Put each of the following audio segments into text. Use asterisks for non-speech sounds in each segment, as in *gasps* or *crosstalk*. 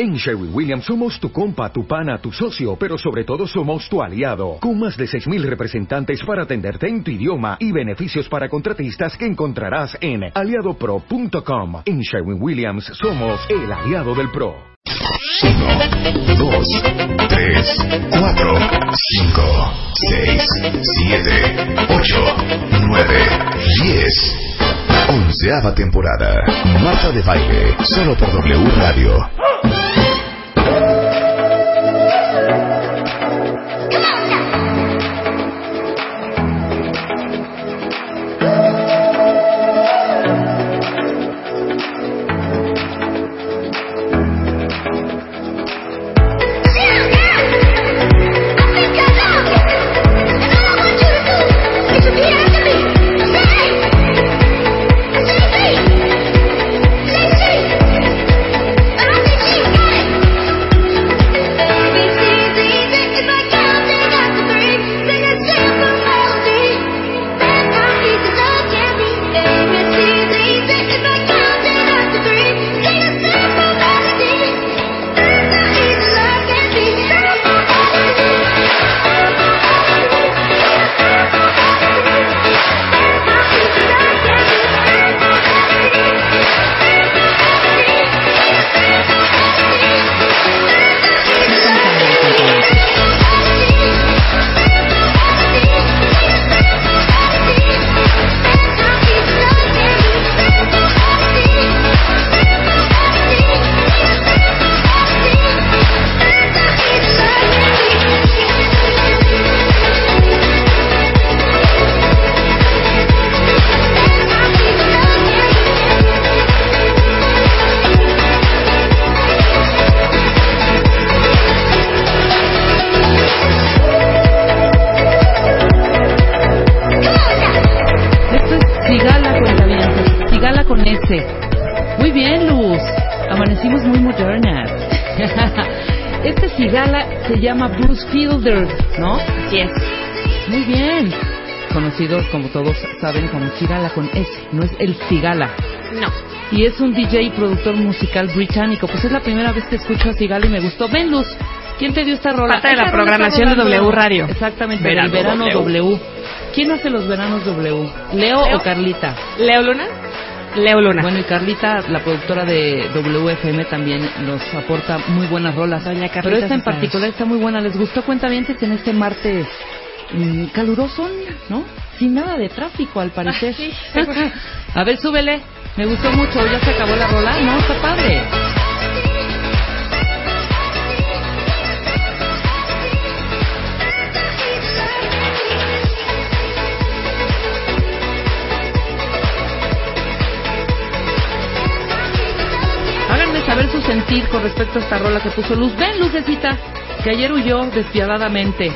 En Sherwin Williams somos tu compa, tu pana, tu socio, pero sobre todo somos tu aliado, con más de 6.000 representantes para atenderte en tu idioma y beneficios para contratistas que encontrarás en aliadopro.com. En Sherwin Williams somos el aliado del PRO. 1, 2, 3, 4, 5, 6, 7, 8, 9, 10. Onceava temporada. Marta de Baile. Solo por W Radio. Y es un DJ y productor musical británico. Pues es la primera vez que escucho a Cigala y me gustó. Ven, Luz. ¿Quién te dio esta rola? Parte de la programación de W Radio. Exactamente, Verano del verano W. w. ¿Quién hace los veranos W? ¿Leo, Leo. o Carlita? ¿Leo Luna? Leo Luna. Bueno, y Carlita, la productora de WFM, también nos aporta muy buenas rolas. Doña Carlita Pero esta en particular está muy buena. ¿Les gustó Cuentavientes en este martes mm, caluroso, no? Sin nada de tráfico, al parecer. *laughs* Ah, sí. *laughs* A ver, súbele. Me gustó mucho. ¿Ya se acabó la rola? No, está padre. Háganme saber su sentir con respecto a esta rola que puso Luz. Ven, Lucecita, que ayer huyó despiadadamente.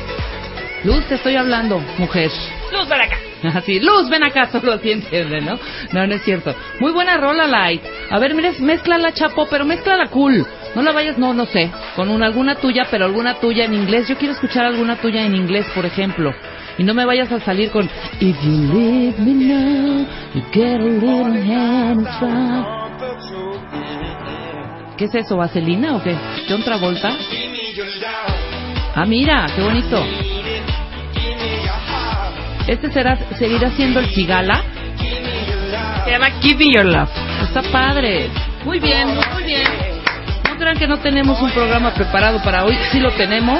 Luz, te estoy hablando, mujer. Luz para acá. *laughs* Así, Luz, ven acá, *laughs* solo así entiende, ¿no? No, no es cierto. Muy buena rola, Light. A ver, mires, la Chapo, pero la cool. No la vayas, no, no sé, con una, alguna tuya, pero alguna tuya en inglés. Yo quiero escuchar alguna tuya en inglés, por ejemplo. Y no me vayas a salir con If you leave me now, you get a little hand. ¿Qué es eso, vaselina o qué? ¿John Travolta? Ah, mira, qué bonito. Este será, seguirá siendo el Cigala. Se llama Give Me Your Love. Está padre. Muy bien, muy bien. No crean que no tenemos un programa preparado para hoy. Sí lo tenemos.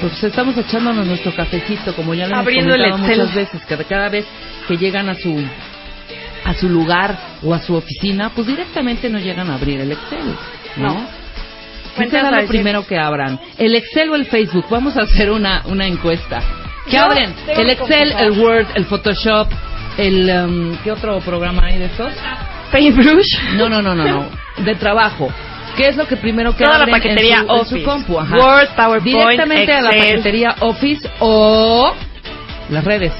Pues estamos echándonos nuestro cafecito, como ya lo hemos comentado Excel. muchas veces, que cada vez que llegan a su a su lugar o a su oficina, pues directamente no llegan a abrir el Excel, ¿no? No. ¿Qué será lo primero que abran? ¿El Excel o el Facebook? Vamos a hacer una, una encuesta. ¿Qué abren? ¿El Excel, el Word, el Photoshop, el... um, ¿Qué otro programa hay de estos? Paintbrush. No, no, no, no, no. De trabajo. ¿Qué es lo que primero que Toda la abren en paquetería su, en su Office. compu? Ajá. Word, PowerPoint, Directamente a la Excel. paquetería Office o las redes.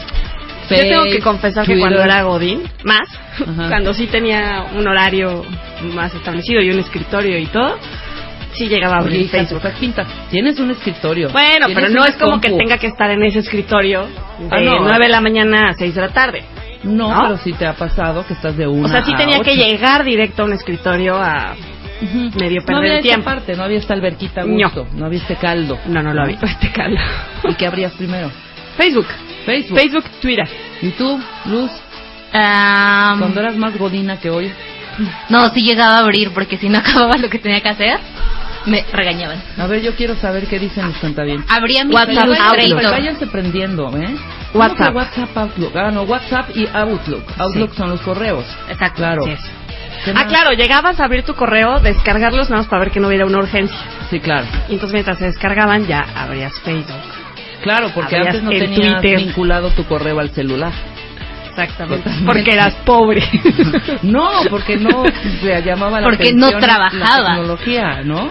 Yo tengo que confesar que Twitter. cuando era Godín, más, Ajá. cuando sí tenía un horario más establecido y un escritorio y todo, sí llegaba a Oye, abrir hija, Facebook. pinta. Tienes un escritorio. Bueno, pero no es como que compu. tenga que estar en ese escritorio de Ah, no. 9 de la mañana a 6 de la tarde. No, ¿no? pero sí te ha pasado que estás de una O sea, sí a tenía que ocho. llegar directo a un escritorio a medio no perder había el esta tiempo. parte, no había esta alberquita a No. gusto, no, había este caldo. No, no lo había. *laughs* Este caldo. *laughs* ¿Y qué abrías primero? Facebook. Facebook. Facebook, Twitter. ¿Y tú, Luz? Am, Cuando eras más godina que hoy. no, sí llegaba a abrir porque si no *laughs* acababa lo que tenía que hacer, me regañaban. A ver, yo quiero saber qué dicen los cuentavientes. Abría mi WhatsApp. Outlook. Váyanse prendiendo, ¿eh? WhatsApp. ¿Cómo que WhatsApp, Outlook. Ah, no, WhatsApp y Outlook. Outlook son los correos. Exacto. Claro. ¿Qué Ah, claro, llegabas a abrir tu correo, descargarlos nada más para ver que no hubiera una urgencia. Sí, claro. Y entonces mientras se descargaban ya abrías Facebook. Claro, porque Abrías antes no tenías Twitter. vinculado tu correo al celular. Exactamente. Porque eras pobre. *laughs* No, porque no se llamaba la Porque no trabajaba. La tecnología, ¿no?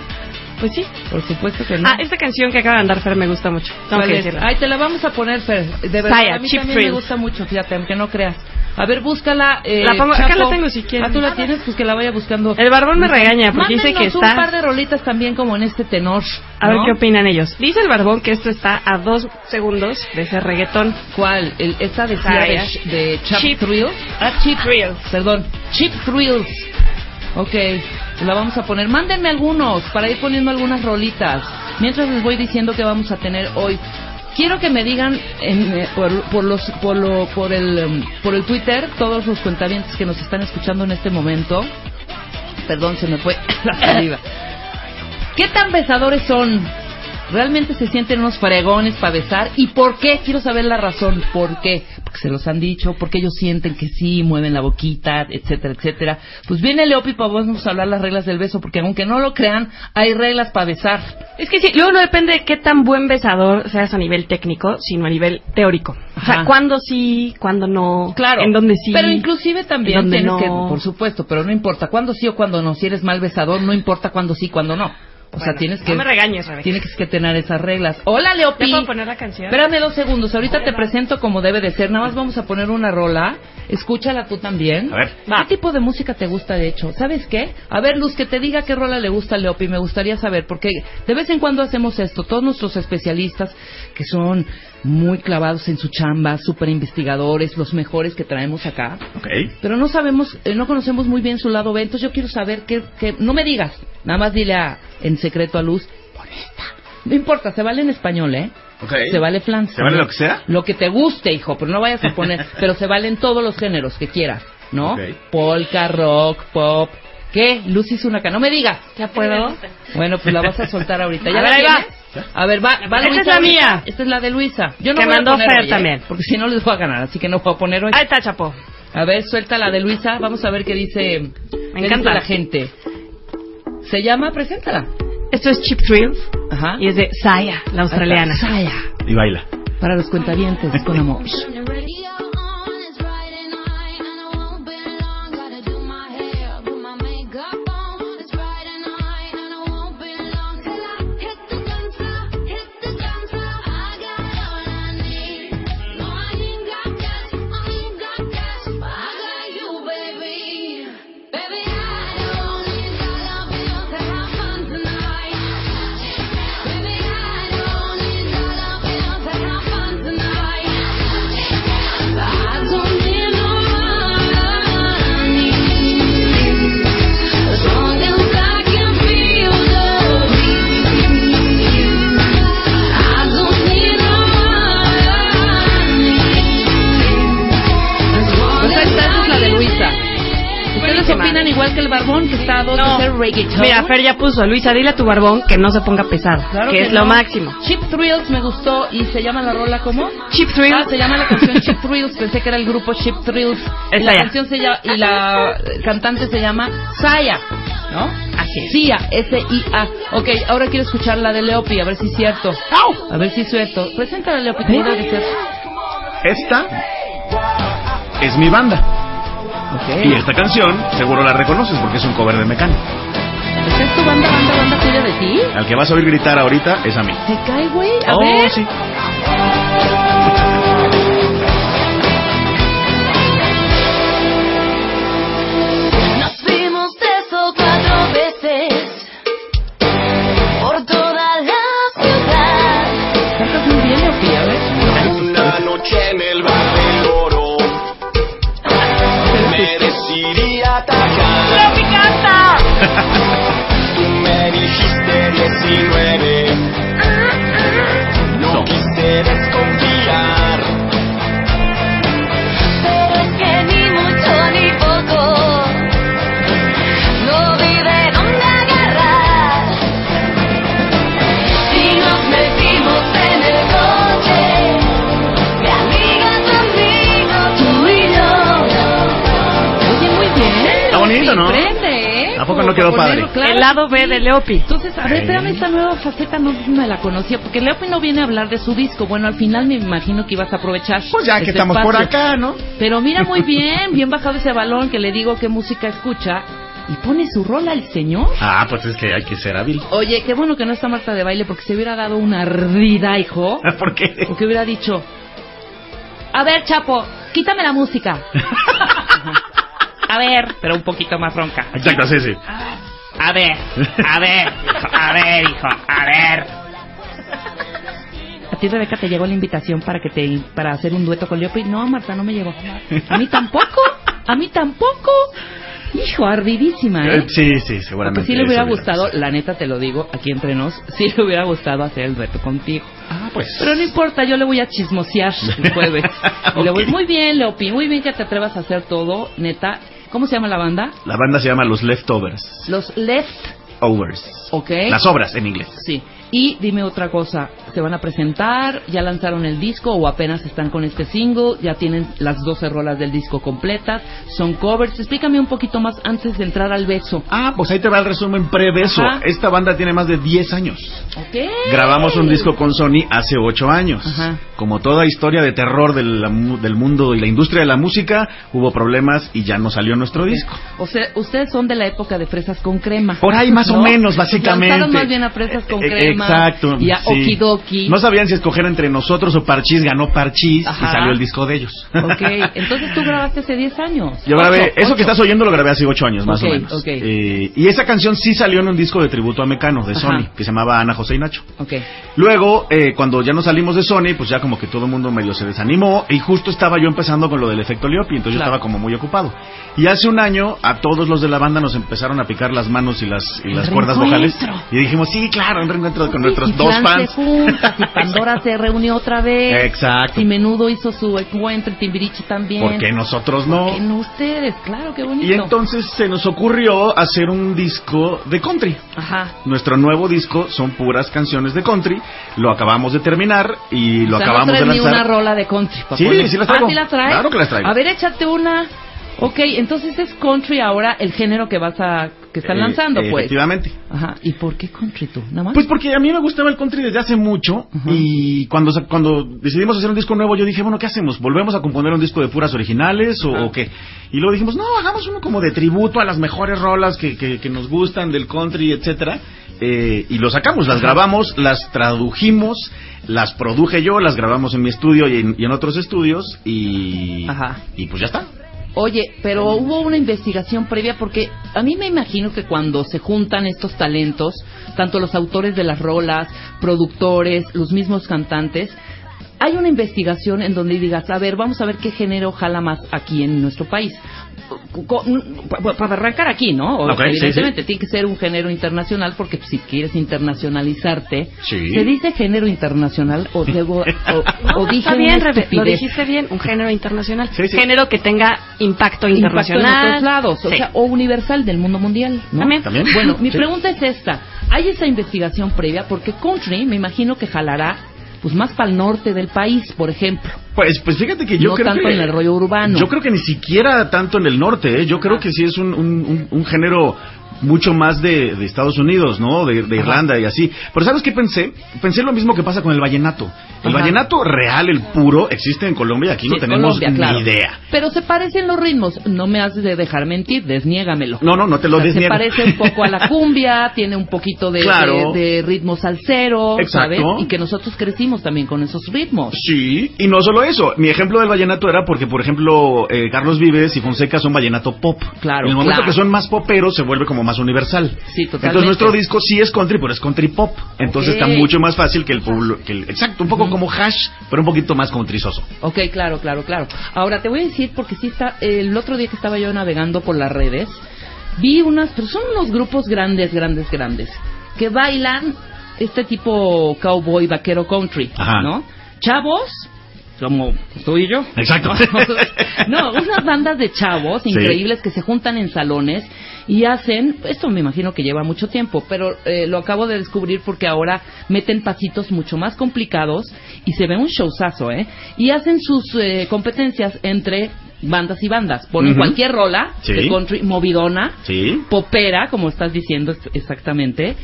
Pues sí. Por supuesto que no. Ah, esta canción que acaba de andar Fer me gusta mucho. Tengo ¿Cuál que es? decirlo. Ay, te la vamos a poner, Fer. De verdad, Saya, a mí también me gusta mucho, fíjate, aunque no creas. A ver, búscala. Eh, La pongo- acá la tengo si quieres. Ah, tú la tienes, pues que la vaya buscando. El barbón me regaña porque dice que Mándenos está... un par de rolitas también como en este tenor. A ver qué opinan ellos. Dice el barbón que esto está a dos segundos de ese reggaetón. ¿Cuál? El, esta decía Saya. de, ch- de Chap Cheap. Thrills. Ah, Cheap Thrills. Perdón, Cheap Thrills. Ok, la vamos a poner. Mándenme algunos para ir poniendo algunas rolitas. Mientras les voy diciendo que vamos a tener hoy. Quiero que me digan en, eh, por, por los, por, lo, por, el, em, por el Twitter todos los cuentavientes que nos están escuchando en este momento. Perdón, se me fue *coughs* la saliva. ¿Qué tan besadores son? ¿Realmente se sienten unos fregones para besar? ¿Y por qué? Quiero saber la razón. ¿Por qué? Porque se los han dicho, porque ellos sienten que sí, mueven la boquita, etcétera, etcétera. Pues viene Leopi para vamos a hablar las reglas del beso, porque aunque no lo crean, hay reglas para besar. Es que sí, luego no depende de qué tan buen besador seas a nivel técnico, sino a nivel teórico. O sea, cuándo sí, cuándo no. Claro. En dónde sí. Pero inclusive también tienes no. que, por supuesto, pero no importa cuándo sí o cuándo no. Si eres mal besador, no importa cuándo sí, cuándo no. O sea, tienes no que... me regañes, Rebeca. Tienes que tener esas reglas. Hola, Leopi. ¿Ya puedo poner la canción? Espérame dos segundos. Ahorita te presento como debe de ser. Nada más vamos a poner una rola. Escúchala tú también. A ver. ¿Qué tipo de música te gusta, de hecho? ¿Sabes qué? A ver, Luz, que te diga qué rola le gusta a Leopi. Me gustaría saber, porque de vez en cuando hacemos esto. Todos nuestros especialistas, que son muy clavados en su chamba, súper investigadores, los mejores que traemos acá. Ok. Pero no sabemos, eh, no conocemos muy bien su lado B. Entonces yo quiero saber que, que no me digas. Nada más dile a- en secreto a Luz. Pon esta. No importa, se vale en español, ¿eh? Ok. Se vale flan. ¿Se vale lo que sea? Lo que te guste, hijo, pero no vayas a poner. *laughs* pero se valen todos los géneros que quieras, ¿no? Ok. Polka, rock, pop. ¿Qué? Luz hizo una ca. No me digas. ¿Ya puedo? Bueno, pues la vas a soltar ahorita. *laughs* ¿Ya A la ver, ahí va. A ver, va, va Esta es la mía. Esta es la de Luisa. Yo no Que voy a mandó poner Fer hoy, también. Porque si no les voy a ganar, así que no voy a poner hoy. Ahí está, Chapo. A ver, suelta la de Luisa. Vamos a ver qué dice, Me qué encanta. dice la gente. Se llama, preséntala. Esto es Cheap Thrills Ajá. y es de Saya, la australiana. Saya. Y baila. Para los cuentavientes, con amor. *laughs* igual que el barbón que está a dos No. de ser reggaeton? Mira, Fer ya puso, Luisa, dile a tu barbón que no se ponga pesado, Claro que, es no. lo máximo. Cheap Thrills me gustó y se llama la rola ¿cómo? Cheap Ah, Thrills. se llama la canción Cheap Thrills. Pensé que era el grupo Cheap Thrills. Es la canción se llama y la cantante se llama Saya, ¿no? Así es. Sia, S-I-A. Ok, ahora quiero escuchar la de Leopi, a ver si es cierto. A ver si es cierto. Preséntala, Leopi, ser. Esta es mi banda. Ok. Y esta canción seguro la reconoces porque es un cover de Mecano. ¿Esta es tu banda, banda, banda cuida de ti? Al que vas a oír gritar ahorita es a mí. ¿Se cae, güey? A oh, ver. sí. atacar. ¡No me *laughs* Tú me dijiste 19. Decidí atacar. poco no quedó padre? claro. El lado B de Leopi. Entonces, a ver, espérame, esta nueva faceta no me la conocía, porque Leopi no viene a hablar de su disco. Bueno, al final me imagino que ibas a aprovechar. Pues ya que este estamos por acá, ¿no? Pero mira muy *laughs* bien, bien bajado ese balón que le digo qué música escucha y pone su rola el señor. Ah, pues es que hay que ser hábil. Oye, qué bueno que no está Marta de baile porque se hubiera dado una ardida, hijo. *laughs* ¿Por qué? Porque hubiera dicho, a ver, Chapo, quítame la música. *laughs* a ver, pero un poquito más ronca. Exacto, sí, sí. A ver, a ver, hijo, a ver, hijo, a ver. ¿A ti, Rebeca, te llegó la invitación para que te para hacer un dueto con Leopi? No, Marta, no me llegó. A mí tampoco, a mí tampoco. Hijo, ardidísima, ¿eh? Sí, sí, Porque seguramente. sí le hubiera gustado, la neta te lo digo, aquí entre nos, sí le hubiera gustado hacer el dueto contigo. Ah, pues. Pero no importa, yo le voy a chismosear el jueves. *laughs* Y le voy, muy bien, Leopi, muy bien que te atrevas a hacer todo, neta. ¿Cómo se llama la banda? La banda se llama Los Leftovers. Los Left, Overs. ¿ok? Las obras en inglés. Sí. Y dime otra cosa, ¿se van a presentar? ¿Ya lanzaron el disco o apenas están con este single? ¿Ya tienen las 12 rolas del disco completas? ¿Son covers? Explícame un poquito más antes de entrar al beso. Ah, pues ahí te va el resumen prebeso. Esta banda tiene más de 10 años. ¿Ok? Grabamos un disco con Sony hace 8 años. Ajá. Como toda historia de terror del, mundo y la industria de la música, hubo problemas y ya no salió nuestro disco. O sea, ustedes son de la época de fresas con crema. Por ahí más o ¿no? menos, básicamente. Lanzaron más bien a fresas con Eh, eh, crema. Exacto. Y a sí. Okidoki. No sabían si escoger entre nosotros o Parchís, ganó Parchís Ajá. y salió el disco de ellos. Ok, entonces tú grabaste hace 10 años. Yo grabé, eso ocho. que estás oyendo lo grabé hace 8 años, más o menos. ok. Eh, y esa canción sí salió en un disco de tributo a Mecano, de Ajá. Sony, que se llamaba Ana José y Nacho. Ok. Luego, eh, cuando ya nos salimos de Sony, pues ya como que todo el mundo medio se desanimó y justo estaba yo empezando con lo del efecto Liopi, entonces yo estaba como muy ocupado. Y hace un año a todos los de la banda nos empezaron a picar las manos y las, y las cuerdas vocales y dijimos, sí, claro, un reencuentro con Y nuestros dos Fran fans. se junta, y Pandora se reunió otra vez. Exacto. Y Menudo hizo su encuentro, y Timbiriche también. ¿Por qué nosotros no? ¿Por qué no ustedes? Claro, qué bonito. Y entonces se nos ocurrió hacer un disco de country. Ajá. Nuestro nuevo disco son puras canciones de country. Lo acabamos de terminar y lo o sea, acabamos no de lanzar. una rola de country. pa' Sí, sí las traigo. Ah, ¿sí las traes? Claro que las traigo. A ver, échate una. Ok, entonces es country ahora el género que vas a... que están Eh, lanzando, eh, pues. Efectivamente. Ajá. ¿Y por qué country tú? ¿Nada más? Pues porque a mí me gustaba el country desde hace mucho Ajá. y cuando cuando decidimos hacer un disco nuevo yo dije, bueno, ¿qué hacemos? ¿Volvemos a componer un disco de puras originales o, qué? Y luego dijimos, no, hagamos uno como de tributo a las mejores rolas que, que, que nos gustan del country, etcétera. Eh, y lo sacamos, las grabamos, las tradujimos, las produje yo, las grabamos en mi estudio y en, y en otros estudios y, Ajá. y pues ya está. Oye, pero hubo una investigación previa porque a mí me imagino que cuando se juntan estos talentos, tanto los autores de las rolas, productores, los mismos cantantes, hay una investigación en donde digas, a ver, vamos a ver qué género jala más aquí en nuestro país. Para arrancar aquí, ¿no? O- Ok, sí, evidentemente tiene que ser un género internacional porque si quieres internacionalizarte, Sí. ¿se dice género internacional o, luego, *laughs* o, o dije Está bien, Rebe, lo dijiste bien, un género internacional. Sí, sí. Género que tenga impacto impacto en internacional. otros lados, o sea, o universal del mundo mundial, ¿no? También. También. Bueno, mi pregunta es esta: ¿hay esa investigación previa? Porque country, me imagino que jalará, pues más para el norte del país, por ejemplo. Pues, pues fíjate que yo No creo tanto que en el rollo urbano. Yo creo que ni siquiera tanto en el norte, ¿eh? yo creo que sí es un, un, un- un género mucho más de, de Estados Unidos, ¿no? De. Irlanda y así. Pero ¿sabes qué pensé? Pensé lo mismo que pasa con el vallenato. El Ajá. vallenato real, el puro, existe en Colombia y aquí no tenemos Colombia, claro. ni idea. Pero se parecen los ritmos. No me has de dejar mentir, desniégamelo. No, no, no te lo O sea, se parece un poco a la *laughs* cumbia, tiene un poquito de, Claro. de, de ritmo salsero, Exacto. ¿sabes? Y que nosotros crecimos también con esos ritmos. Sí, y no solo eso. Mi ejemplo del vallenato era porque, por ejemplo, eh, Carlos Vives y Fonseca son vallenato pop. Claro, En el momento claro. que son más poperos, se vuelve como más universal. Sí, totalmente. Entonces nuestro disco sí es country, pero es country pop. Entonces está mucho más fácil que el pueblo, que el, exacto, un poco como hash, pero un poquito más countrysoso. Ok, claro, claro, claro. Ahora te voy a decir, porque sí está, el otro día que estaba yo navegando por las redes, vi unas, pero son unos grupos grandes, grandes, grandes, que bailan este tipo cowboy, vaquero country, Ajá. ¿no? Chavos como tú y yo. Exacto. *laughs* no, unas bandas de chavos Sí. increíbles que se juntan en salones y hacen, esto me imagino que lleva mucho tiempo, pero eh, lo acabo de descubrir porque ahora meten pasitos mucho más complicados y se ve un showzazo, ¿eh? Y hacen sus eh, competencias entre bandas y bandas. Ponen cualquier rola Sí. de country movidona, Sí. popera, como estás diciendo exactamente.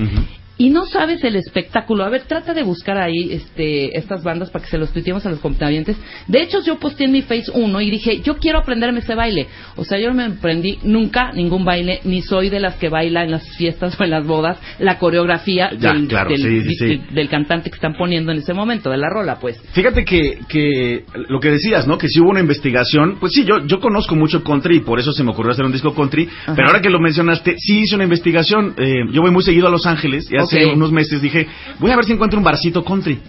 Y no sabes el espectáculo. A ver, trata de buscar ahí este, estas bandas para que se los tuiteemos a los computavientes. De hecho, yo posteé en mi Face uno y dije, yo quiero aprenderme ese baile. O sea, yo no me aprendí nunca ningún baile, ni soy de las que baila en las fiestas *laughs* o en las bodas la coreografía Ya, del, claro, del- sí, sí, sí. del- del cantante que están poniendo en ese momento, de la rola, pues. Fíjate que, que lo que decías, ¿no? Que si hubo una investigación, pues sí, yo, yo conozco mucho country y por eso se me ocurrió hacer un disco country, Ajá. pero ahora que lo mencionaste, sí hice una investigación. Eh, yo voy muy seguido a Los Ángeles y hace Ok. unos meses dije, voy a ver si encuentro un barcito country.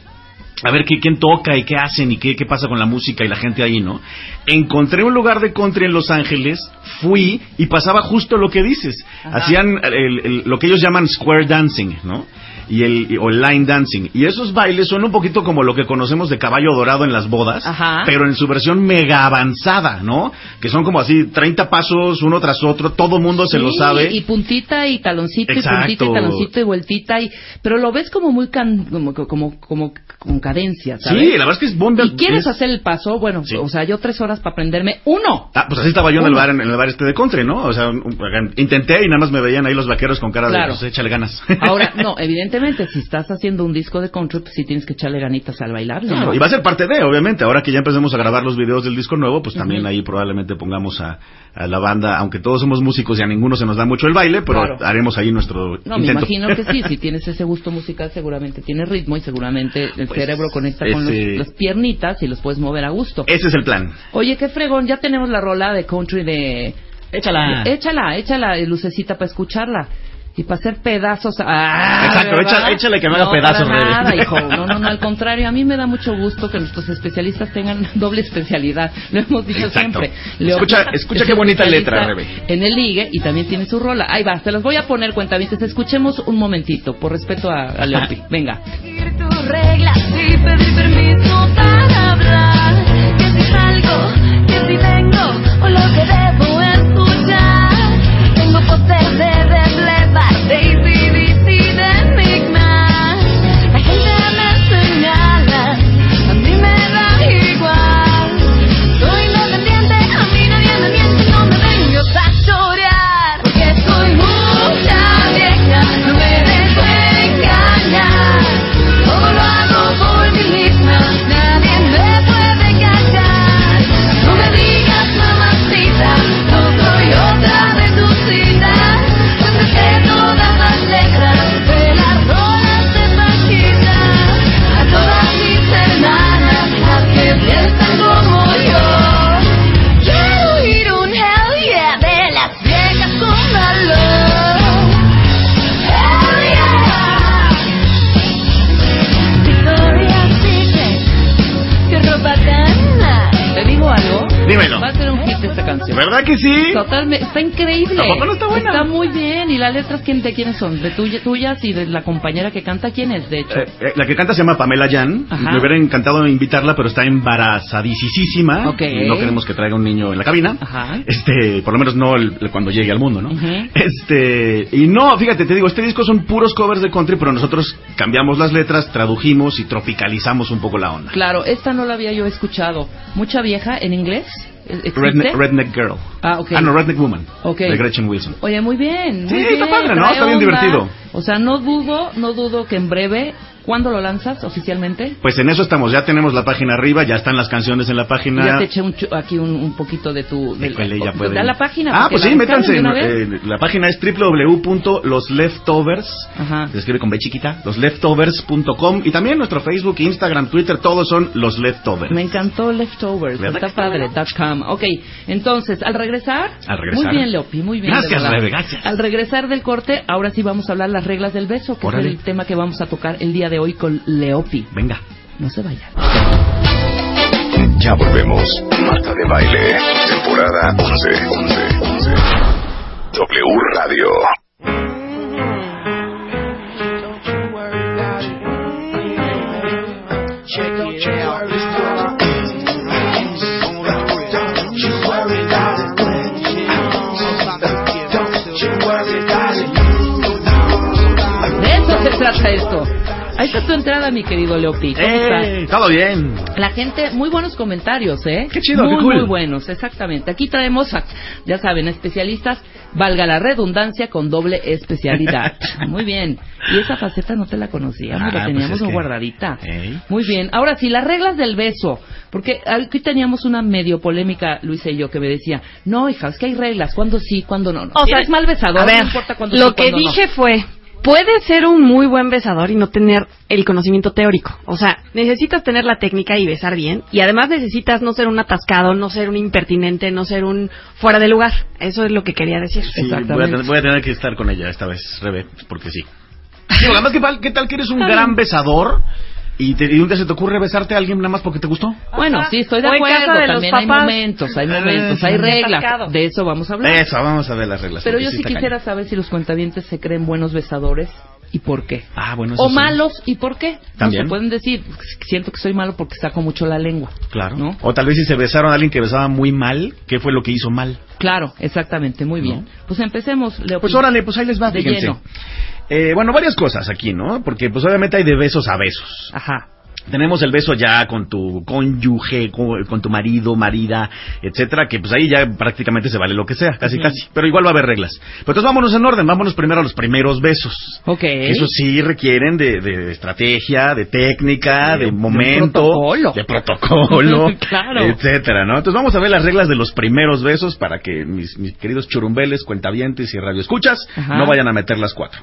A ver qué, quién toca y qué hacen y qué, qué pasa con la música y la gente ahí, ¿no? Encontré un lugar de country en Los Ángeles, fui y pasaba justo lo que dices. Ajá. Hacían el- el- lo que ellos llaman square dancing, ¿no? Y el, y- o line dancing. Y esos bailes son un poquito como lo que conocemos de caballo dorado en las bodas, Ajá. pero en su versión mega avanzada, ¿no? Que son como así 30 pasos uno tras otro, todo mundo se lo sabe. Y puntita y taloncito Exacto. y puntita y taloncito y vueltita y pero lo ves como muy can- como como como con cadencia, ¿sabes? Sí, la verdad es que es bomba. ¿Y quieres es- hacer el paso? Bueno, Sí. o sea, yo tres horas para aprenderme uno. Ah, pues así estaba yo en el bar, en el bar este de country, ¿no? O sea, un- un- intenté y nada más me veían ahí los vaqueros con cara Claro. de, pues échale ganas. Ahora, *laughs* no, evidentemente, si estás haciendo un disco de country, pues sí tienes que echarle ganitas al bailar, ¿no? Y va a ser parte de, obviamente. Ahora que ya empecemos a grabar los videos del disco nuevo, pues también ahí probablemente pongamos a, a la banda, aunque todos somos músicos y a ninguno se nos da mucho el baile, pero Claro. haremos ahí nuestro No, me intento. imagino que sí, si *laughs* tienes ese gusto musical seguramente tienes ritmo y seguramente el Pues, cerebro conecta con los- las piernitas y los puedes mover a gusto. Ese es el plan. Oye, qué fregón, ya tenemos la rola de country de... Échala. Échala, échala, lucecita para escucharla. Y para hacer pedazos. ¡Ah! Exacto, ¿verdad? échale- échale que me haga no, pedazos, para Rebe. nada, hijo. *laughs* No, no, no, al contrario. A mí me da mucho gusto que nuestros especialistas tengan *laughs* doble especialidad. Lo hemos dicho Exacto. siempre. Escucha- escucha es qué bonita letra, Rebe. En el ligue y también tiene su rola. Ahí va, se los voy a poner cuentavientes. Escuchemos un momentito, por respeto a, a Leopi. Venga. seguir tus reglas y pedir permiso para hablar. Que si salgo, que si vengo, o lo que debo ¿Verdad que sí? Totalmente, está increíble. ¿A poco no está buena? Está muy bien. ¿Y las letras quién, de quiénes son? ¿De tuya- tuyas y de la compañera que canta? ¿Quién es, de hecho? Eh, eh, la que canta se llama Pamela Jan. Ajá. Me hubiera encantado invitarla, pero está embarazadísima. Ok. Y no queremos que traiga un niño en la cabina. Ajá. Este, por lo menos no el- el cuando llegue al mundo, ¿no? Este, y no, fíjate, te digo, este disco son puros covers de country, pero nosotros cambiamos las letras, tradujimos y tropicalizamos un poco la onda. Claro, esta no la había yo escuchado. ¿Mucha vieja en inglés? Redneck, Redneck Girl. Ah, ok. no, Redneck Woman. Ok. De Gretchen Wilson. Oye, muy bien. Sí, muy está bien, padre, ¿no? Está bien onda. divertido. O sea, no dudo, no dudo que en breve, ¿cuándo lo lanzas oficialmente? Pues en eso estamos, ya tenemos la página arriba, ya están las canciones en la página. Ya te eché un aquí un, un poquito de tu... De, Híjole, ya pueden. Da la página. Ah, pues sí, métanse. en- eh, la página es www.losleftovers. Ajá. Se escribe con B chiquita. Losleftovers.com. Y también nuestro Facebook, Instagram, Twitter, todos son los leftovers. Me encantó Leftovers, ¿Verdad está padre, com. Ok, entonces, al regresar... Al regresar. Muy bien, Leopi, muy bien. Gracias. Rebe, gracias. Al regresar del corte, ahora sí vamos a hablar las reglas del beso, que Órale. es el tema que vamos a tocar el día de hoy con Leopi. Venga. No se vayan. Ya volvemos. Marta de Baile, temporada 11. 11, 11. W Radio. Ahí está tu entrada, mi querido Leopi. ¿Cómo estás? ¡Eh! Todo bien. La gente, muy buenos comentarios, ¿eh? Qué chido, muy, qué cool. Muy buenos, exactamente. Aquí traemos, a, ya saben, especialistas, valga la redundancia, con doble especialidad. *laughs* muy bien. Y esa faceta no te la conocíamos, Ah, la teníamos pues es que- guardadita. Muy bien. Ahora sí, las reglas del beso. Porque aquí teníamos una medio polémica, Luisa y yo, que me decía, no, hija, es que hay reglas, cuándo sí, cuándo no. no. O Si sea, eres mal besador, a ver, no importa cuándo lo sí, que no. dije fue, puedes ser un muy buen besador y no tener el conocimiento teórico. O sea, necesitas tener la técnica y besar bien. Y además necesitas no ser un atascado, no ser un impertinente, no ser un fuera de lugar. Eso es lo que quería decir. Sí, voy a, Exactamente. tener, voy a tener que estar con ella esta vez, Rebe, porque sí. *laughs* Digo, además, ¿qué, tal- ¿qué tal que eres un gran besador y, te- y un día se te ocurre besarte a alguien nada más porque te gustó? Bueno, Ajá. sí, estoy de O acuerdo. casa de los También hay momentos, hay momentos, Eh, hay reglas. De eso vamos a hablar. Eso, vamos a ver las reglas. Pero yo sí quisiera cañón. saber si los cuentavientes se creen buenos besadores y por qué. Ah, bueno, eso O sí. malos y por qué. No También. se pueden decir, siento que soy malo porque saco mucho la lengua. Claro. ¿No? O tal vez si se besaron a alguien que besaba muy mal, ¿qué fue lo que hizo mal? Claro, exactamente, muy bien. Pues empecemos, Leo. Pues órale, pues ahí les va, De fíjense. lleno. Eh, bueno, varias cosas aquí, ¿no? Porque pues obviamente hay de besos a besos. Ajá. Tenemos el beso ya con tu cónyuge, con, con tu marido, marida, etcétera, que pues ahí ya prácticamente se vale lo que sea, casi casi. Pero igual va a haber reglas. Pero entonces vámonos en orden, vámonos primero a los primeros besos. Ok. Eso sí requieren de, de estrategia, de técnica, De- de de momento, protocolo. de protocolo, *laughs* Claro. etcétera, ¿no? Entonces vamos a ver las reglas de los primeros besos para que mis, mis queridos churumbeles, cuentavientes y radioescuchas Ajá. no vayan a meter las cuatro.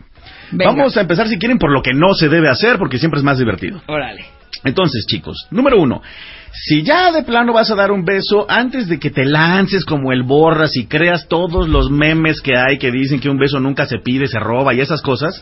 Venga. Vamos a empezar si quieren por lo que no se debe hacer porque siempre es más divertido. Órale. Entonces, chicos, número uno, si ya de plano vas a dar un beso, antes de que te lances como el borras y creas todos los memes que hay que dicen que un beso nunca se pide, se roba y esas cosas,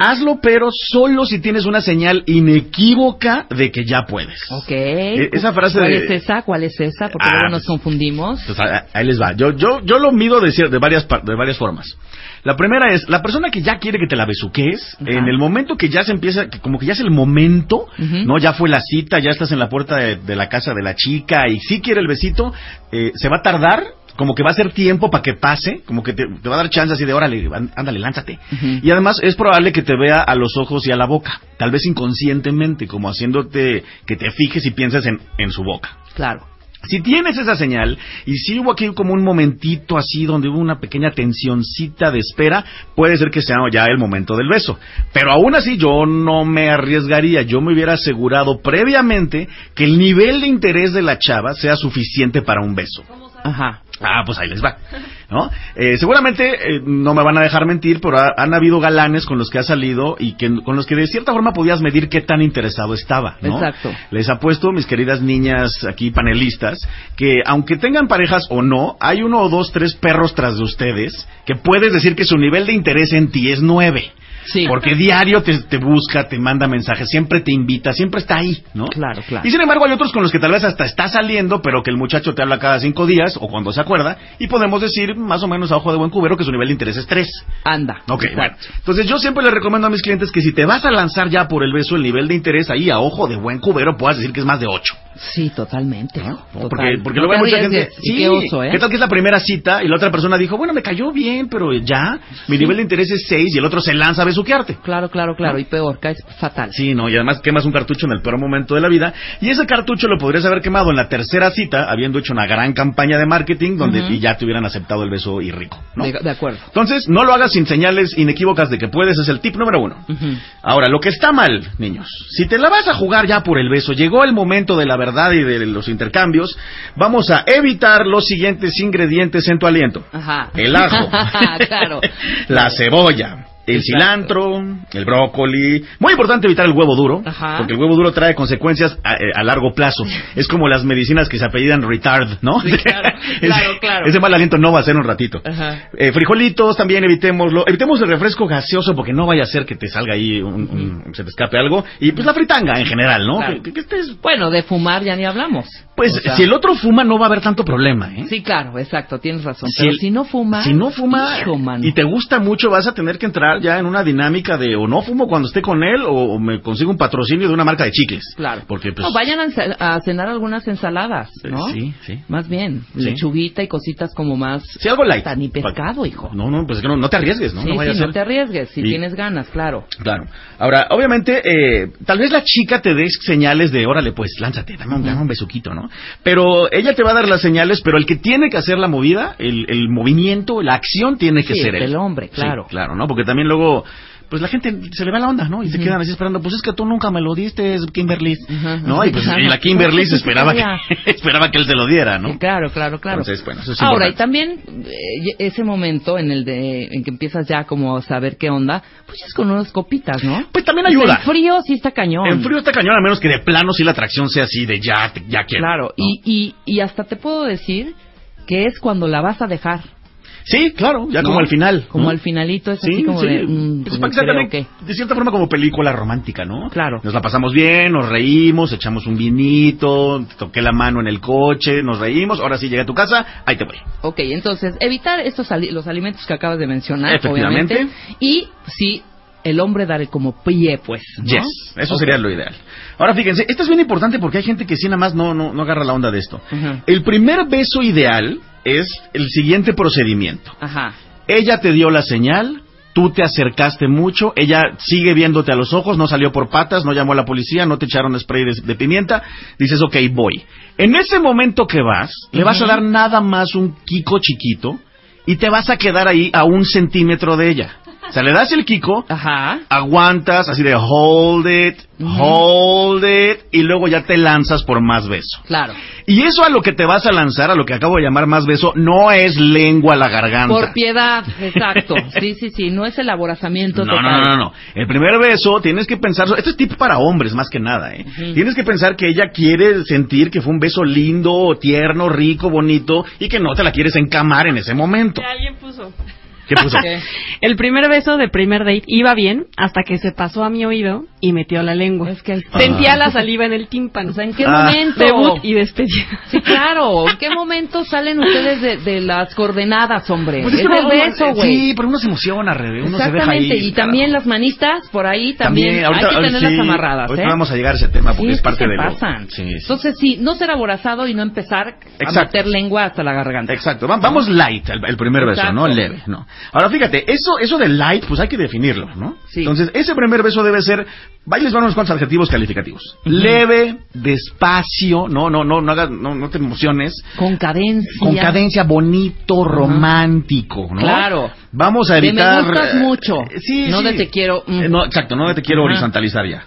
hazlo pero solo si tienes una señal inequívoca de que ya puedes. Ok. Esa frase ¿Cuál de- es esa? ¿Cuál es esa? Porque Ah, luego nos pues- confundimos. A- ahí les va. Yo, yo, yo lo mido de, de, varias, de varias formas. La primera es, la persona que ya quiere que te la besuques, Ajá. en el momento que ya se empieza, que como que ya es el momento. ¿no? Ya fue la cita, ya estás en la puerta de, de la casa de la chica y sí quiere el besito, eh, se va a tardar, como que va a ser tiempo para que pase, como que te, te va a dar chance así de, órale, án- ándale, lánzate. Y además es probable que te vea a los ojos y a la boca, tal vez inconscientemente, como haciéndote que te fijes y pienses en, en su boca. Claro. Si tienes esa señal, y si hubo aquí como un momentito así donde hubo una pequeña tensioncita de espera, puede ser que sea ya el momento del beso. Pero aún así yo no me arriesgaría, yo me hubiera asegurado previamente que el nivel de interés de la chava sea suficiente para un beso. Ajá. Ah, pues ahí les va. ¿no? Eh, seguramente eh, no me van a dejar mentir, pero ha- han habido galanes con los que ha salido y que, con los que de cierta forma podías medir qué tan interesado estaba. ¿no? Exacto. Les apuesto, mis queridas niñas aquí panelistas, que aunque tengan parejas o no, hay uno o dos, tres perros tras de ustedes que puedes decir que su nivel de interés en ti es nueve. Sí. Porque diario te, te busca, te manda mensajes, siempre te invita, siempre está ahí, ¿no? Claro, claro. Y sin embargo hay otros con los que tal vez hasta está saliendo, pero que el muchacho te habla cada cinco días o cuando se acuerda, y podemos decir más o menos a ojo de buen cubero que su nivel de interés es tres. Anda. Ok, Exacto. bueno. Entonces yo siempre le recomiendo a mis clientes que si te vas a lanzar ya por el beso, el nivel de interés ahí a ojo de buen cubero puedas decir que es más de ocho. Sí, totalmente. ¿no? Total. Porque, porque luego hay mucha gente. Y qué oso, ¿eh? ¿Qué tal que es la primera cita y la otra persona dijo, bueno, me cayó bien, pero ya, mi nivel de interés es seis y el otro se lanza a besuquearte? Claro, claro, claro. Y peor, caes fatal. Sí, no, y además quemas un cartucho en el peor momento de la vida. Y ese cartucho lo podrías haber quemado en la tercera cita, habiendo hecho una gran campaña de marketing donde y ya te hubieran aceptado el beso y rico. ¿no? De, de acuerdo. Entonces, no lo hagas sin señales inequívocas de que puedes, es el tip número uno. Ahora, lo que está mal, niños, si te la vas a jugar ya por el beso, llegó el momento de la verdad y de los intercambios, vamos a evitar los siguientes ingredientes en tu aliento. Ajá. El ajo, *laughs* claro. *laughs* la cebolla, el Exacto. cilantro, el brócoli. Muy importante evitar el huevo duro, Ajá. porque el huevo duro trae consecuencias a, eh, a largo plazo. *laughs* Es como las medicinas que se apellidan retard, ¿no? Sí, *laughs* claro, claro, claro. Ese mal aliento no va a ser un ratito. Ajá. Eh, frijolitos también evitémoslo. Evitemos el refresco gaseoso porque no vaya a ser que te salga ahí, un, un- se te escape algo. Y pues la fritanga en general, ¿no? Claro. Que, que- que estés... Bueno, de fumar ya ni hablamos. Pues O sea, si el otro fuma no va a haber tanto problema, ¿eh? Sí, claro, exacto, tienes razón. Si pero el- si no fuma... Si no fuma hijo, mano. y te gusta mucho, vas a tener que entrar ya en una dinámica de o no fumo cuando esté con él o, o me consigo un patrocinio de una marca de chicles. Claro. Porque pues No, vayan a, ce- a cenar algunas ensaladas, ¿no? Eh, sí, sí. Más bien, Sí. lechuguita y cositas como más... Sí, algo light. Ni pescado, hijo. No, no, pues es que no, no te arriesgues, ¿no? sí, no vaya sí, a no te arriesgues, si Y- tienes ganas, claro. Claro. Ahora, obviamente, eh, tal vez la chica te dé señales de, órale, pues, lánzate, dame un, dame un besuquito, ¿no? Pero ella te va a dar las señales, pero el que tiene que hacer la movida, el, el movimiento, la acción tiene que Sí, ser él. el hombre, Sí, claro. claro, ¿no? Porque también luego, pues la gente se le va la onda, ¿no? Y se quedan así esperando, pues es que tú nunca me lo diste, Kimberly, ¿no? Y pues y la *laughs* Kimberly esperaba que, *laughs* esperaba que él se lo diera, ¿no? Claro, claro, claro. Entonces, bueno, eso es Ahora, y también eh, ese momento en el de en que empiezas ya como a saber qué onda, pues es con unas copitas, ¿no? Pues también ayuda. En frío sí está cañón. En frío está cañón, a menos que de plano sí la atracción sea así de ya, ya quiero. Claro, ¿no? y, y, y hasta te puedo decir que es cuando la vas a dejar. Sí, claro, ya ¿no? como al final. Como ¿no? al finalito es Sí, así como sí. de... mm, Pues pues creo que- de cierta forma como película romántica, ¿no? Claro. Nos la pasamos bien, nos reímos, echamos un vinito, toqué la mano en el coche, nos reímos, ahora sí llegué a tu casa, ahí te voy. Ok, entonces, evitar estos ali- los alimentos que acabas de mencionar, Efectivamente. obviamente. Y sí, el hombre dar como pie, pues. ¿no? Yes, eso sería lo ideal. Ahora fíjense, esto es bien importante porque hay gente que sí nada más no, no, no agarra la onda de esto. El primer beso ideal es el siguiente procedimiento. Ajá. Ella te dio la señal, tú te acercaste mucho, ella sigue viéndote a los ojos, no salió por patas, no llamó a la policía, no te echaron spray de, de pimienta, dices, ok, voy. En ese momento que vas, le vas a dar nada más un kiko chiquito y te vas a quedar ahí a un centímetro de ella. O sea, le das el kiko, Ajá. aguantas así de hold it, hold it, y luego ya te lanzas por más beso. Claro. Y eso a lo que te vas a lanzar, a lo que acabo de llamar más beso, no es lengua a la garganta. Por piedad, exacto. *laughs* Sí, sí, sí, no es el aborazamiento No, no, total. no, no, no. El primer beso tienes que pensar, esto es tip para hombres más que nada, ¿eh? Tienes que pensar que ella quiere sentir que fue un beso lindo, tierno, rico, bonito y que no te la quieres encamar en ese momento. Que alguien puso. ¿Qué puso? ¿Qué? El primer beso de primer date iba bien hasta que se pasó a mi oído y metió la lengua. Es que Sentía Ah. la saliva en el tímpano. O sea, ¿en qué Ah. momento? Debut y despedida. Sí, claro. ¿En qué momento salen ustedes de, de las coordenadas, hombre? Pues es el beso, güey. Sí, pero uno se emociona, Rebe, uno se deja y también las manitas, por ahí también, ahorita- hay que tenerlas sí, amarradas, ahorita ¿eh? vamos a llegar a ese tema porque Sí, es parte de lo... pasan. Sí, sí. Entonces, sí, no ser aborazado y no empezar a Exacto. meter lengua hasta la garganta. Exacto, va- vamos light, el, el primer beso, Exacto. ¿no? Leve, ¿no? Ahora fíjate, eso, eso de light, pues hay que definirlo, ¿no? Sí. Entonces, ese primer beso debe ser, vaya, les van unos cuantos adjetivos calificativos. Leve, despacio, no, no, no, no hagas, no, no te emociones. Con cadencia. Con cadencia bonito, romántico, ¿no? Claro. Vamos a De me evitar. gustas eh, mucho. Sí, No sí. de te quiero, mm. Eh, No, exacto, no de te quiero horizontalizar ya.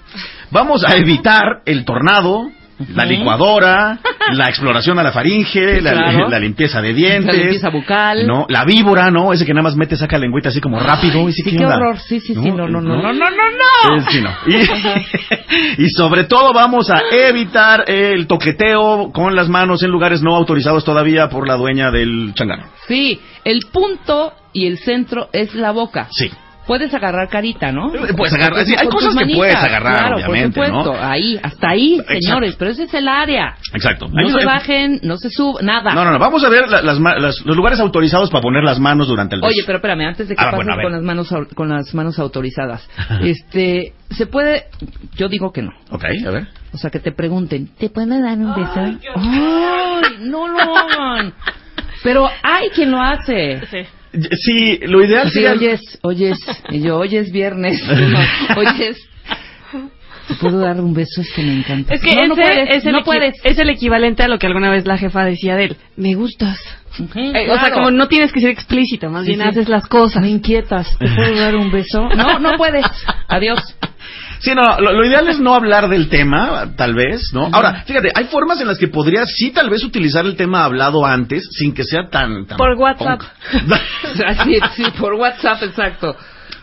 Vamos a evitar el tornado, la licuadora, la exploración a la faringe, Sí, la, claro. la limpieza de dientes. La limpieza bucal. No, la víbora, ¿no? Ese que nada más mete, saca lengüita así como rápido. y sí, qué horror. Sí, sí, sí. No, no, no, no, no, no, no. Sí, no. Y, *laughs* y sobre todo vamos a evitar el toqueteo con las manos en lugares no autorizados todavía por la dueña del changano. Sí, el punto y el centro es la boca. Sí. Puedes agarrar carita, ¿no? Eh, puedes agarrar, sí, hay cosas que puedes agarrar, claro, obviamente, por supuesto. ¿no? Ahí, hasta ahí, Exacto. señores. Pero ese es el área. Exacto. No se bajen, no se suban, nada. No, no, no. Vamos a ver la- las ma- las- los lugares autorizados para poner las manos durante el beso. Oye, pero espérame, antes de que Ah, pases bueno, con las manos con las manos autorizadas, *laughs* este, se puede, yo digo que no. Ok, a ver. O sea, que te pregunten, ¿te puedo dar un beso? Ay, no lo hagan. *laughs* Pero hay quien lo hace. Sí, lo ideal sería... oyes, oyes, y yo, hoy es viernes. *laughs* No, oyes, ¿te puedo dar un beso? Es que me encanta. Es que no, ese no puedes, es, el no puedes. es el equivalente a lo que alguna vez la jefa decía de él. Me gustas. Eh, O sea, como no tienes que ser explícito, más Sí, bien sí. haces las cosas. Me inquietas. ¿Te puedo dar un beso? No, no puedes. *laughs* Adiós. Sí, no, lo, lo ideal es no hablar del tema, tal vez, ¿no? Ahora, fíjate, hay formas en las que podrías sí tal vez utilizar el tema hablado antes sin que sea tan... tan Por WhatsApp. *laughs* *laughs* Sí, sí, por WhatsApp, exacto.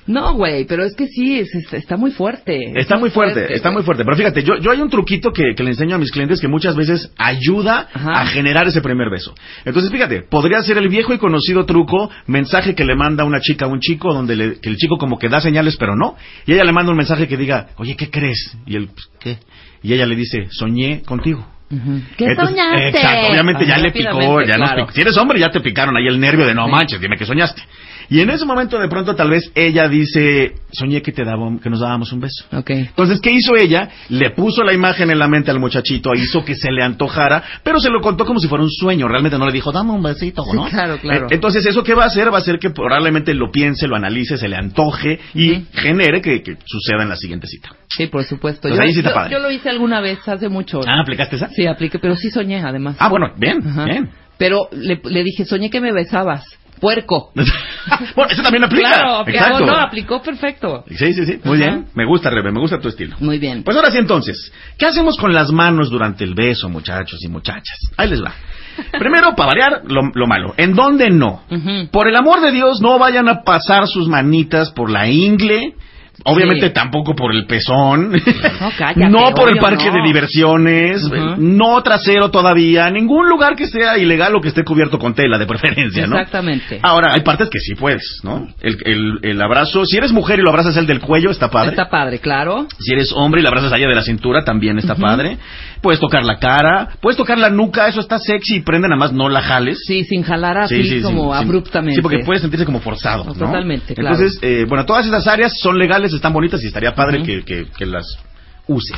No, güey, pero es que sí, es- es- está muy fuerte. Está muy fuerte, está muy fuerte. Pero fíjate, yo, yo hay un truquito que, que le enseño a mis clientes que muchas veces ayuda Ajá. a generar ese primer beso. Entonces, fíjate, podría ser el viejo y conocido truco, mensaje que le manda una chica a un chico, donde le- que el chico como que da señales, pero no. Y ella le manda un mensaje que diga, oye, ¿qué crees? Y él, pues, ¿qué? Y ella le dice, soñé contigo. ¿Qué Entonces, soñaste? Exacto, obviamente ya le picó, ya nos claro. picó. Si eres hombre, ya te picaron ahí el nervio de no Sí. manches, dime que soñaste. Y en ese momento, de pronto, tal vez ella dice, soñé que te daba, que nos dábamos un beso. Ok. Entonces, ¿qué hizo ella? Le puso la imagen en la mente al muchachito, hizo que se le antojara, pero se lo contó como si fuera un sueño. Realmente no le dijo, dame un besito, Sí, ¿no? claro, claro. Eh, Entonces, ¿eso qué va a hacer? Va a hacer que probablemente lo piense, lo analice, se le antoje y genere que, que suceda en la siguiente cita. Sí, por supuesto. Pues yo, ahí sí está yo- padre. yo lo hice alguna vez hace mucho. Ah, ¿aplicaste esa? Sí, apliqué, pero sí soñé además. Ah, bueno, bien, Ajá. bien. Pero le, le dije, soñé que me besabas. Puerco. *laughs* bueno, eso también aplica. Claro, aplicó, no, aplicó perfecto. Sí, sí, sí. Muy Ajá. bien. Me gusta, Rebe, me gusta tu estilo. Muy bien. Pues ahora sí, entonces, ¿qué hacemos con las manos durante el beso, muchachos y muchachas? Ahí les va. Primero, para variar, lo, lo malo. ¿En dónde no? Por el amor de Dios, no vayan a pasar sus manitas por la ingle. Obviamente Sí. tampoco por el pezón. No, cállate, *laughs* no por el parque no. de diversiones. No trasero todavía. Ningún lugar que sea ilegal o que esté cubierto con tela, de preferencia, ¿no? Exactamente. Ahora, hay partes que sí puedes, ¿no? El, el, el abrazo, si eres mujer y lo abrazas el del cuello, está padre. Está padre, claro. Si eres hombre y la abrazas allá de la cintura, también está padre. Puedes tocar la cara, puedes tocar la nuca, eso está sexy y prende, nada más no la jales. Sí, sin jalar así Sí, sí, como abruptamente. Sí, porque puede sentirse como forzado. No, ¿no? totalmente, claro. Entonces, eh, bueno, todas esas áreas son legales, están bonitas y estaría padre que, que- que las uses.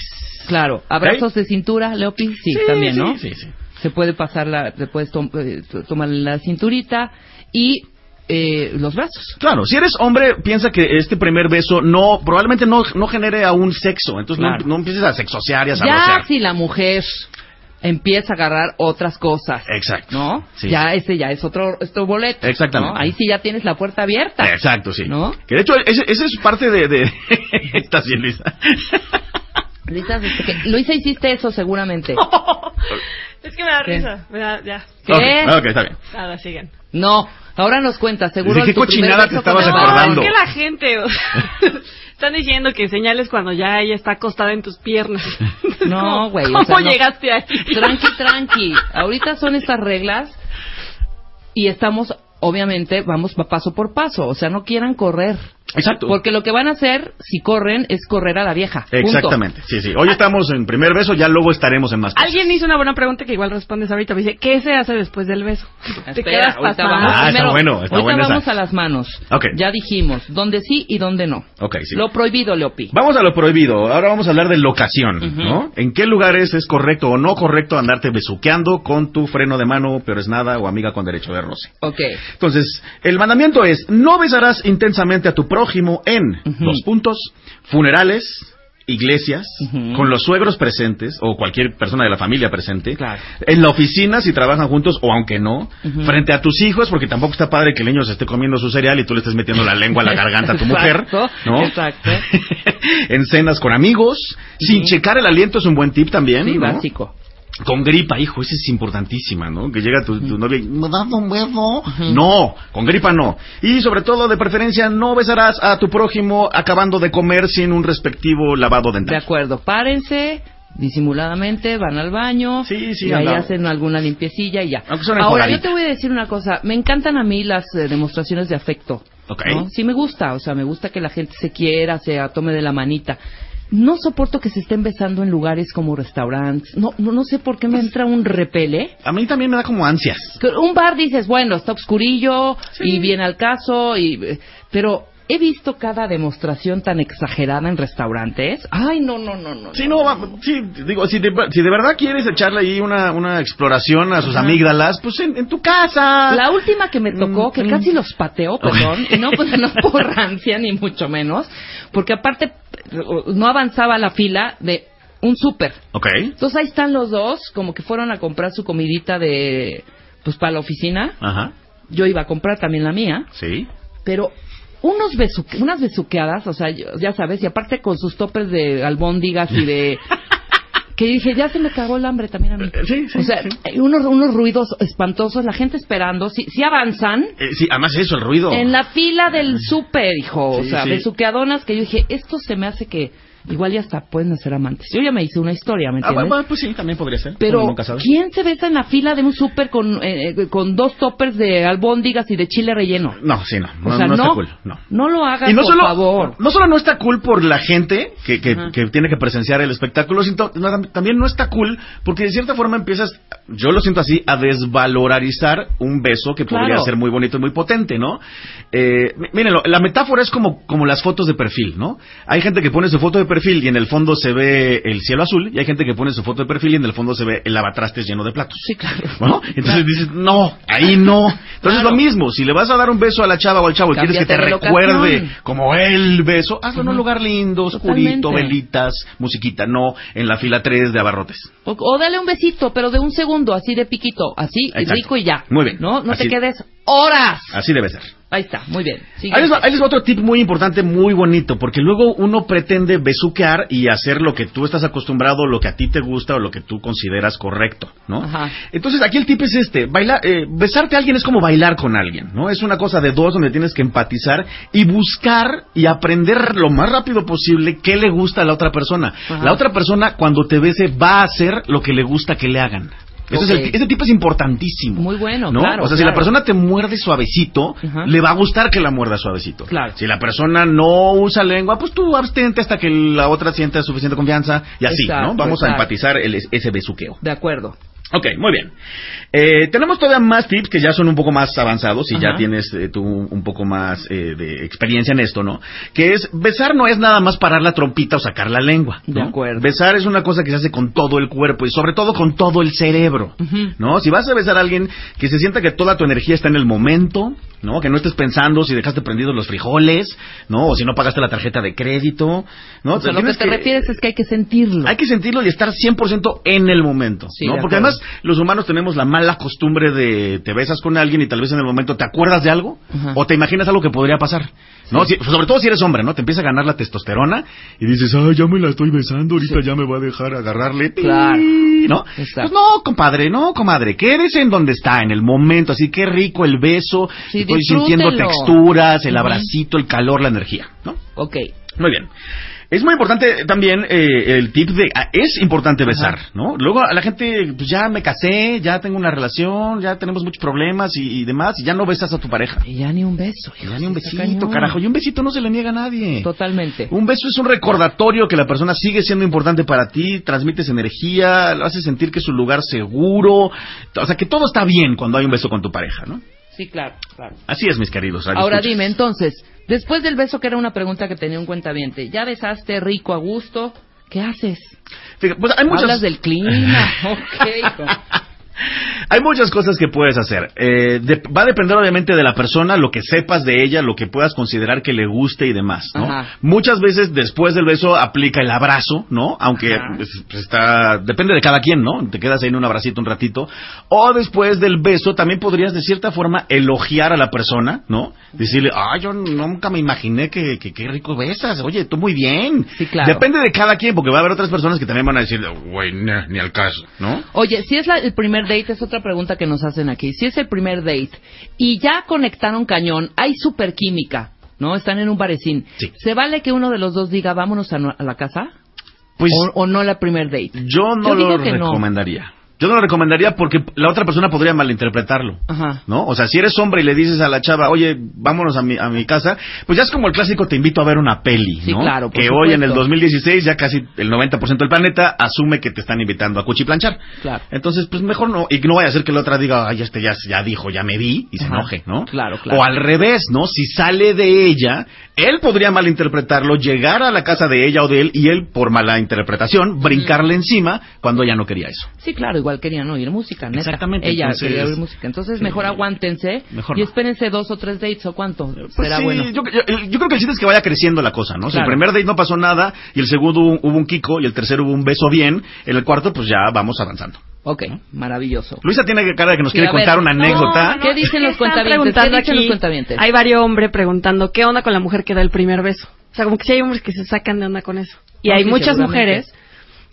Claro. Abrazos de cintura, Leopi, sí, también, ¿no? Sí, sí, sí. Se puede pasar la, te puedes tom- eh, tomar la cinturita y eh, los brazos. Claro, si eres hombre, piensa que este primer beso no, probablemente no, no genere aún sexo. Entonces Claro. no, no empieces a sexosear y a Ya sabrosear. si la mujer empieza a agarrar otras cosas, Exacto. ¿no? Sí. Ya ese ya es otro, otro boleto. Exactamente. ¿no? Ahí sí ya tienes la puerta abierta. Exacto, sí. ¿No? Que de hecho, ese, ese es parte de... de... *laughs* Estás bien, Lisa. Luisa, que- Luisa, hiciste eso seguramente. *laughs* Es que me da ¿Qué? risa. Me da, ya. ¿Qué? Ok, ok, está bien. Nada, siguen. No, ahora nos cuentas, seguro. ¿De qué cochinada te estabas el- No, acordando? es que la gente o sea, *laughs* están diciendo que señales cuando ya ella está acostada en tus piernas. *laughs* No, ¿Cómo- güey, o ¿Cómo sea, no. llegaste ahí? Tranqui, tranqui. Ahorita son estas reglas y estamos, obviamente, vamos pa- paso por paso. O sea, no quieran correr. Exacto. Porque lo que van a hacer, si corren, es correr a la vieja. Punto. Exactamente, sí, sí. Hoy estamos en primer beso, ya luego estaremos en más cosas. Alguien hizo una buena pregunta que igual respondes ahorita. Me dice, ¿qué se hace después del beso? Te Espera, quedas ahorita pasando. vamos. Ah, está Primero, bueno, está ahorita esa. vamos a las manos. Ok. Ya dijimos, dónde sí y dónde no. Ok, sí. Lo prohibido, Leopi. Vamos a lo prohibido. Ahora vamos a hablar de locación. ¿no? ¿En qué lugares es correcto o no correcto andarte besuqueando con tu freno de mano, pero es nada, o amiga con derecho de roce? Ok. Entonces, el mandamiento es, no besarás intensamente a tu prójimo en dos puntos, funerales, iglesias, con los suegros presentes o cualquier persona de la familia presente, Claro. en la oficina si trabajan juntos o aunque no, frente a tus hijos, porque tampoco está padre que el niño se esté comiendo su cereal y tú le estés metiendo la lengua a la garganta a tu mujer, Exacto, ¿no? exacto. *laughs* en cenas con amigos, sin checar el aliento es un buen tip también, Sí, ¿no? básico. Con gripa, hijo, esa es importantísima, ¿no? Que llega tu, tu novia y me das un beso. No, con gripa no. Y sobre todo, de preferencia, no besarás a tu prójimo acabando de comer sin un respectivo lavado De dental. acuerdo, párense disimuladamente, van al baño Sí, sí, y ahí hacen alguna limpiecilla y ya. Ahora, yo te voy a decir una cosa, me encantan a mí las eh, demostraciones de afecto. Ok. ¿no? Sí me gusta, o sea, me gusta que la gente se quiera, se tome de la manita. No soporto que se estén besando en lugares como restaurantes. No, no, no sé por qué me entra un repele. A mí también me da como ansias. Un bar dices, bueno, está oscurillo y viene al caso, y, eh, pero he visto cada demostración tan exagerada en restaurantes. Ay, no, no, no, no. Sí, no, va- sí, digo, si de, si de verdad quieres echarle ahí una, una exploración a sus amígdalas, pues en, en tu casa. La última que me tocó, que Mm, casi los pateó, perdón, y no, pues, *laughs* no por rancia ni mucho menos, porque aparte no avanzaba la fila de un súper. Ok. Entonces ahí están los dos, como que fueron a comprar su comidita de, pues para la oficina. Ajá. Yo iba a comprar también la mía, Sí. pero unos besu unas besuqueadas, o sea, ya sabes, y aparte con sus topes de albóndigas y de... *laughs* que dije, ya se me cagó el hambre también a mí. Sí, sí, o sea, sí. hay unos, unos ruidos espantosos, la gente esperando, si, si avanzan. Eh, sí, además eso, el ruido. En la fila del súper, hijo. o sea, sí. besuqueadonas que yo dije, esto se me hace que igual ya hasta pueden ser amantes. Yo ya me hice una historia, ¿me Ah, entiendes? bueno, pues sí, también podría ser. Pero, Uno nunca sabe. ¿quién se besa en la fila de un súper con, eh, eh, con dos toppers de albóndigas y de chile relleno? No, sí, no. O No, sea, no no, está cool. No. no lo hagas, Y no por solo, favor. no solo no está cool por la gente que, que, que tiene que presenciar el espectáculo, sino- no, también no está cool porque de cierta forma empiezas, yo lo siento así, a desvalorizar un beso que podría Claro. ser muy bonito y muy potente, ¿no? Eh, mírenlo, la metáfora es como, como las fotos de perfil, ¿no? Hay gente que pone su foto de perfil y en el fondo se ve el cielo azul y hay gente que pone su foto de perfil y en el fondo se ve el lavatrastes lleno de platos. Sí, claro. ¿No? Entonces dices, no, ahí no. Entonces Claro. lo mismo, si le vas a dar un beso a la chava o al chavo y quieres que te recuerde locación. como el beso, hazlo en un lugar lindo, oscurito, Totalmente. velitas, musiquita, no en la fila 3 de abarrotes. O, o dale un besito, pero de un segundo, así de piquito, así, Exacto. rico y ya. Muy bien. No, no Así- te quedes horas. Así debe ser. Ahí está, muy bien. Ahí les, va, ahí les va otro tip muy importante, muy bonito, porque luego uno pretende besuquear y hacer lo que tú estás acostumbrado, lo que a ti te gusta o lo que tú consideras correcto, ¿no? Ajá. Entonces aquí el tip es este, bailar, eh, besarte a alguien es como bailar con alguien, ¿no? Es una cosa de dos donde tienes que empatizar y buscar y aprender lo más rápido posible qué le gusta a la otra persona. Ajá. La otra persona cuando te bese va a hacer lo que le gusta que le hagan. Ese, es el- Ok. ese tip es importantísimo. Muy bueno, ¿no? claro, O sea, si la persona te muerde suavecito, le va a gustar que la muerda suavecito. Claro. Si la persona no usa lengua, pues tú abstente hasta que la otra sienta suficiente confianza y así, Exacto, ¿no? Vamos a empatizar el- ese besuqueo. De acuerdo. Ok, muy bien. Eh, tenemos todavía más tips que ya son un poco más avanzados y ya tienes eh, tú un poco más eh, de experiencia en esto, ¿no? Que es, besar no es nada más parar la trompita o sacar la lengua, ¿no? De acuerdo. Besar es una cosa que se hace con todo el cuerpo y sobre todo con todo el cerebro, Ujú. ¿no? Si vas a besar a alguien que se sienta que toda tu energía está en el momento, ¿no? Que no estés pensando si dejaste prendidos los frijoles, ¿no? O si no pagaste la tarjeta de crédito, ¿no? O sea, lo que te refieres es que hay que sentirlo. hay que sentirlo y estar 100% en el momento, Sí, ¿no? Porque además los humanos tenemos la mala costumbre de te besas con alguien y tal vez en el momento te acuerdas de algo o te imaginas algo que podría pasar, ¿no? Si- sobre todo si eres hombre, ¿no? Te empieza a ganar la testosterona y dices, ay, ya me la estoy besando, ahorita ya me va a dejar agarrarle, Claro. ¿no? Exacto. Pues no, compadre, no, comadre, quédese en donde está, en el momento, así que rico el beso, Sí, estoy sintiendo texturas, el abracito, el calor, la energía, ¿no? Ok. Muy bien. Es muy importante también eh, el tip de... ah, es importante besar, ¿no? Luego a la gente, pues ya me casé, ya tengo una relación, ya tenemos muchos problemas y, y demás, y ya no besas a tu pareja. Y ya ni un beso. Ya ni un Está besito, cañón. carajo. Y un besito no se le niega a nadie. Totalmente. Un beso es un recordatorio que la persona sigue siendo importante para ti, transmites energía, lo hace sentir que es un lugar seguro, o sea que todo está bien cuando hay un beso con tu pareja, ¿no? Sí, claro, claro. Así es, mis queridos. Ahora dime, entonces, después del beso, que era una pregunta que tenía un cuentaviente, ya besaste rico a gusto, ¿qué haces? Pues hay muchas... Hablas del clima. *laughs* ok. Hay muchas cosas que puedes hacer. Eh, de- va a depender obviamente de la persona, lo que sepas de ella, lo que puedas considerar que le guste y demás, ¿no? Ajá. Muchas veces después del beso aplica el abrazo, ¿no? Aunque pues, pues, está depende de cada quien, ¿no? Te quedas ahí en un abracito un ratito. O después del beso también podrías de cierta forma elogiar a la persona, ¿no? Decirle, ah, yo nunca me imaginé que, que qué rico besas. Oye, tú muy bien. Sí, claro. Depende de cada quien, porque va a haber otras personas que también van a decir, güey, ne- ni al caso, ¿no? Oye, si es la- el primer date, es otra pregunta que nos hacen aquí. Si es el primer date y ya conectaron cañón, hay super química, ¿no? Están en un barecín. Sí. ¿Se vale que uno de los dos diga, vámonos a, la casa? Pues o, o no la primer date? Yo no Yo lo digo que no. recomendaría. Yo no lo recomendaría porque la otra persona podría malinterpretarlo. Ajá. ¿No? O sea, si eres hombre y le dices a la chava, oye, vámonos a mi, a mi casa, pues ya es como el clásico te invito a ver una peli, Sí, ¿no? claro, por que hoy en el supuesto. 2016 ya casi el 90% del planeta asume que te están invitando a cuchiplanchar. Claro. Entonces, pues mejor no, y no vaya a ser que la otra diga, ay, este ya, ya dijo, ya me vi, y se Ajá. enoje, ¿no? Claro, claro. O al revés, ¿no? Si sale de ella, él podría malinterpretarlo, llegar a la casa de ella o de él, y él, por mala interpretación, brincarle encima cuando ella no quería eso. Sí, claro, igual querían oír música, neta. Exactamente, Ella entonces- quería oír música. Entonces, Sí. mejor aguántense Mejor y no. espérense dos o tres dates o cuánto Pues será sí, bueno. yo, yo- yo creo que el chiste es que vaya creciendo la cosa, ¿no? Si el primer date no pasó nada, y el segundo hubo, hubo un kiko, y el tercero hubo un beso bien, en el cuarto, pues ya vamos avanzando. Ok, maravilloso. Luisa tiene cara de que nos Sí, quiere ver. contar una No, anécdota. ¿Qué dicen los Están cuentavientes? ¿Qué preguntando dicen los aquí, cuentavientes? Hay varios hombres preguntando qué onda con la mujer que da el primer beso. O sea, como que sí hay hombres que se sacan de onda con eso. Y No, hay sí, muchas mujeres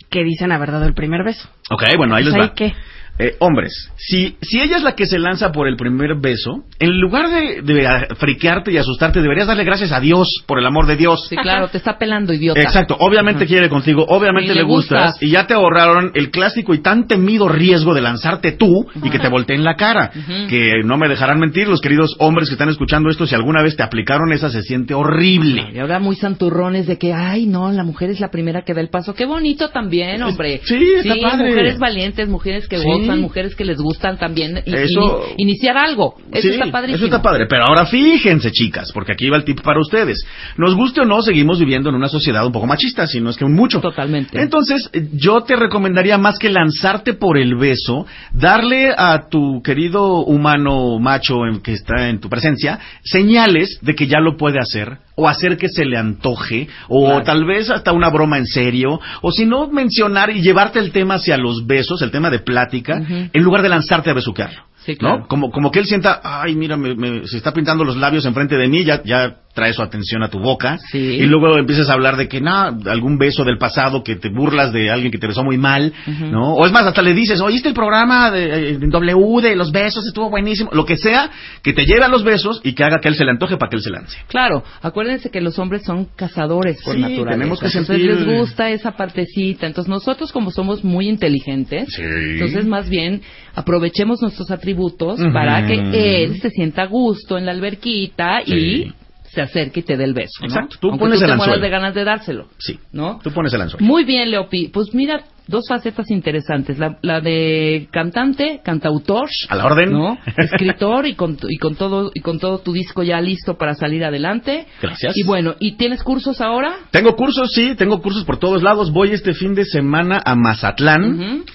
que dicen haber dado el primer beso. Ok, bueno, ahí les Pues, va. ¿ahí qué? Eh, hombres, si, si ella es la que se lanza por el primer beso, en lugar de, de friquearte y asustarte, deberías darle gracias a Dios, por el amor de Dios. Sí, claro, te está pelando, idiota. Exacto, obviamente quiere contigo, obviamente Y le le gustas, gustas. y ya te ahorraron el clásico y tan temido riesgo de lanzarte tú y que te volteen la cara. Que no me dejarán mentir los queridos hombres que están escuchando esto, si alguna vez te aplicaron esa se siente horrible. Y ahora muy santurrones de que, ay, no, la mujer es la primera que da el paso. Qué bonito también, hombre. Sí, está padre. mujeres valientes, mujeres que Sí. Mujeres que les gustan también. y- Eso- ini- iniciar algo. Eso Sí, está padrísimo. Eso está padre. Pero ahora fíjense, chicas, porque aquí va el tip para ustedes. Nos guste o no, seguimos viviendo en una sociedad un poco machista, si no es que un mucho. Totalmente. Entonces, yo te recomendaría más que lanzarte por el beso, darle a tu querido humano macho en- que está en tu presencia señales de que ya lo puede hacer, o hacer que se le antoje, o Claro. tal vez hasta una broma en serio, o si no, mencionar y llevarte el tema hacia los besos, el tema de plática, en lugar de lanzarte a besuquearlo. Sí, claro. ¿no? Como, como que él sienta, ay, mira, me, me- se está pintando los labios enfrente de mí, ya, ya trae su atención a tu boca. Sí. Y luego empiezas a hablar de que, no, algún beso del pasado, que te burlas de alguien que te besó muy mal. ¿no? O es más, hasta le dices, oíste el programa de, eh, W de los besos, estuvo buenísimo. Lo que sea, que te lleve a los besos y que haga que él se le antoje para que él se lance. Claro, acuérdense que los hombres son cazadores por Sí, naturaleza. tenemos que Entonces sentir- les gusta esa partecita. Entonces nosotros como somos muy inteligentes, Sí. entonces más bien aprovechemos nuestros atributos para que él se sienta a gusto en la alberquita y se acerque y te dé el beso. ¿no? Exacto, tú Aunque pones tú el te anzuelo. de ganas de dárselo. Sí. ¿No? Tú pones el anzuelo. Muy bien, Leopi. Pues mira, dos facetas interesantes. La, la de cantante, cantautor. A la orden. ¿No? *laughs* Escritor y con, y con todo y con todo tu disco ya listo para salir adelante. Gracias. Y bueno, ¿y tienes cursos ahora? Tengo cursos, sí, tengo cursos por todos lados. Voy este fin de semana a Mazatlán. Ujú.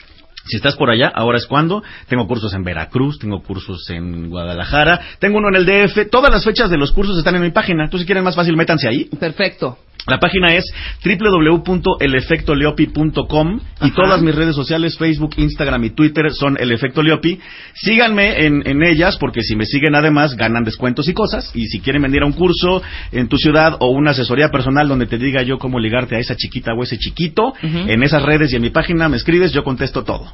Si estás por allá, ahora es cuando. Tengo cursos en Veracruz, tengo cursos en Guadalajara, tengo uno en el DF. Todas las fechas de los cursos están en mi página. Tú si quieren más fácil, métanse ahí. Perfecto. La página es www.elefectoleopi.com y todas mis redes sociales, Facebook, Instagram y Twitter son El Efecto Leopi. Síganme en, en ellas porque si me siguen además ganan descuentos y cosas. Y si quieren venir a un curso en tu ciudad o una asesoría personal donde te diga yo cómo ligarte a esa chiquita o ese chiquito, en esas redes y en mi página me escribes, yo contesto todo.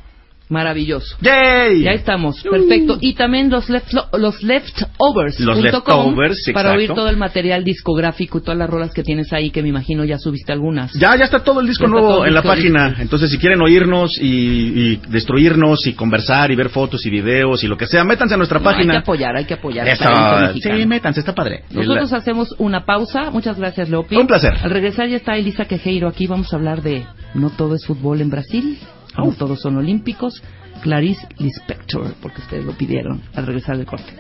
Maravilloso. ¡Yay! Ya estamos, perfecto. Y también los, left, los leftovers. Los com leftovers, Para oír todo el material discográfico y todas las rolas que tienes ahí, que me imagino ya subiste algunas. Ya, ya está todo el disco Ya nuevo en la disco página. listo. Entonces, si quieren oírnos y, y destruirnos y conversar y ver fotos y videos y lo que sea, métanse a nuestra No, hay página. que apoyar, hay que apoyar. Eso, sí, métanse, está padre. Nosotros hacemos una pausa. Muchas gracias, Leopi. Un placer. Al regresar ya está Elisa Quejeiro aquí. Vamos a hablar de No todo es fútbol en Brasil. No todos son olímpicos. Clarice Lispector, porque ustedes lo pidieron al regresar del corte.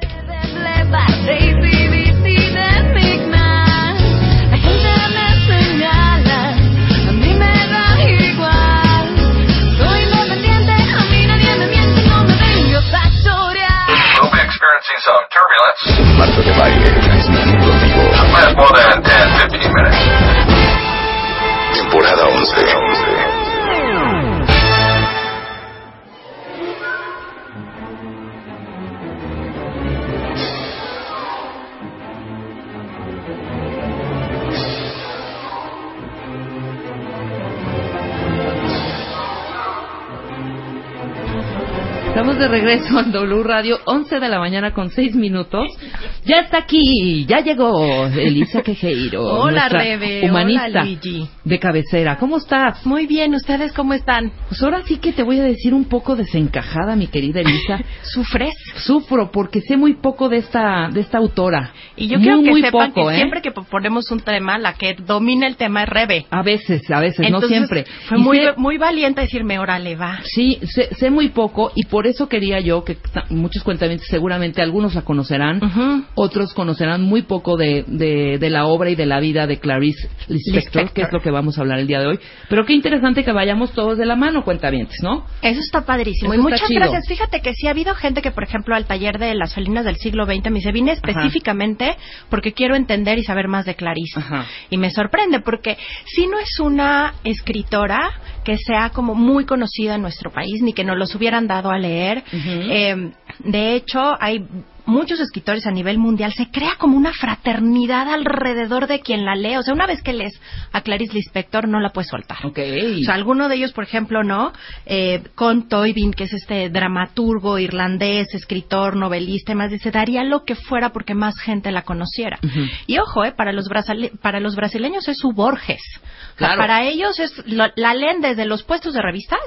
We'll be experiencing some turbulence. Marta de baile, transmitiendo en vivo. Last more than 10, 15 minutes. Temporada 11. De regreso en W Radio, 11 de la mañana con 6 minutos. Ya está aquí, ya llegó Elisa Quejeiro. Hola, Rebe, Humanista hola, Luigi. de cabecera. ¿Cómo estás? Muy bien, ¿ustedes cómo están? Pues ahora sí que te voy a decir un poco desencajada, mi querida Elisa. *laughs* ¿Sufres? Sufro porque sé muy poco de esta de esta autora. Y yo Muy, quiero que muy sepan poco, que ¿eh? siempre que ponemos un tema, la que domina el tema es Rebe. A veces, a veces, no siempre. Fue Y muy, sé- muy valiente decirme, órale, va. Sí, sé, sé muy poco y por eso quería yo que muchos cuentamientos, seguramente algunos la conocerán, otros conocerán muy poco de, de, de la obra y de la vida de Clarice Lispector, Lispector. que es lo que vamos a hablar el día de hoy. Pero qué interesante que vayamos todos de la mano, cuentavientes, ¿no? Eso está padrísimo. Eso y está muchas chido. gracias. Fíjate que sí ha habido gente que, por ejemplo, al taller de las felinas del siglo XX me dice, vine específicamente porque quiero entender y saber más de Clarice. Ajá. Y me sorprende porque si no es una escritora que sea como muy conocida en nuestro país, ni que nos los hubieran dado a leer. Eh, de hecho, hay muchos escritores a nivel mundial se crea como una fraternidad alrededor de quien la lee. O sea, una vez que lees a Clarice Lispector, no la puedes soltar. Ok. O sea, alguno de ellos, por ejemplo, ¿no? Eh, Con Toybin, que es este dramaturgo irlandés, escritor, novelista, y más dice, daría lo que fuera porque más gente la conociera. Y ojo, eh, para los, para los brasileños es su Borges. O sea, Claro. para ellos es lo- la leen desde los puestos de revistas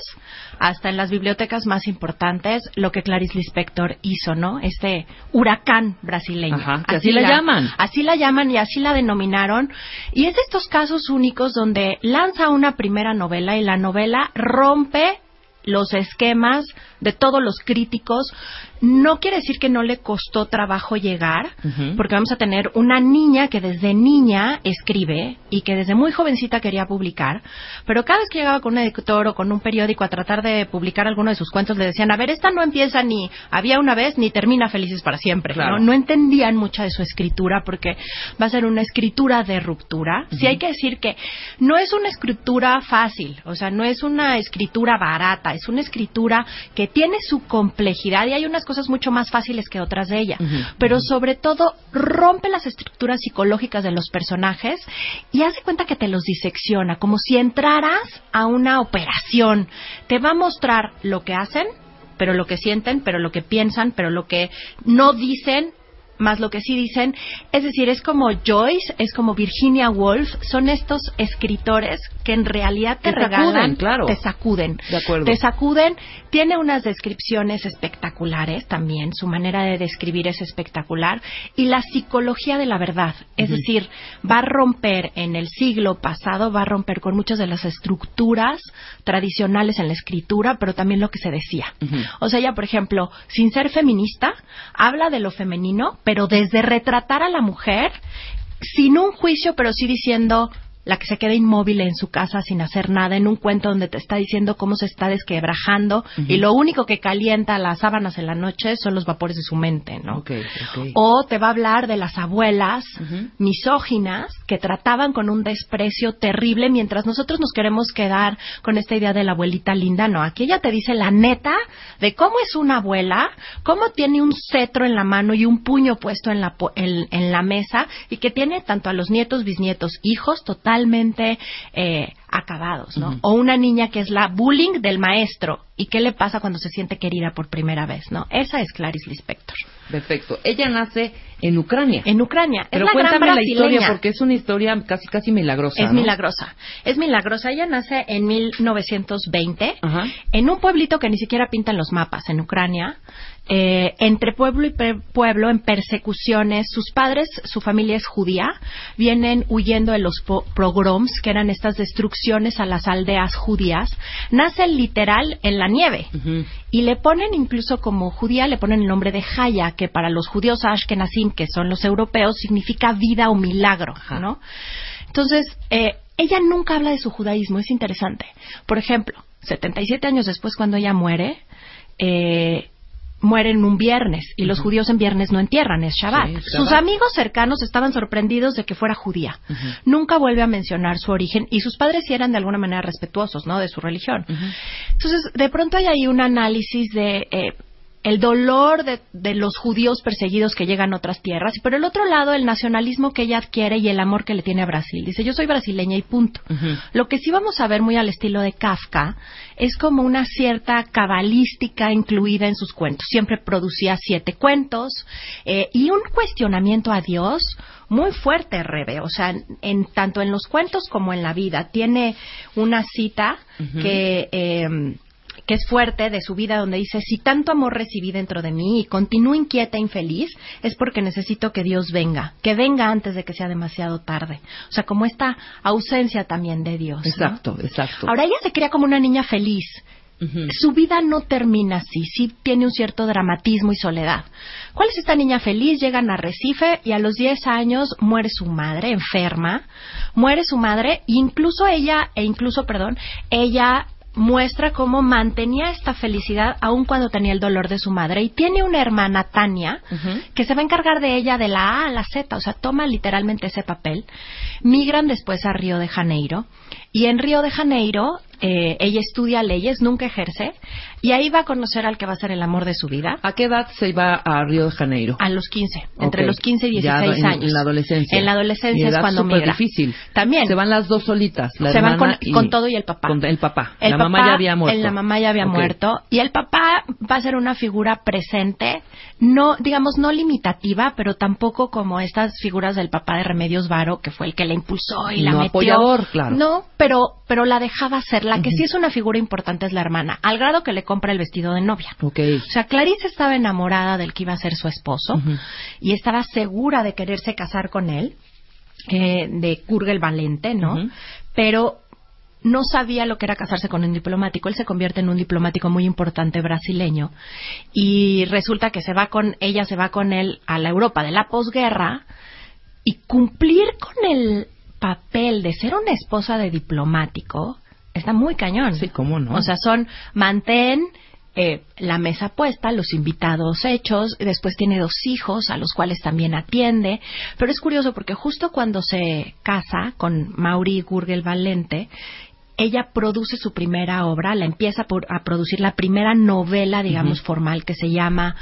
hasta en las bibliotecas más importantes lo que Clarice Lispector hizo, ¿no? Este huracán brasileño. Ajá, que así la llaman. Así la llaman y así la denominaron. Y es de estos casos únicos donde lanza una primera novela y la novela rompe los esquemas de todos los críticos. No quiere decir que no le costó trabajo llegar, porque vamos a tener una niña que desde niña escribe y que desde muy jovencita quería publicar, pero cada vez que llegaba con un editor o con un periódico a tratar de publicar alguno de sus cuentos, le decían, a ver, esta no empieza ni había una vez ni termina Felices para siempre. Claro. ¿no? no entendían mucha de su escritura porque va a ser una escritura de ruptura. Sí hay que decir que no es una escritura fácil, o sea, no es una escritura barata, es una escritura que tiene su complejidad y hay unas cosas mucho más fáciles que otras de ella. Pero sobre todo rompe las estructuras psicológicas de los personajes y hace cuenta que te los disecciona, como si entraras a una operación. Te va a mostrar lo que hacen, pero lo que sienten, pero lo que piensan, pero lo que no dicen, más lo que sí dicen. Es decir, es como Joyce, es como Virginia Woolf, son estos escritores que en realidad te, Te sacuden, regalan, claro. te sacuden. De acuerdo. Te sacuden, tiene unas descripciones espectaculares también, su manera de describir es espectacular y la psicología de la verdad, es decir, va a romper en el siglo pasado, va a romper con muchas de las estructuras tradicionales en la escritura, pero también lo que se decía. O sea, ella, por ejemplo, sin ser feminista, habla de lo femenino, pero desde retratar a la mujer sin un juicio, pero sí diciendo la que se queda inmóvil en su casa sin hacer nada, en un cuento donde te está diciendo cómo se está desquebrajando y lo único que calienta las sábanas en la noche son los vapores de su mente, ¿no? O te va a hablar de las abuelas misóginas que trataban con un desprecio terrible mientras nosotros nos queremos quedar con esta idea de la abuelita linda. No, aquí ella te dice la neta de cómo es una abuela, cómo tiene un cetro en la mano y un puño puesto en la, en, en la mesa y que tiene tanto a los nietos, bisnietos, hijos totalmente eh, acabados, ¿no? O una niña que es la bullying del maestro y qué le pasa cuando se siente querida por primera vez, ¿no? Esa es Clarice Lispector. Perfecto. Ella nace en Ucrania. En Ucrania. Pero es la gran cuéntame la historia porque es una historia casi casi milagrosa. Es ¿no? milagrosa. Es milagrosa. Ella nace en 1920 Ajá. en un pueblito que ni siquiera pintan los mapas en Ucrania. Eh, entre pueblo y pueblo en persecuciones. Sus padres, su familia es judía, vienen huyendo de los po- pogroms, que eran estas destrucciones a las aldeas judías. Nace literal en la nieve. Y le ponen incluso como judía, le ponen el nombre de Haya, que para los judíos Ashkenazim, que son los europeos, significa vida o milagro. ¿no? Entonces, eh, ella nunca habla de su judaísmo, es interesante. Por ejemplo, 77 años después, cuando ella muere, eh, muere en un viernes y los judíos en viernes no entierran, es Shabbat. Sí, Sus amigos cercanos estaban sorprendidos de que fuera judía. Nunca vuelve a mencionar su origen y sus padres sí eran de alguna manera respetuosos, ¿no? De su religión. Entonces, de pronto hay ahí un análisis de eh, el dolor de, de los judíos perseguidos que llegan a otras tierras, y por el otro lado el nacionalismo que ella adquiere y el amor que le tiene a Brasil. Dice, yo soy brasileña y punto. Lo que sí vamos a ver muy al estilo de Kafka es como una cierta cabalística incluida en sus cuentos. Siempre producía siete cuentos eh, y un cuestionamiento a Dios muy fuerte, Rebe. O sea, en, tanto en los cuentos como en la vida. Tiene una cita que... eh, que es fuerte de su vida, donde dice, si tanto amor recibí dentro de mí y continúo inquieta e infeliz, es porque necesito que Dios venga, que venga antes de que sea demasiado tarde. O sea, como esta ausencia también de Dios. ¿no? Exacto, exacto. Ahora ella se crea como una niña feliz. Su vida no termina así, sí tiene un cierto dramatismo y soledad. ¿Cuál es esta niña feliz? Llegan a Recife y a los 10 años muere su madre, enferma, muere su madre, e incluso ella, e incluso, perdón, ella muestra cómo mantenía esta felicidad aun cuando tenía el dolor de su madre y tiene una hermana Tania que se va a encargar de ella de la A a la Z, o sea, toma literalmente ese papel. Migran después a Río de Janeiro y en Río de Janeiro eh, ella estudia leyes, nunca ejerce, y ahí va a conocer al que va a ser el amor de su vida. ¿A qué edad se va a Río de Janeiro? A los 15, entre los 15 y Ya 16 en- años. En la adolescencia. En la adolescencia Y es edad cuando súper migra. difícil. También. Se van las dos solitas. La Se van con, y- con todo y el papá. Con el papá. El la papá, mamá ya había muerto. La mamá ya había Ok. muerto. Y el papá va a ser una figura presente, no, digamos, no limitativa, pero tampoco como estas figuras del papá de Remedios Varo, que fue el que la impulsó y la No metió. apoyador, claro. No, pero, pero la dejaba ser. La que sí es una figura importante es la hermana, al grado que le compra el vestido de novia. Ok. O sea, Clarice estaba enamorada del que iba a ser su esposo y estaba segura de quererse casar con él, eh, de Kurgel Valente, ¿no? Pero no sabía lo que era casarse con un diplomático. Él se convierte en un diplomático muy importante brasileño y resulta que se va con ella, se va con él a la Europa de la posguerra y cumplir con el papel de ser una esposa de diplomático está muy cañón. Sí, cómo no. O sea, son mantén eh, la mesa puesta, los invitados hechos, después tiene dos hijos a los cuales también atiende. Pero es curioso porque justo cuando se casa con Mauri Gurgel Valente, ella produce su primera obra, la empieza por- a producir la primera novela, digamos, formal que se llama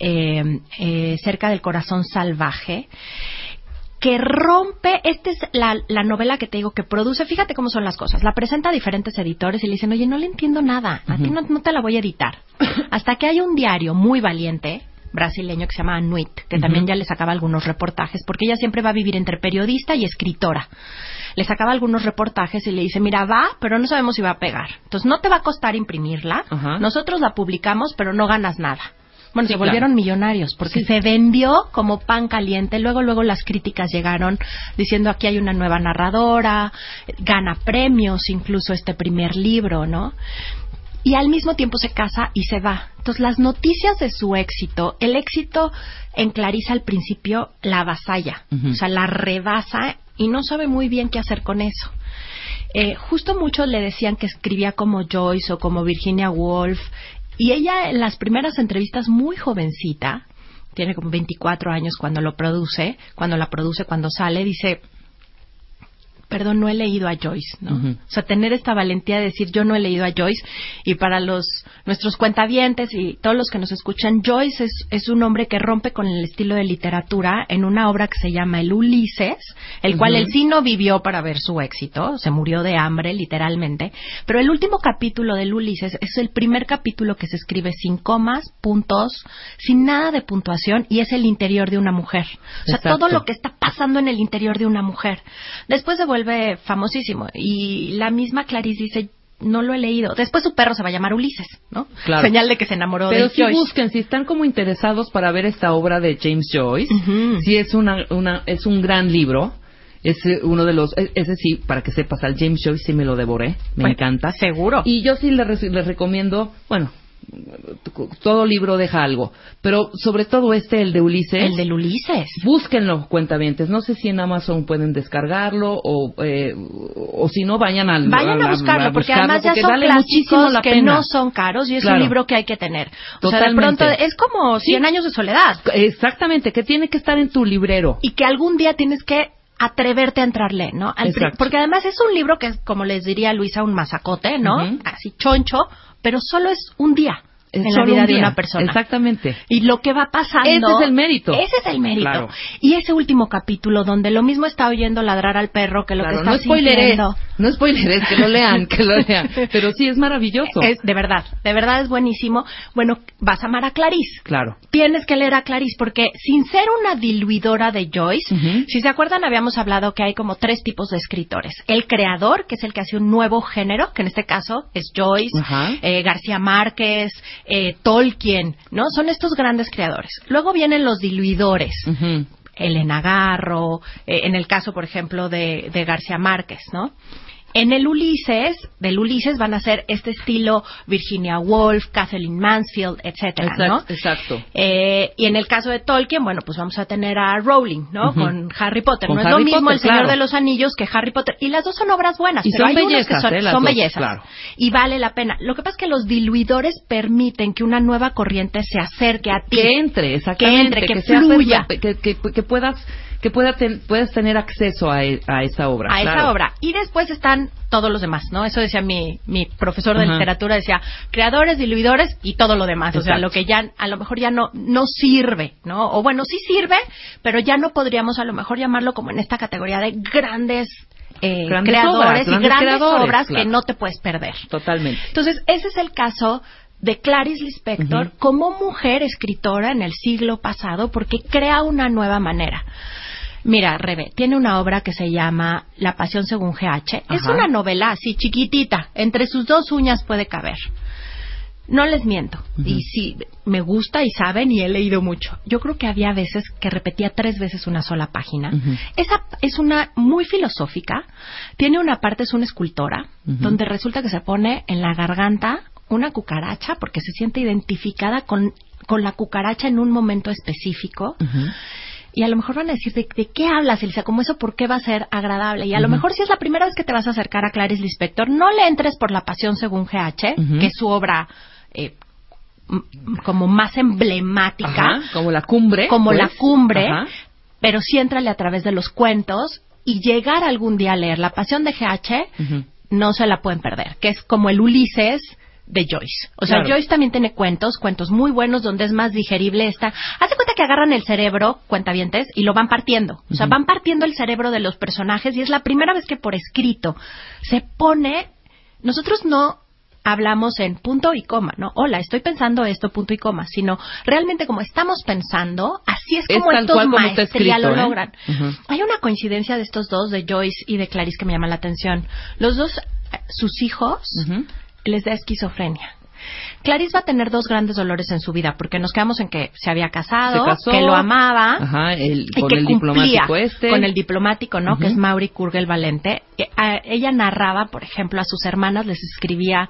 eh, eh, Cerca del Corazón Salvaje que rompe, esta es la, la novela que te digo que produce, fíjate cómo son las cosas, la presenta a diferentes editores y le dicen, oye, no le entiendo nada, a ti no, no te la voy a editar. *laughs* Hasta que hay un diario muy valiente, brasileño, que se llama Anuit, que también ya le sacaba algunos reportajes, porque ella siempre va a vivir entre periodista y escritora. Le sacaba algunos reportajes y le dice, mira, va, pero no sabemos si va a pegar. Entonces no te va a costar imprimirla, nosotros la publicamos, pero no ganas nada. Bueno, Sí, se claro. volvieron millonarios porque Sí. se vendió como pan caliente. Luego, luego las críticas llegaron diciendo aquí hay una nueva narradora, gana premios incluso este primer libro, ¿no? Y al mismo tiempo se casa y se va. Entonces, las noticias de su éxito, el éxito en Clarisa al principio la avasalla, o sea, la rebasa y no sabe muy bien qué hacer con eso. Eh, justo muchos le decían que escribía como Joyce o como Virginia Woolf y ella en las primeras entrevistas muy jovencita, tiene como 24 años cuando lo produce, cuando la produce, cuando sale, dice, perdón, no he leído a Joyce, ¿no? O sea, tener esta valentía de decir yo no he leído a Joyce y para los nuestros cuentavientes y todos los que nos escuchan, Joyce es, es un hombre que rompe con el estilo de literatura en una obra que se llama El Ulises, el cual él sí no vivió para ver su éxito, se murió de hambre literalmente, pero el último capítulo del Ulises es el primer capítulo que se escribe sin comas, puntos, sin nada de puntuación y es el interior de una mujer. O sea, Exacto. todo lo que está pasando en el interior de una mujer. Después se vuelve famosísimo y la misma Clarice dice no lo he leído. Después su perro se va a llamar Ulises, ¿no? Claro. Señal de que se enamoró Pero de si Joyce. busquen, si están como interesados para ver esta obra de James Joyce, Ujú. sí es una, una, es un gran libro. Es eh, uno de los, e- ese sí, para que sepas, al James Joyce sí me lo devoré, me encanta. Seguro. Y yo sí les, les recomiendo, bueno, todo libro deja algo, pero sobre todo este, el de Ulises. el del Ulises. Búsquenlo, cuentavientes. No sé si en Amazon pueden descargarlo o, eh, o si no, vayan al Vayan a buscarlo, porque además ya son clásicos que pena. no son caros y es Claro. un libro que hay que tener. O sea, de pronto es como 100 años de soledad Exactamente, que tiene que estar en tu librero. y que algún día tienes que atreverte a entrarle, ¿no? Al porque además es un libro que es, como les diría Luisa, un masacote, ¿no? Ujú. Así choncho, pero solo es un día Es en la vida un de una persona. Exactamente. Y lo que va pasando. Ese es el mérito. Ese es el mérito. Claro. Y ese último capítulo donde lo mismo está oyendo ladrar al perro que lo Claro, que está no sintiendo. no spoilerés, que lo lean, que lo lean. *laughs* Pero sí es maravilloso. Es, de verdad, de verdad es buenísimo. Bueno, vas a amar a Clarice. Claro. Tienes que leer a Clarice porque sin ser una diluidora de Joyce, si se acuerdan habíamos hablado que hay como tres tipos de escritores. El creador, que es el que hace un nuevo género, que en este caso es Joyce, eh, García Márquez, eh, Tolkien, ¿no? Son estos grandes creadores. Luego vienen los diluidores. Ujú. Elena Garro, eh, en el caso, por ejemplo, de, de García Márquez, ¿no? En el Ulises, del Ulises van a ser este estilo Virginia Woolf, Kathleen Mansfield, etcétera, ¿no? Exacto, exacto. Eh, y en el caso de Tolkien, bueno, pues vamos a tener a Rowling, ¿no? Ujú. Con Harry Potter. Con no es lo mismo Potter, El Señor claro. de los Anillos que Harry Potter. Y las dos son obras buenas, Y pero son hay unas que bellezas, son, ¿eh? Las son dos, bellezas. claro. Y vale la pena. Lo que pasa es que los diluidores permiten que una nueva corriente se acerque a ti. Que entre, exactamente. Que entre, que fluya. perfe- que, que, que puedas que pueda ten- puedas tener acceso a, e- a esa obra. a Claro. esa obra. Y después están todos los demás, ¿no? Eso decía mi, mi profesor de literatura, decía creadores, diluidores y todo lo demás. O sea, lo que ya a lo mejor ya no, no sirve, ¿no? O bueno, sí sirve, pero ya no podríamos a lo mejor llamarlo como en esta categoría de grandes, eh, Grandes creadores obras, y grandes obras claro. que no te puedes perder. Totalmente. Entonces, ese es el caso de Clarice Lispector como mujer escritora en el siglo pasado porque crea una nueva manera. Mira, Rebe, tiene una obra que se llama La Pasión según GH. Es una novela así chiquitita, entre sus dos uñas puede caber. No les miento. Y sí, me gusta y saben y he leído mucho. Yo creo que había veces que repetía tres veces una sola página. Esa es una muy filosófica. Tiene una parte, es una escultora, donde resulta que se pone en la garganta una cucaracha porque se siente identificada con, con la cucaracha en un momento específico. Y a lo mejor van a decir, ¿de, de qué hablas, Elisa? ¿Cómo eso por qué va a ser agradable? Y a lo mejor si es la primera vez que te vas a acercar a Clarice Lispector, no le entres por La Pasión según GH, que es su obra eh, como más emblemática, Ajá, como la cumbre. como pues. la cumbre, Ajá. pero sí entrale a través de los cuentos y llegar algún día a leer La Pasión de GH, no se la pueden perder, que es como el Ulises de Joyce. O sea, Claro. Joyce también tiene cuentos, cuentos muy buenos donde es más digerible esta. Hace cuenta que agarran el cerebro, cuentavientes, y lo van partiendo. O sea, van partiendo el cerebro de los personajes y es la primera vez que por escrito se pone. Nosotros no hablamos en punto y coma, ¿no? Hola, estoy pensando esto, punto y coma, sino realmente como estamos pensando, así es Es como tal estos maestría lo ¿eh? logran. Ujú. Hay una coincidencia de estos dos, de Joyce y de Clarice, que me llama la atención. Los dos, eh, sus hijos. Les da esquizofrenia. Clarice va a tener dos grandes dolores en su vida, porque nos quedamos en que se había casado, Se casó. que lo amaba, Ajá, el- y con que el cumplía diplomático este. con el diplomático, ¿no? Que es Mauri Kurgel Valente. Eh, ella narraba, por ejemplo, a sus hermanas les escribía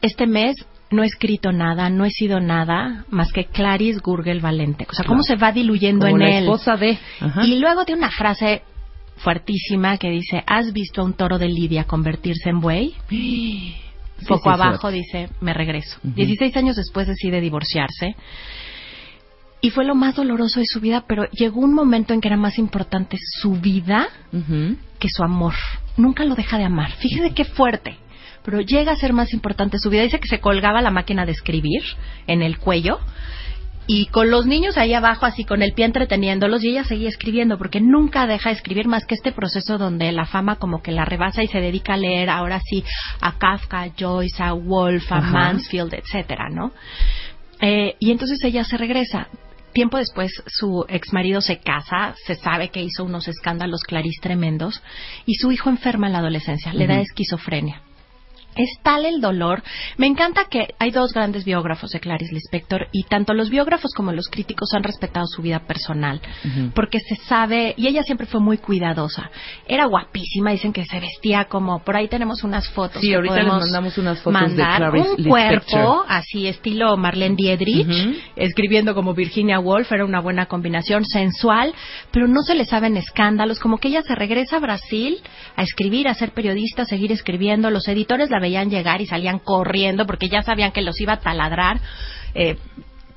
este mes no he escrito nada, no he sido nada más que Clarice Gurgel Valente. O sea, cómo Claro. se va diluyendo Como en la él. esposa de. Ajá. Y luego tiene una frase fuertísima que dice, ¿has visto a un toro de Lidia convertirse en buey? *gasps* *gasps* Poco sí, abajo dice, me regreso. Ujú. 16 años después decide divorciarse. Y fue lo más doloroso de su vida, pero llegó un momento en que era más importante su vida que su amor. Nunca lo deja de amar. Fíjese qué fuerte. Pero llega a ser más importante su vida. Dice que se colgaba la máquina de escribir en el cuello y con los niños ahí abajo, así con el pie entreteniéndolos, y ella seguía escribiendo, porque nunca deja de escribir más que este proceso donde la fama como que la rebasa y se dedica a leer ahora sí a Kafka, a Joyce, a Wolf, a Ajá. Mansfield, etcétera, ¿no? Eh, y entonces ella se regresa. Tiempo después, su ex marido se casa, se sabe que hizo unos escándalos clarís tremendos, y su hijo enferma en la adolescencia, le da esquizofrenia. Es tal el dolor. Me encanta que hay dos grandes biógrafos de Clarice Lispector y tanto los biógrafos como los críticos han respetado su vida personal porque se sabe y ella siempre fue muy cuidadosa. Era guapísima, dicen que se vestía como por ahí tenemos unas fotos. Sí, que ahorita les mandamos unas fotos de mandar. Clarice un Lispector. cuerpo así estilo Marlene Dietrich, escribiendo como Virginia Woolf, era una buena combinación sensual, pero no se le saben escándalos, como que ella se regresa a Brasil a escribir, a ser periodista, a seguir escribiendo, los editores la veían llegar y salían corriendo porque ya sabían que los iba a taladrar. eh,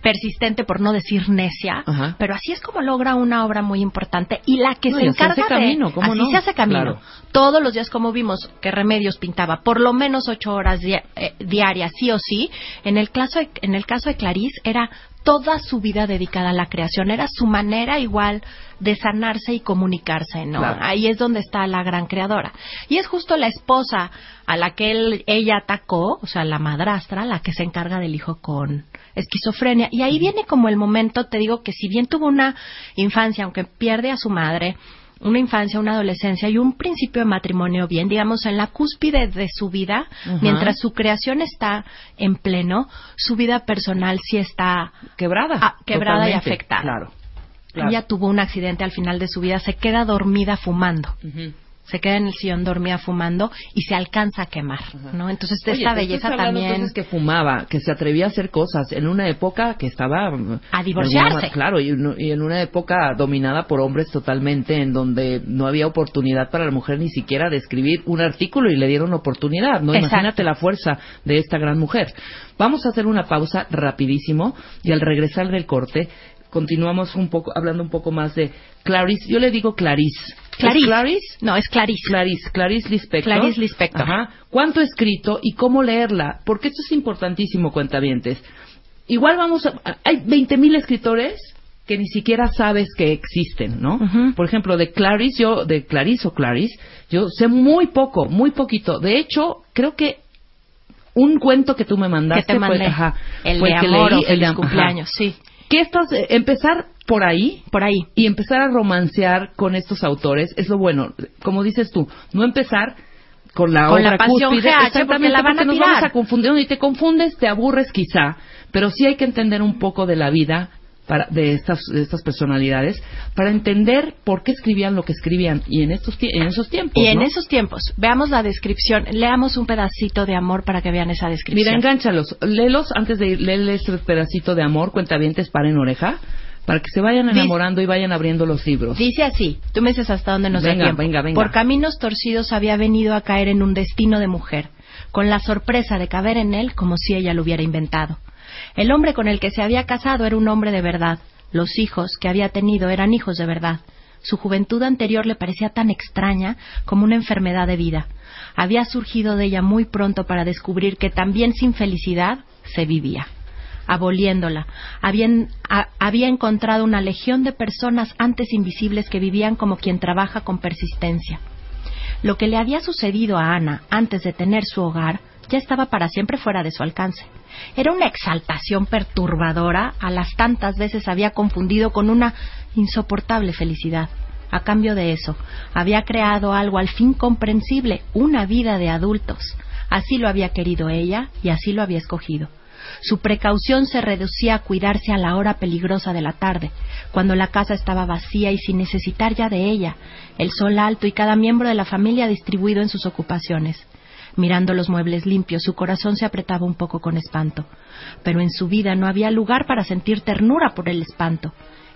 persistente por no decir necia, Ajá. pero así es como logra una obra muy importante y la que No, se encarga hace camino, de ¿cómo así no? se hace camino Claro. todos los días como vimos que Remedios pintaba por lo menos ocho horas eh, diarias sí o sí en el caso de, en el caso de Clarice era toda su vida dedicada a la creación. Era su manera igual de sanarse y comunicarse no Claro. ahí es donde está la gran creadora. Y es justo la esposa a la que él, ella atacó o sea la madrastra la que se encarga del hijo con esquizofrenia. Y ahí viene como el momento te digo que si bien tuvo una infancia aunque pierde a su madre una infancia, una adolescencia y un principio de matrimonio bien, digamos, en la cúspide de su vida, mientras su creación está en pleno, su vida personal sí está Quebrada. Quebrada y afectada. Claro. claro. Ella tuvo un accidente al final de su vida, se queda dormida fumando. Se queda en el sillón dormida fumando y se alcanza a quemar, ¿no? Entonces, Oye, esta belleza estás también... entonces que fumaba, que se atrevía a hacer cosas en una época que estaba mm, A divorciarse. alguna Claro, y, en- y en una época dominada por hombres totalmente, en donde no había oportunidad para la mujer ni siquiera de escribir un artículo y le dieron oportunidad, ¿no? Exacto. Imagínate la fuerza de esta gran mujer. Vamos a hacer una pausa rapidísimo y al regresar del corte continuamos un poco, hablando un poco más de Clarice. Yo le digo Clarice. ¿Es Clarice. No, es Clarice. Clarice, Clarice Lispector. Clarice Lispector. Ajá. ¿Cuánto he escrito y cómo leerla? Porque esto es importantísimo, cuentavientes. Igual vamos a... Hay 20.000 escritores que ni siquiera sabes que existen, ¿no? Por ejemplo, de Clarice, yo, de Clarice o Clarice, yo sé muy poco, muy poquito. De hecho, creo que un cuento que tú me mandaste que te mandé. fue, ajá, el fue de que amor leí, o el de- ajá. cumpleaños, sí. Que estás, eh, empezar por ahí, Por ahí. y empezar a romancear con estos autores es lo bueno. Como dices tú, no empezar con la Con la obra pasión cúspide, GH, exactamente, porque la van a nos tirar. vamos a confundir y te confundes, te aburres quizá, pero sí hay que entender un poco de la vida para, de estas de estas personalidades para entender por qué escribían lo que escribían y en estos en esos tiempos. Y en ¿no? esos tiempos, veamos la descripción, leamos un pedacito de amor para que vean esa descripción. Mira, engánchalos, léelos antes de ir, léeles este pedacito de amor, cuentavientes, en oreja, para que se vayan enamorando y vayan abriendo los libros. Dice así, tú me dices hasta dónde nos da Venga, tiempo. venga, venga. Por caminos torcidos había venido a caer en un destino de mujer, con la sorpresa de caber en él como si ella lo hubiera inventado. El hombre con el que se había casado era un hombre de verdad. Los hijos que había tenido eran hijos de verdad. Su juventud anterior le parecía tan extraña como una enfermedad de vida. Había surgido de ella muy pronto para descubrir que también sin felicidad se vivía aboliéndola. Habían- a- había encontrado una legión de personas antes invisibles que vivían como quien trabaja con persistencia. Lo que le había sucedido a Ana antes de tener su hogar ya estaba para siempre fuera de su alcance. Era una exaltación perturbadora, a las tantas veces había confundido con una insoportable felicidad. A cambio de eso, había creado algo al fin comprensible, una vida de adultos. Así lo había querido ella y así lo había escogido. Su precaución se reducía a cuidarse a la hora peligrosa de la tarde, cuando la casa estaba vacía y sin necesitar ya de ella, el sol alto y cada miembro de la familia distribuido en sus ocupaciones. Mirando los muebles limpios, su corazón se apretaba un poco con espanto, pero en su vida no había lugar para sentir ternura por el espanto.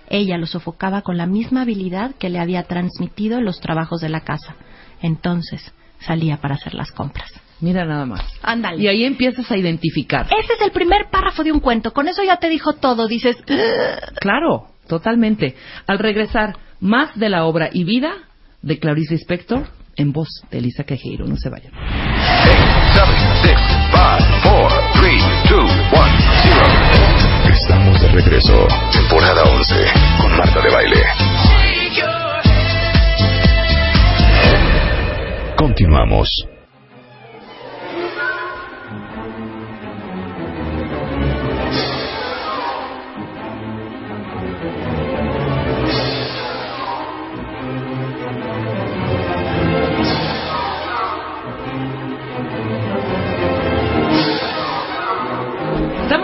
Ella lo sofocaba con la misma habilidad que le había transmitido los trabajos de la casa. Entonces salía para hacer las compras. Mira nada más. Ándale. Y ahí empiezas a identificar. Ese es el primer párrafo de un cuento. Con eso ya te dijo todo. Dices. Claro, totalmente. Al regresar, más de la obra y vida de Clarice Lispector en voz de Elisa Quejeiro. No se vayan. 7, 6, 5, 4, 3, 2, 1, 0. Estamos de regreso. Temporada 11 con Marta de Baile. Continuamos.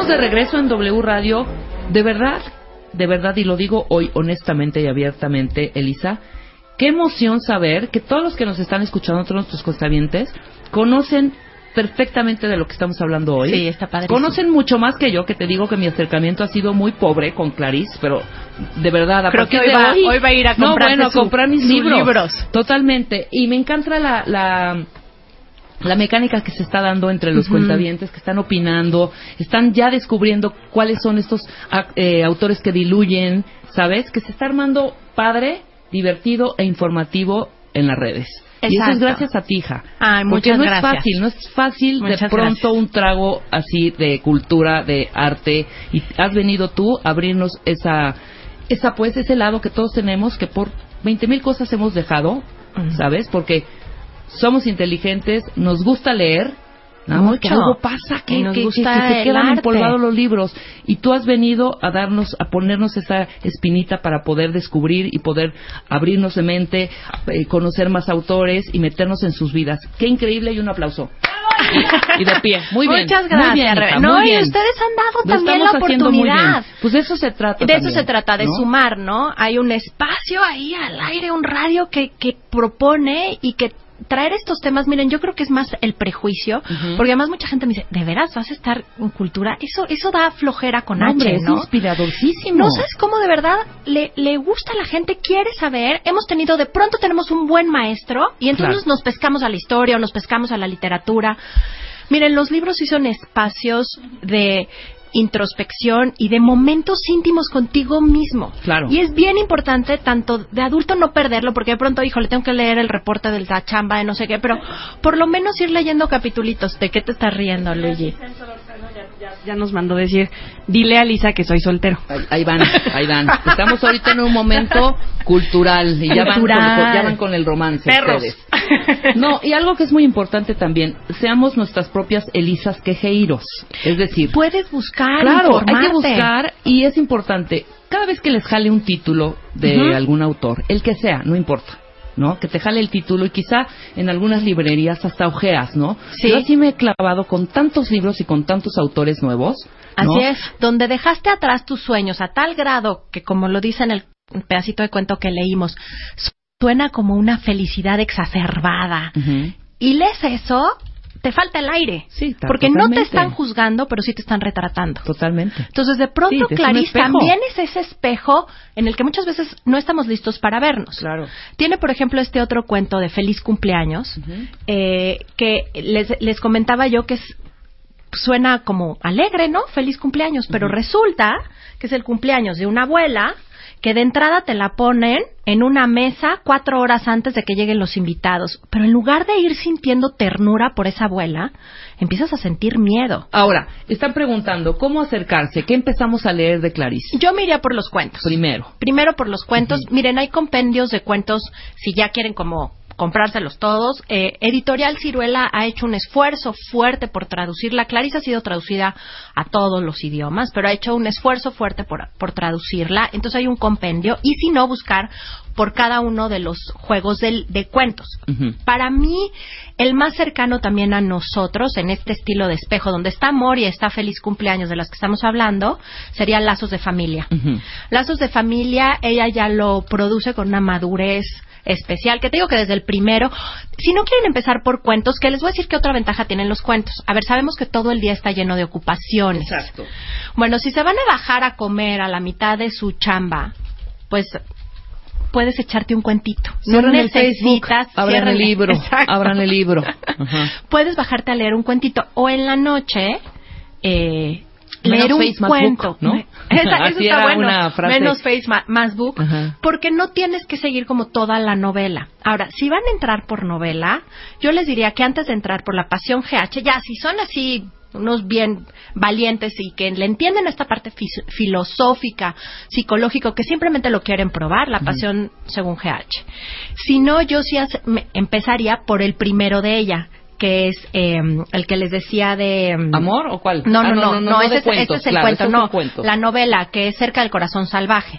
Estamos de regreso en W Radio. De verdad, de verdad, y lo digo hoy honestamente y abiertamente, Elisa, qué emoción saber que todos los que nos están escuchando, todos nuestros constabientes, conocen perfectamente de lo que estamos hablando hoy. Sí, está padrísimo. Conocen mucho más que yo, que te digo que mi acercamiento ha sido muy pobre con Clarice, pero de verdad, a Creo que hoy de va- hoy va a ir a no, bueno, su- comprar mis sus libros. libros. Totalmente. Y me encanta la, la, la mecánica que se está dando entre los cuentavientes que están opinando, están ya descubriendo cuáles son estos eh, autores que diluyen, ¿sabes? Que se está armando padre, divertido e informativo en las redes. Y eso es Exacto. gracias a ti, hija. Ay, Porque no gracias. es fácil, no es fácil de pronto gracias. un trago así de cultura, de arte, y has venido tú a abrirnos esa, esa pues, ese lado que todos tenemos, que por 20 mil cosas hemos dejado, ¿sabes? Porque somos inteligentes, nos gusta leer, más que Mucho. algo pasa, que, nos que- que- gusta que se quedan empolvados los libros. Y tú has venido a darnos, a ponernos esa espinita para poder descubrir y poder abrirnos de mente, eh, conocer más autores y meternos en sus vidas. Qué increíble y un aplauso. Y, y de pie. Muy bien. Muchas Muy gracias, bien, hija, Rebe. muy No, y ustedes han dado Lo también la oportunidad. Pues de eso se trata. De eso se trata, de ¿no? sumar, ¿no? Hay un espacio ahí al aire, un radio que, que propone y que traer estos temas, miren, yo creo que es más el prejuicio, porque además mucha gente me dice, ¿de veras vas a estar en cultura? Eso eso da flojera con No, hombre, H, es ¿no? inspiradorcísimo. No sabes cómo de verdad le, le gusta a la gente, quiere saber. Hemos tenido, de pronto tenemos un buen maestro y entonces Claro. nos pescamos a la historia o nos pescamos a la literatura. Miren, los libros sí son espacios de introspección y de momentos íntimos contigo mismo. Claro. Y es bien importante, tanto de adulto no perderlo, porque de pronto, híjole, tengo que leer el reporte de la chamba de no sé qué, pero por lo menos ir leyendo capitulitos. ¿De qué te estás riendo, Luigi? Ya nos mandó decir, dile a Lisa que soy soltero. Ahí, ahí van, ahí van. Estamos ahorita en un momento cultural y ya van, con, Cultural. ya van con el romance Perros. ustedes. *laughs* No, y algo que es muy importante también, seamos nuestras propias Elisas quejeiros. Es decir, Puedes buscar, claro, hay que informarte. buscar y es importante, cada vez que les jale un título de Ujú. algún autor, el que sea, no importa. ¿no? Que te jale el título y quizá en algunas librerías hasta ojeas, ¿no? Sí. Yo así me he clavado con tantos libros y con tantos autores nuevos. ¿no? Así es, donde dejaste atrás tus sueños a tal grado que, como lo dice en el pedacito de cuento que leímos, suena como una felicidad exacerbada. Y lees eso, te falta el aire. Sí, porque no te están juzgando, pero sí te están retratando. Totalmente. Entonces, de pronto, Sí, Clarice también es ese espejo en el que muchas veces no estamos listos para vernos. Claro. Tiene, por ejemplo, este otro cuento de Feliz Cumpleaños, eh, que les, les comentaba yo que es, suena como alegre, ¿no? Feliz cumpleaños, pero resulta que es el cumpleaños de una abuela que de entrada te la ponen en una mesa cuatro horas antes de que lleguen los invitados. Pero en lugar de ir sintiendo ternura por esa abuela, empiezas a sentir miedo. Ahora, están preguntando cómo acercarse, qué empezamos a leer de Clarice. Yo me iría por los cuentos. Primero. Primero por los cuentos. Miren, hay compendios de cuentos, si ya quieren como comprárselos todos. Eh, Editorial Ciruela ha hecho un esfuerzo fuerte por traducirla. Clarice ha sido traducida a todos los idiomas, pero ha hecho un esfuerzo fuerte por, por traducirla. Entonces hay un compendio. Y si no, buscar por cada uno de los juegos del- de cuentos. Para mí, el más cercano también a nosotros, en este estilo de espejo, donde está Amor y está Feliz Cumpleaños, de las que estamos hablando, sería Lazos de Familia. Lazos de Familia, ella ya lo produce con una madurez especial, que te digo que desde el primero, si no quieren empezar por cuentos, que les voy a decir qué otra ventaja tienen los cuentos. A ver, sabemos que todo el día está lleno de ocupaciones. Exacto. Bueno, si se van a bajar a comer a la mitad de su chamba, pues puedes echarte un cuentito. El Facebook, necesitas- abran cierran- el libro, *laughs* Exacto. abran el libro. *laughs* Ajá. Puedes bajarte a leer un cuentito o en la noche eh, Menos leer un face, cuento. book, ¿no? Esa- *laughs* eso está bueno. una frase. Menos face, más book. Ajá. Porque no tienes que seguir como toda la novela. Ahora, si van a entrar por novela, yo les diría que antes de entrar por la pasión GH, ya, si son así unos bien valientes y que le entienden esta parte filosófica, psicológico, que simplemente lo quieren probar, la pasión según GH. Si no, yo sí empezaría por el primero de ella, que es eh, el que les decía de... mm, ¿Amor o cuál? no, Ah, no, no, no, de ese, es- cuentos, ese es el claro, cuento, no, la novela que es Cerca del Corazón Salvaje.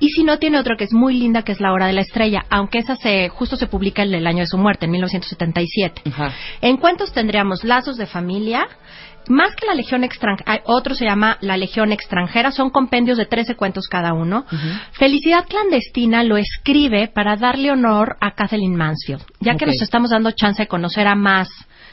Y si no, tiene otro que es muy linda, que es La Hora de la Estrella, aunque esa se, justo se publica en el año de su muerte, en 1977. Ajá. En cuentos tendríamos Lazos de Familia, más que la Legión Extranjera, otro se llama La Legión Extranjera, son compendios de 13 cuentos cada uno. Felicidad Clandestina lo escribe para darle honor a Kathleen Mansfield, ya que nos estamos dando chance de conocer a más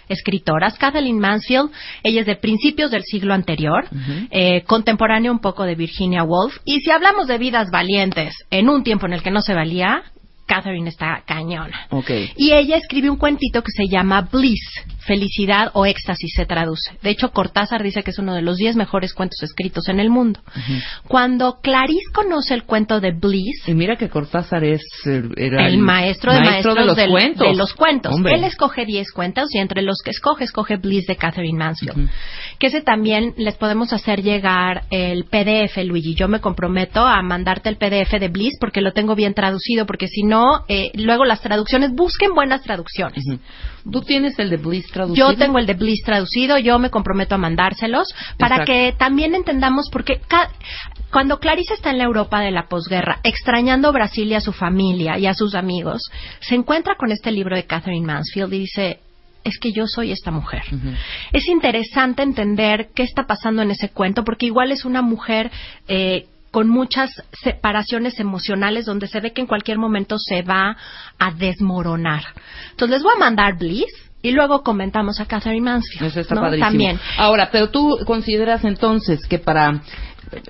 escritoras. Kathleen Mansfield, ella es de principios del siglo anterior, eh, contemporánea un poco de Virginia Woolf. Y si hablamos de vidas valientes en un tiempo en el que no se valía, Catherine está cañona. Ok. Y ella escribe un cuentito que se llama Bliss, felicidad o éxtasis se traduce. De hecho, Cortázar dice que es uno de los 10 mejores cuentos escritos en el mundo. Cuando Clarice conoce el cuento de Bliss, Y mira que Cortázar es era el maestro de maestros de los del- cuentos. de los cuentos. Hombre. Él escoge 10 cuentos y entre los que escoge, escoge Bliss de Catherine Mansfield. Que ese también les podemos hacer llegar el PDF, Luigi. Yo me comprometo a mandarte el PDF de Bliss porque lo tengo bien traducido, porque si no, eh, luego las traducciones, busquen buenas traducciones. Ujú. ¿Tú tienes el de Bliss traducido? Yo tengo el de Bliss traducido, yo me comprometo a mandárselos para Exacto. que también entendamos porque cuando Clarice está en la Europa de la posguerra, extrañando Brasil y a su familia y a sus amigos, se encuentra con este libro de Catherine Mansfield y dice, es que yo soy esta mujer. Es interesante entender qué está pasando en ese cuento porque igual es una mujer eh, con muchas separaciones emocionales donde se ve que en cualquier momento se va a desmoronar. Entonces les voy a mandar Bliss y luego comentamos a Catherine Mansfield. Eso está ¿no? padrísimo. También. Ahora, pero tú consideras entonces que para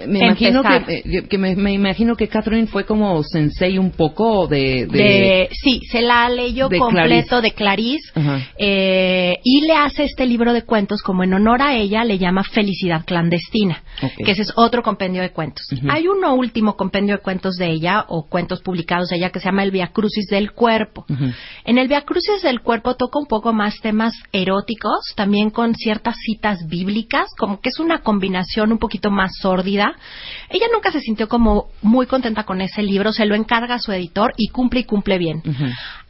Me imagino empezar. que, eh, que me, me imagino que Catherine fue como sensei un poco de... de- de, sí, se la leyó de completo de Clarice eh, y le hace este libro de cuentos como en honor a ella le llama Felicidad clandestina, que ese es otro compendio de cuentos. Hay uno último compendio de cuentos de ella o cuentos publicados de ella que se llama El Via Crucis del cuerpo. En el Via Crucis del cuerpo toca un poco más temas eróticos, también con ciertas citas bíblicas, como que es una combinación un poquito más sórdida. Ella nunca se sintió como muy contenta con ese libro, se lo encarga a su editor y cumple y cumple bien.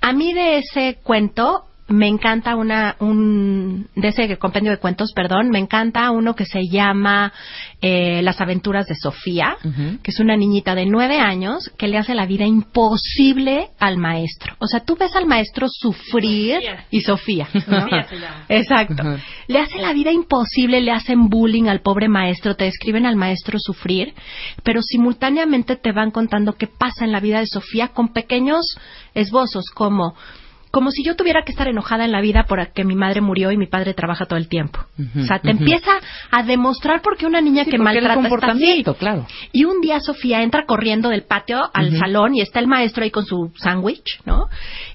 A mí de ese cuento me encanta una un de ese compendio de cuentos, perdón, me encanta uno que se llama eh, Las aventuras de Sofía, que es una niñita de nueve años que le hace la vida imposible al maestro. O sea, tú ves al maestro sufrir y Sofía, ¿no? Sofía se llama. Exacto. Le hace la vida imposible, le hacen bullying al pobre maestro, te describen al maestro sufrir, pero simultáneamente te van contando qué pasa en la vida de Sofía con pequeños esbozos como como si yo tuviera que estar enojada en la vida porque mi madre murió y mi padre trabaja todo el tiempo. O sea, te empieza a demostrar por qué una niña Sí, que maltrata está así. comportamiento, claro. Y un día Sofía entra corriendo del patio al salón y está el maestro ahí con su sándwich, ¿no?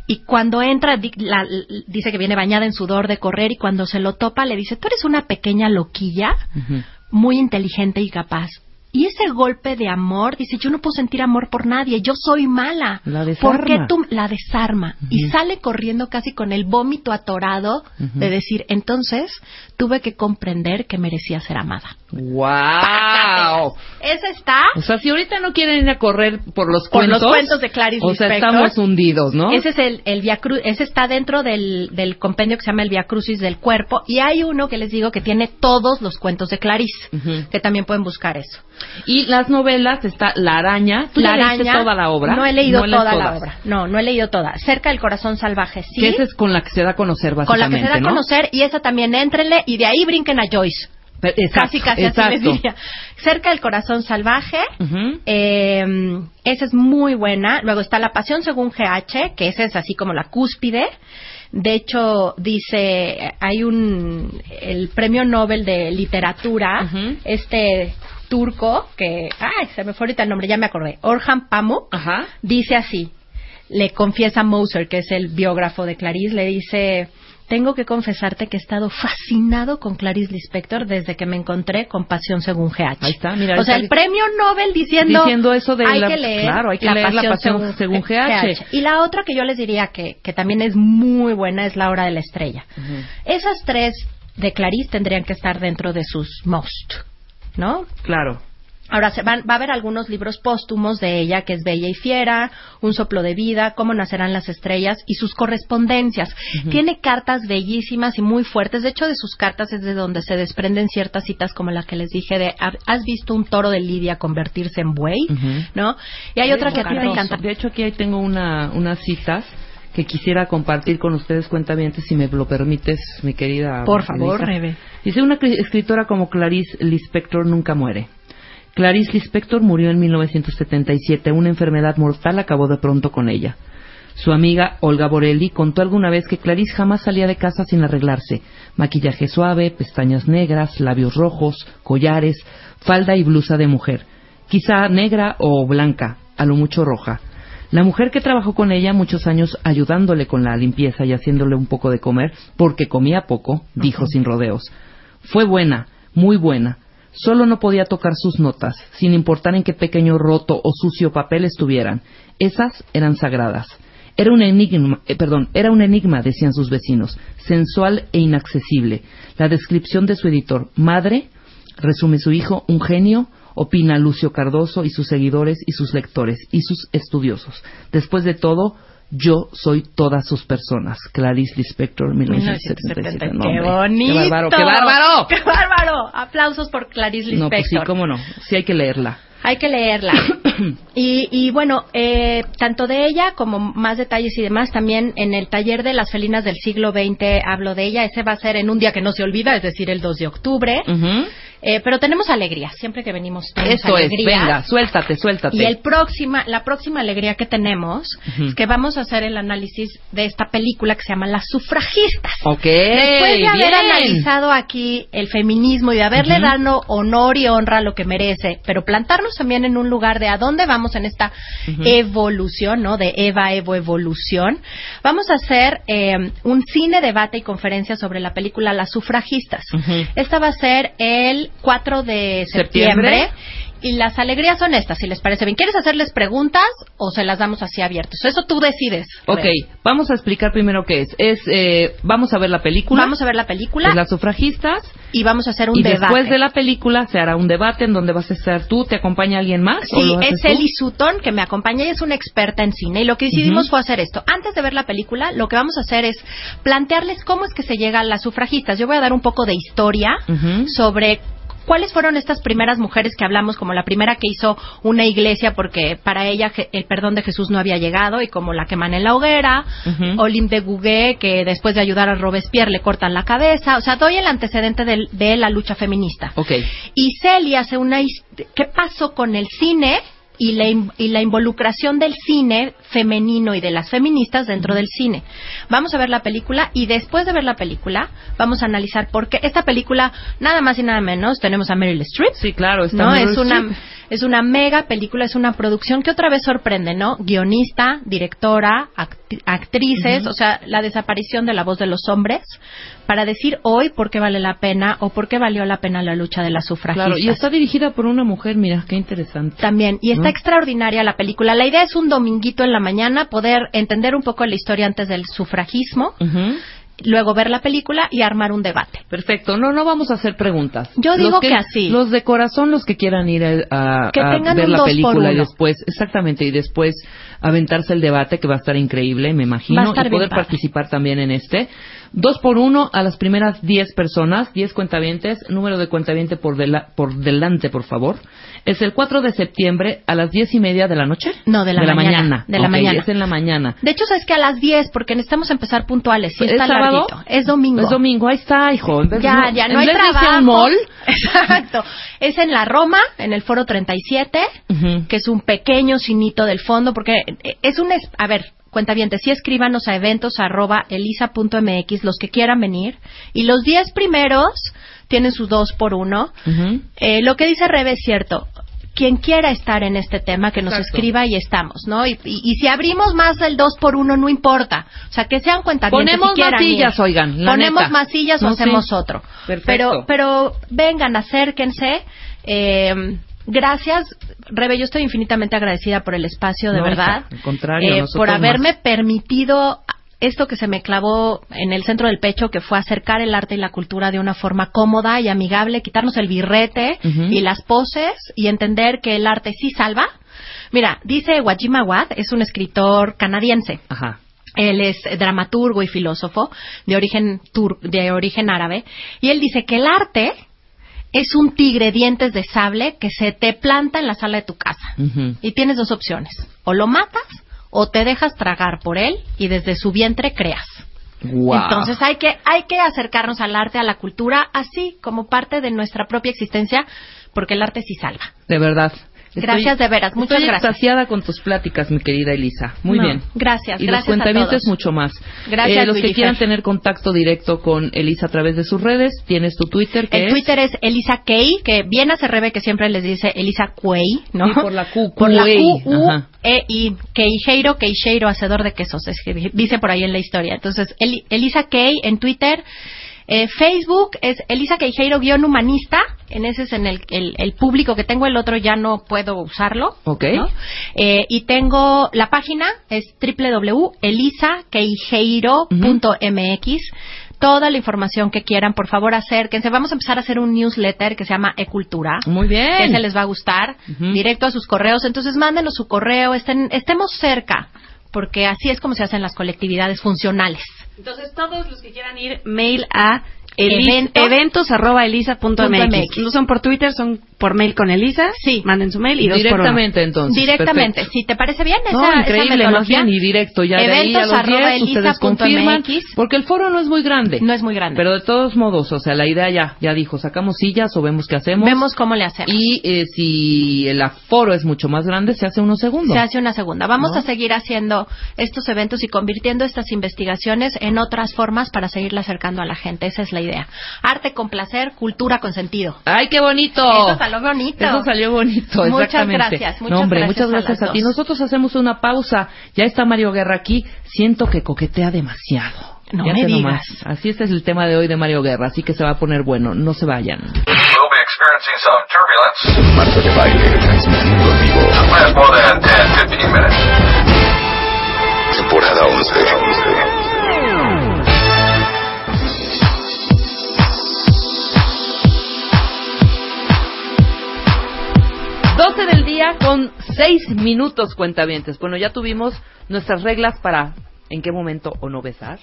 Y cuando entra, di- la- l- dice que viene bañada en sudor de correr y cuando se lo topa le dice, tú eres una pequeña loquilla, muy inteligente y capaz. Y ese golpe de amor, dice, yo no puedo sentir amor por nadie, yo soy mala. La desarma. ¿Por qué tú la desarma? Y sale corriendo casi con el vómito atorado de decir, entonces tuve que comprender que merecía ser amada. ¡Wow! Esa está O sea, si ahorita no quieren ir a correr por los Por cuentos... los cuentos de Clarice O sea, Lispector. estamos hundidos, ¿no? Ese es el, el Via Cru- ese está dentro del, del compendio que se llama el Via Crucis del cuerpo y hay uno que les digo que tiene todos los cuentos de Clarice, que también pueden buscar eso. Y las novelas, está La Araña. ¿Tú La leíste araña, toda la obra? No he leído lees toda la obra. No, no he leído toda. Cerca del corazón salvaje, sí. Que esa es con la que se da a conocer, con la básicamente, que se da a ¿no? conocer y esa también éntrenle y de ahí brinquen a Joyce. Exacto, casi, casi exacto. así les diría. Cerca del corazón salvaje. Eh, esa es muy buena. Luego está La Pasión según GH, que esa es así como la cúspide. De hecho, dice, hay un, el premio Nobel de literatura, este turco, que, ay, se me fue ahorita el nombre, ya me acordé, Orhan Pamuk, Ajá. dice así, le confiesa a Moser, que es el biógrafo de Clarice, le dice, tengo que confesarte que he estado fascinado con Clarice Lispector desde que me encontré con Pasión según GH. Ahí está, mira, O sea, el premio Nobel diciendo, Diciendo eso de hay la- que leer, claro, hay que leer La Pasión según GH. Y la otra que yo les diría que, que también es muy buena es La Hora de la Estrella. Esas tres de Clarice tendrían que estar dentro de sus most, ¿no? Claro. Ahora se van, va a haber algunos libros póstumos de ella, que es Bella y Fiera, Un soplo de vida, Cómo nacerán las estrellas y sus correspondencias. Tiene cartas bellísimas y muy fuertes. De hecho, de sus cartas es de donde se desprenden ciertas citas como la que les dije de ¿Has visto un toro de Lidia convertirse en buey? ¿No? Y hay otra que a ti Carlos, encanta. De hecho, aquí ahí tengo una, unas citas que quisiera compartir con ustedes, cuentavientes, si me lo permites, mi querida. Por favor. Rebe. Dice, una cri- escritora como Clarice Lispector nunca muere. Clarice Lispector murió en 1977. Una enfermedad mortal acabó de pronto con ella. Su amiga Olga Borelli contó alguna vez que Clarice jamás salía de casa sin arreglarse. Maquillaje suave, pestañas negras, labios rojos, collares, falda y blusa de mujer. Quizá negra o blanca, a lo mucho roja. La mujer que trabajó con ella muchos años ayudándole con la limpieza y haciéndole un poco de comer, porque comía poco, dijo sin rodeos. Fue buena, muy buena. Solo no podía tocar sus notas, sin importar en qué pequeño roto o sucio papel estuvieran. Esas eran sagradas. Era un enigma, eh, perdón, era un enigma, decían sus vecinos, sensual e inaccesible. La descripción de su editor, madre, resume su hijo, un genio, opina Lucio Cardoso y sus seguidores y sus lectores y sus estudiosos. Después de todo, yo soy todas sus personas. Clarice Lispector, 1977. No, ¡Qué bonito! ¡Qué bárbaro! ¡Qué bárbaro! *laughs* ¡Qué bárbaro! Aplausos por Clarice No, pues sí, Lispector. cómo no. Sí hay que leerla. Hay que leerla. *coughs* y, y bueno, eh, tanto de ella como más detalles y demás, también en el taller de las felinas del siglo XX hablo de ella. Ese va a ser en un día que no se olvida, es decir, el 2 de octubre. Ujú. Eh, pero tenemos alegría, siempre que venimos tenemos Eso es, alegría. venga, suéltate, suéltate. Y el próxima, la próxima alegría que tenemos es que vamos a hacer el análisis de esta película que se llama Las sufragistas. Ok, Después de haber bien. analizado aquí el feminismo y de haberle dado honor y honra a lo que merece, pero plantarnos también en un lugar de a dónde vamos en esta evolución, ¿no? De Eva, Evo, evolución. Vamos a hacer eh, un cine, debate y conferencia sobre la película Las sufragistas. Esta va a ser el 4 de ¿Septiembre? septiembre. Y las alegrías son estas, si les parece bien. ¿Quieres hacerles preguntas o se las damos así abiertos? Eso tú decides. Ok, Rebe. vamos a explicar primero qué es. Es, eh, vamos a ver la película. Vamos a ver la película las sufragistas. y vamos a hacer un y debate. después de la película se hará un debate en donde vas a estar tú, ¿te acompaña alguien más? Sí, es? Eli Sutton que me acompaña. Ella es una experta en cine. Y lo que decidimos fue hacer esto. Antes de ver la película, lo que vamos a hacer es plantearles cómo es que se llega a las sufragistas. Yo voy a dar un poco de historia sobre cuáles fueron estas primeras mujeres que hablamos, como la primera que hizo una iglesia porque para ella el perdón de Jesús no había llegado y como la queman en la hoguera, Ujú. Olympe de Gouguet que después de ayudar a Robespierre le cortan la cabeza, o sea, doy el antecedente del- de, la lucha feminista. Ok. Y Celia hace una... ¿Qué pasó con el cine y la, y la involucración del cine femenino y de las feministas dentro del cine? Vamos a ver la película y después de ver la película vamos a analizar por qué esta película, nada más y nada menos, tenemos a Meryl Streep. Sí, claro, está ¿no? Meryl Es una, Streep. es una mega película, es una producción que otra vez sorprende, ¿no? Guionista, directora, act- actrices, o sea, la desaparición de la voz de los hombres para decir hoy por qué vale la pena o por qué valió la pena la lucha de las sufragistas. Claro, y está dirigida por una mujer, mira, qué interesante. También, y está ¿No? extraordinaria la película. La idea es un dominguito en la mañana poder entender un poco la historia antes del sufragismo, luego ver la película y armar un debate. Perfecto, no, no vamos a hacer preguntas. Yo digo que así. Los de corazón, los que quieran ir a, a- Que a tengan ver la película y después, exactamente, y después aventarse el debate que va a estar increíble, me imagino, y poder padre. participar también en este. Dos por uno a las primeras diez personas, diez cuentavientes, número de cuentaviente por, dela- por delante, por favor. Es el 4 de septiembre a las diez y media de la noche. No, de la mañana. De la mañana. Es en la mañana. De hecho, sabes que a las 10, porque necesitamos empezar puntuales. Sí ¿Es está sábado? larguito. Es domingo. Es domingo, ahí está, hijo. Ya, ya, no hay trabajo. un mall. *laughs* Exacto. Es en la Roma, en el Foro 37, Ujú. que es un pequeño cinito del fondo, porque es un... A ver, cuenta bien, sí escríbanos a eventos arroba elisa.mx, los que quieran venir. Y los 10 primeros tienen sus dos por uno. Ujú. Eh, lo que dice Rebe es cierto. Quien quiera estar en este tema, que nos Exacto. escriba y estamos, ¿no? Y, y- y si abrimos más del 2 por 1 no importa. O sea, que sean cuentavientes Ponemos si quieran más sillas, ir. oigan, la Ponemos neta. más sillas o No, hacemos sí. otro. Perfecto. Pero, pero vengan, acérquense. Eh, gracias, Rebe. Yo estoy infinitamente agradecida por el espacio, de No, verdad. hija, al contrario, Eh, por haberme más. permitido esto que se me clavó en el centro del pecho, que fue acercar el arte y la cultura de una forma cómoda y amigable, quitarnos el birrete y las poses y entender que el arte sí salva. Mira, dice Wajima Wad, es un escritor canadiense. Ajá. Él es dramaturgo y filósofo de origen tur- de origen árabe y él dice que el arte es un tigre dientes de sable que se te planta en la sala de tu casa y tienes dos opciones o lo matas o te dejas tragar por él y desde su vientre creas. Guau. Entonces hay que hay que acercarnos al arte, a la cultura, así como parte de nuestra propia existencia, porque el arte sí salva. De verdad. Gracias de veras, muchas estoy gracias. extasiada con tus pláticas, mi querida Elisa. Muy No, bien. gracias, Y gracias los todos. mucho más. Gracias, Eh, los que Willy quieran Fer. tener contacto directo con Elisa a través de sus redes, tienes tu Twitter, que El es... Twitter es Elisa Kay, que bien hace Rebe que siempre les dice Elisa Cuey, ¿no? Sí, por la Q, *laughs* Por la Q, U, ajá. E, I, Queijeiro, Queijeiro, hacedor de quesos, es que dice por ahí en la historia. Entonces, Eli- Elisa Kay en Twitter. Eh, Facebook es Elisa Queijeiro guion humanista, en ese es en el, el- el público que tengo, el otro ya no puedo usarlo. Ok. ¿no? Eh, y tengo la página, es www.elisaqueijeiro.mx. Toda la información que quieran, por favor, acérquense. Vamos a empezar a hacer un newsletter que se llama Ecultura. Muy bien. Que se les va a gustar. Directo a sus correos. Entonces, mándenos su correo. Estén, estemos cerca. Porque así es como se hacen las colectividades funcionales. Entonces, todos los que quieran ir, mail a Eventos. eventos arroba elisa punto Punto MX. MX. No son por Twitter, son por mail con Elisa. Sí. Manden su mail y dos por. Directamente, entonces. Directamente, perfecto. si te parece bien esa, No, esa increíble, más metodología. bien, y directo, ya de ahí a Eventos los arroba 10 ustedes confirman, MX. porque el foro no es muy grande. No es muy grande. Pero de todos modos, o sea, la idea ya, ya dijo, sacamos sillas o vemos qué hacemos. Vemos cómo le hacemos. Y eh, si el aforo es mucho más grande, se hace uno segundo. Se hace una segunda. Vamos ¿No? a seguir haciendo estos eventos y convirtiendo estas investigaciones en otras formas para seguirle acercando a la gente. Esa es la idea. Arte con placer, cultura con sentido. ¡Ay, qué bonito! Eso salió bonito. Eso salió bonito, Muchas exactamente. gracias, No, muchas hombre, gracias muchas a gracias a, ti. Nosotros hacemos una pausa. Ya está Mario Guerra aquí. Siento que coquetea demasiado. No Ya me digas. nomás. Así este es el tema de hoy de Mario Guerra, así que se va a poner bueno. No se vayan. We'll be experiencing some turbulence. Marta de baile, transmitiendo en vivo. Last more than 10, 15 minutes. Temporada 11. 12 del día con 6 minutos cuentavientes. Bueno, ya tuvimos nuestras reglas para en qué momento o no besar.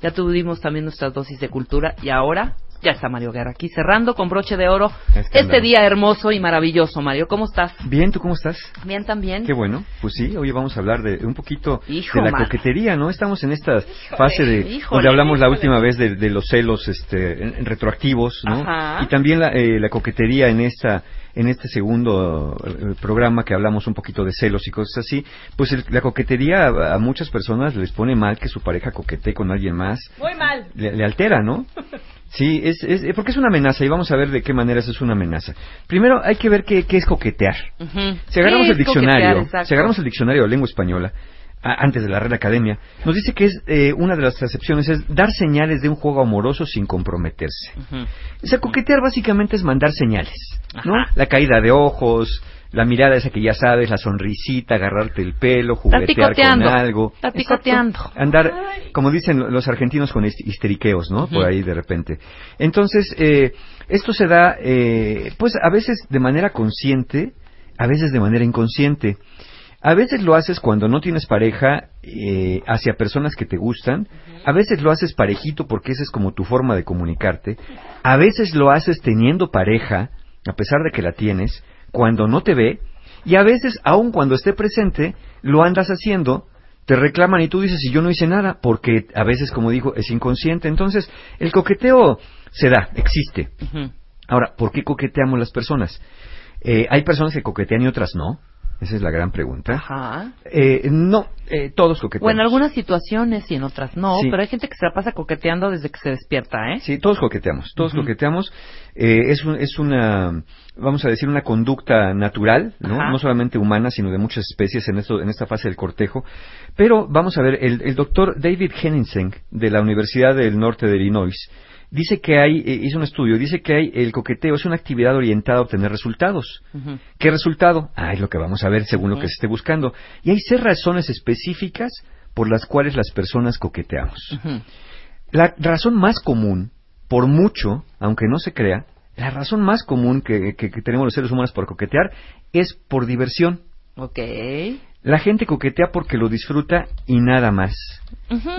Ya tuvimos también nuestras dosis de cultura y ahora ya está Mario Guerra aquí cerrando con broche de oro este día hermoso y maravilloso. Mario, ¿cómo estás? Bien, ¿tú cómo estás? Bien también. Qué bueno. Pues sí, hoy vamos a hablar de un poquito Hijo, de la coquetería, ¿no? Estamos en esta fase de híjole, donde hablamos la última vez de, de los celos este, en- en retroactivos, ¿no? Ajá. Y también la, eh, la coquetería en esta en este segundo eh, programa que hablamos un poquito de celos y cosas así, pues el- la coquetería a, a muchas personas les pone mal que su pareja coquetee con alguien más. Muy mal. le, le altera, ¿no? *laughs* Sí, es, es, porque es una amenaza y vamos a ver de qué manera eso es una amenaza. Primero hay que ver qué, qué es coquetear. Si agarramos ¿Qué el diccionario, si agarramos el diccionario de lengua española, a- antes de la Real Academia, nos dice que es eh, una de las acepciones es dar señales de un juego amoroso sin comprometerse. Ujú. O sea, coquetear básicamente es mandar señales, ¿no? Ajá. La caída de ojos, la mirada esa que ya sabes, la sonrisita, agarrarte el pelo, juguetear con algo. Picoteando. Andar, como dicen lo- los argentinos, con hist- histeriqueos, ¿no? Por ahí de repente. Entonces, eh, esto se da, eh, pues a veces de manera consciente, a veces de manera inconsciente. A veces lo haces cuando no tienes pareja eh, hacia personas que te gustan. A veces lo haces parejito porque esa es como tu forma de comunicarte. A veces lo haces teniendo pareja, a pesar de que la tienes, cuando no te ve. Y a veces, aun cuando esté presente, lo andas haciendo, te reclaman y tú dices, y yo no hice nada, porque a veces, como dijo, es inconsciente. Entonces, el coqueteo se da, existe. Ahora, ¿por qué coqueteamos las personas? Eh, hay personas que coquetean y otras no. Esa es la gran pregunta. Ajá. Eh, no, eh, todos coqueteamos. O en algunas situaciones y en otras no, Sí. pero hay gente que se la pasa coqueteando desde que se despierta, ¿eh? Sí, todos coqueteamos, todos coqueteamos. Eh, es, un- es una, vamos a decir, una conducta natural, ¿no? Ajá. No solamente humana, sino de muchas especies en, esto, en esta fase del cortejo. Pero vamos a ver, el, el doctor David Henningsen, de la Universidad del Norte de Illinois, dice que hay, eh, hizo un estudio, dice que hay, el coqueteo es una actividad orientada a obtener resultados. ¿Qué resultado? Ah, es lo que vamos a ver según lo que se esté buscando. Y hay seis razones específicas por las cuales las personas coqueteamos. La razón más común, por mucho, aunque no se crea, la razón más común que, que- que tenemos los seres humanos por coquetear es por diversión. Ok. La gente coquetea porque lo disfruta y nada más.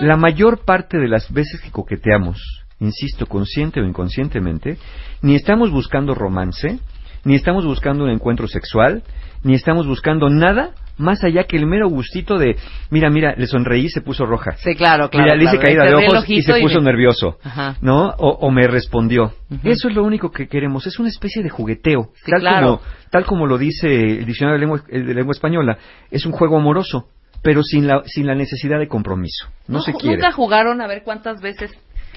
La mayor parte de las veces que coqueteamos, insisto, consciente o inconscientemente, ni estamos buscando romance, ni estamos buscando un encuentro sexual, ni estamos buscando nada más allá que el mero gustito de, mira, mira, le sonreí y se puso roja. Sí, claro, claro. Mira, le hice claro. caída de ojos y se puso me- nervioso. Ajá. ¿No? O, o me respondió. Eso es lo único que queremos. Es una especie de jugueteo. Sí, tal, claro. como, tal como lo dice el diccionario de lengua, el de lengua española. Es un juego amoroso, pero sin la, sin la necesidad de compromiso. No, se quiere. ¿Nunca jugaron a ver cuántas veces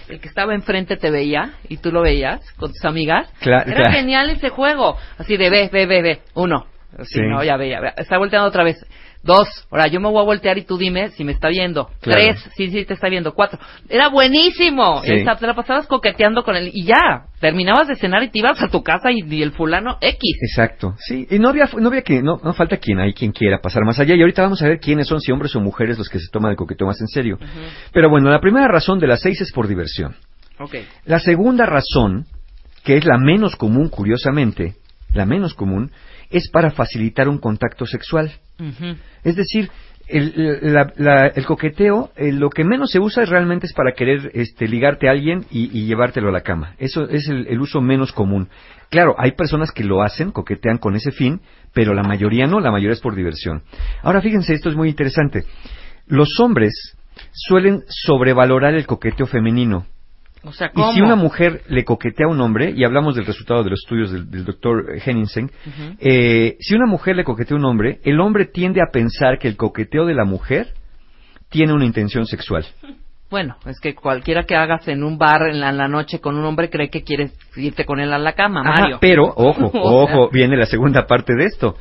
el que estaba enfrente te veía y tú lo veías con tus amigas? Cla- Era claro. genial ese juego. Así de ve, ve, ve, ve. Uno. Sí. no, ya ve, ya ve. Está volteando otra vez. Dos. Ahora yo me voy a voltear y tú dime si me está viendo. Claro. Tres. Sí, sí, te está viendo. Cuatro. Era buenísimo. Sí. Esa- te la pasabas coqueteando con él y ya. Terminabas de cenar y te ibas a tu casa y, y el fulano X. Exacto, sí, y no había, no había que, no, no falta quien hay quien quiera pasar más allá, y ahorita vamos a ver quiénes son, si hombres o mujeres los que se toman el coqueteo más en serio. Pero bueno, la primera razón de las seis es por diversión. Ok. La segunda razón, que es la menos común, curiosamente, la menos común, es para facilitar un contacto sexual. Es decir, el, la- la- el coqueteo, eh, lo que menos se usa realmente es para querer este, ligarte a alguien y, y llevártelo a la cama. Eso es el, el uso menos común. Claro, hay personas que lo hacen, coquetean con ese fin, pero la mayoría no, la mayoría es por diversión. Ahora fíjense, esto es muy interesante. Los hombres suelen sobrevalorar el coqueteo femenino. O sea, Y si una mujer le coquetea a un hombre, y hablamos del resultado de los estudios del, del doctor Henningsen, eh, si una mujer le coquetea a un hombre, el hombre tiende a pensar que el coqueteo de la mujer tiene una intención sexual. Bueno, es que cualquiera que hagas en un bar en la, en la noche con un hombre cree que quieres irte con él a la cama, Ajá, Mario. pero, *laughs* ojo, ojo, viene la segunda parte de esto.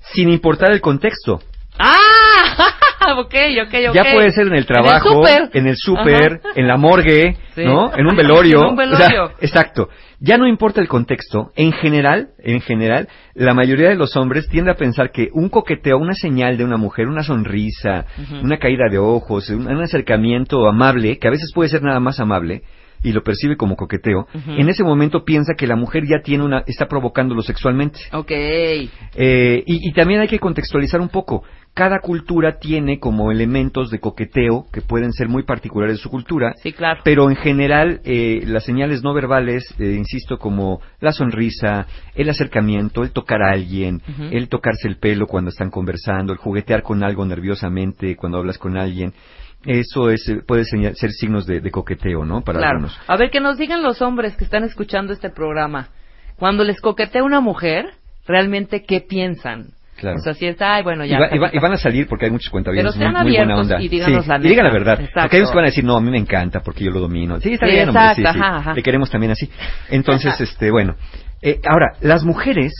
Sin importar el contexto. ¡Ah! *laughs* *laughs* ok, ok, ok. Ya puede ser en el trabajo, En el súper. en la morgue, Sí. ¿no? En un velorio. *laughs* En un O sea, velorio. exacto. Ya no importa el contexto. En general, en general, la mayoría de los hombres tiende a pensar que un coqueteo, una señal de una mujer, una sonrisa, una caída de ojos, un, un acercamiento amable, que a veces puede ser nada más amable, y lo percibe como coqueteo, en ese momento piensa que la mujer ya tiene una, está provocándolo sexualmente. Ok. Eh, y, y también hay que contextualizar un poco. Cada cultura tiene como elementos de coqueteo que pueden ser muy particulares de su cultura. Sí, claro. Pero en general, eh, las señales no verbales, eh, insisto, como la sonrisa, el acercamiento, el tocar a alguien, el tocarse el pelo cuando están conversando, el juguetear con algo nerviosamente cuando hablas con alguien, eso es, eh, puede señal- ser signos de, de coqueteo, ¿no? Para claro. algunos. A ver, que nos digan los hombres que están escuchando este programa. Cuando les coquetea una mujer, ¿realmente qué piensan? Claro. O sea, si es, ay, bueno, ya. y, va- y va- está- y van a salir porque hay muchos cuentavientes Pero muy, muy buena onda. y díganos Sí, la y digan la verdad. Exacto. Porque hay unos que van a decir, no, a mí me encanta porque yo lo domino. Sí, está Sí, bien, hombre, sí, ajá, ajá. Le queremos también así. Entonces, este, bueno. Eh, ahora, las mujeres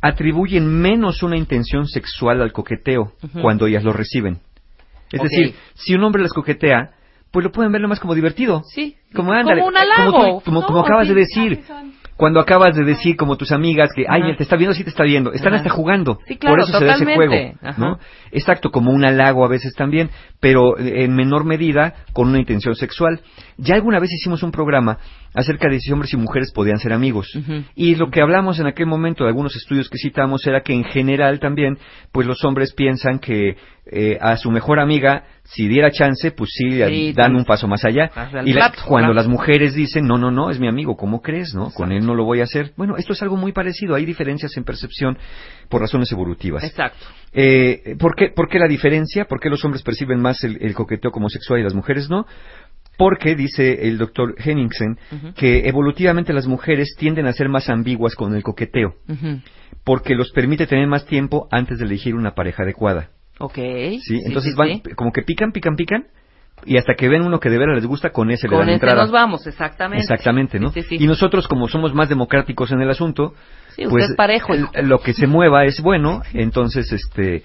atribuyen menos una intención sexual al coqueteo cuando ellas lo reciben. Es decir, si un hombre les coquetea, pues lo pueden ver más como divertido. Sí. Como, ándale, Como un halago. Como, tú- como, No, como acabas sí, de decir. Cuando acabas de decir, como tus amigas, que, ay, él te está viendo, sí te está viendo. Están Ajá. hasta jugando. Sí, claro, Por eso se da ese totalmente. juego, Ajá. ¿no? Exacto, como un halago a veces también, pero en menor medida con una intención sexual. Ya alguna vez hicimos un programa acerca de si hombres y mujeres podían ser amigos. Ujú. Y lo que hablamos en aquel momento, de algunos estudios que citamos, era que en general también, pues los hombres piensan que eh, a su mejor amiga, si diera chance, pues sí, Sí, dan un paso más allá. Y la- plato, cuando claro. las mujeres dicen, no, no, no, es mi amigo, ¿cómo crees? no Con él no lo voy a hacer. Bueno, esto es algo muy parecido. Hay diferencias en percepción por razones evolutivas. Exacto. Eh, ¿por, qué, ¿Por qué la diferencia? ¿Por qué los hombres perciben más el, el coqueteo como sexual y las mujeres no? Porque, dice el doctor Henningsen, que evolutivamente las mujeres tienden a ser más ambiguas con el coqueteo, porque los permite tener más tiempo antes de elegir una pareja adecuada. Ok. ¿sí? Entonces sí, van, sí. como que pican, pican, pican, y hasta que ven uno que de veras les gusta, con ese le Con dan ese entrada. nos vamos, exactamente. Exactamente, ¿no? Sí, sí, sí. Y nosotros, como somos más democráticos en el asunto, Sí, usted pues es parejo, el- lo que se mueva es bueno, *laughs* entonces, este,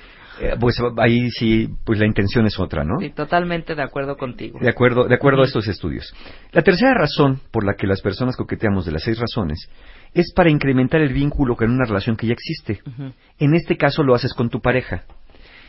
eh, pues ahí sí, pues la intención es otra, ¿no? Sí, totalmente de acuerdo contigo. De acuerdo, de acuerdo a estos estudios. La tercera razón por la que las personas coqueteamos de las seis razones es para incrementar el vínculo con una relación que ya existe. En este caso lo haces con tu pareja.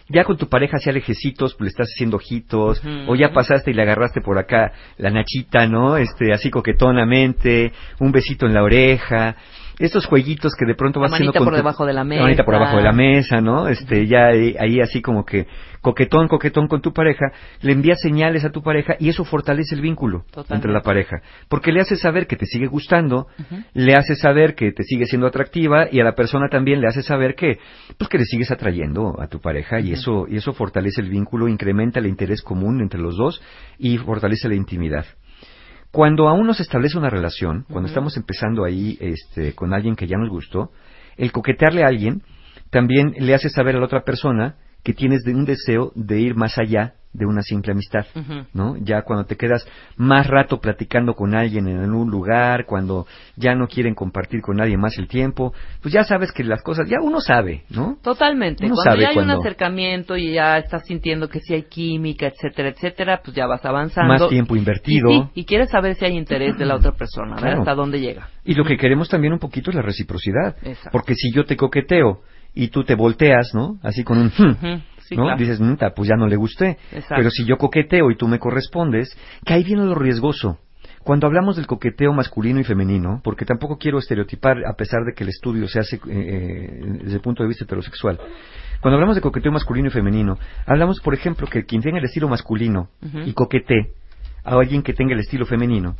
Ya con tu pareja hacía lejecitos, pues le estás haciendo ojitos, o ya pasaste y le agarraste por acá la nachita, ¿no? Este, así coquetonamente, un besito en la oreja, estos jueguitos que de pronto vas haciendo manita con por tu- debajo de la La manita por mesa. debajo de la mesa, ¿no? Este, ya ahí, ahí así como que coquetón, coquetón con tu pareja, le envías señales a tu pareja y eso fortalece el vínculo Totalmente. entre la pareja, porque le hace saber que te sigue gustando, le hace saber que te sigue siendo atractiva y a la persona también le hace saber que pues que le sigues atrayendo a tu pareja y eso y eso fortalece el vínculo, incrementa el interés común entre los dos y fortalece la intimidad. Cuando aún no se establece una relación, cuando estamos empezando ahí este, con alguien que ya nos gustó, el coquetearle a alguien también le hace saber a la otra persona que tienes de un deseo de ir más allá de una simple amistad. ¿no? Ya cuando te quedas más rato platicando con alguien en un lugar, cuando ya no quieren compartir con nadie más el tiempo, pues ya sabes que las cosas, ya uno sabe, ¿no? Totalmente. Uno cuando sabe ya hay cuando- un acercamiento y ya estás sintiendo que sí hay química, etcétera, etcétera, pues ya vas avanzando. Más tiempo invertido. Y, sí, y quieres saber si hay interés de la otra persona, ¿verdad? Claro. Hasta dónde llega. Y lo que queremos también un poquito es la reciprocidad. Exacto. Porque si yo te coqueteo y tú te volteas, ¿no? Así con un... "Hmm", sí, ¿no? claro. Dices, "Nta, pues ya no le gusté. Exacto. Pero si yo coqueteo y tú me correspondes, que ahí viene lo riesgoso. Cuando hablamos del coqueteo masculino y femenino, porque tampoco quiero estereotipar a pesar de que el estudio se hace eh, eh, desde el punto de vista heterosexual, cuando hablamos de coqueteo masculino y femenino, hablamos, por ejemplo, que quien tenga el estilo masculino y coquetee a alguien que tenga el estilo femenino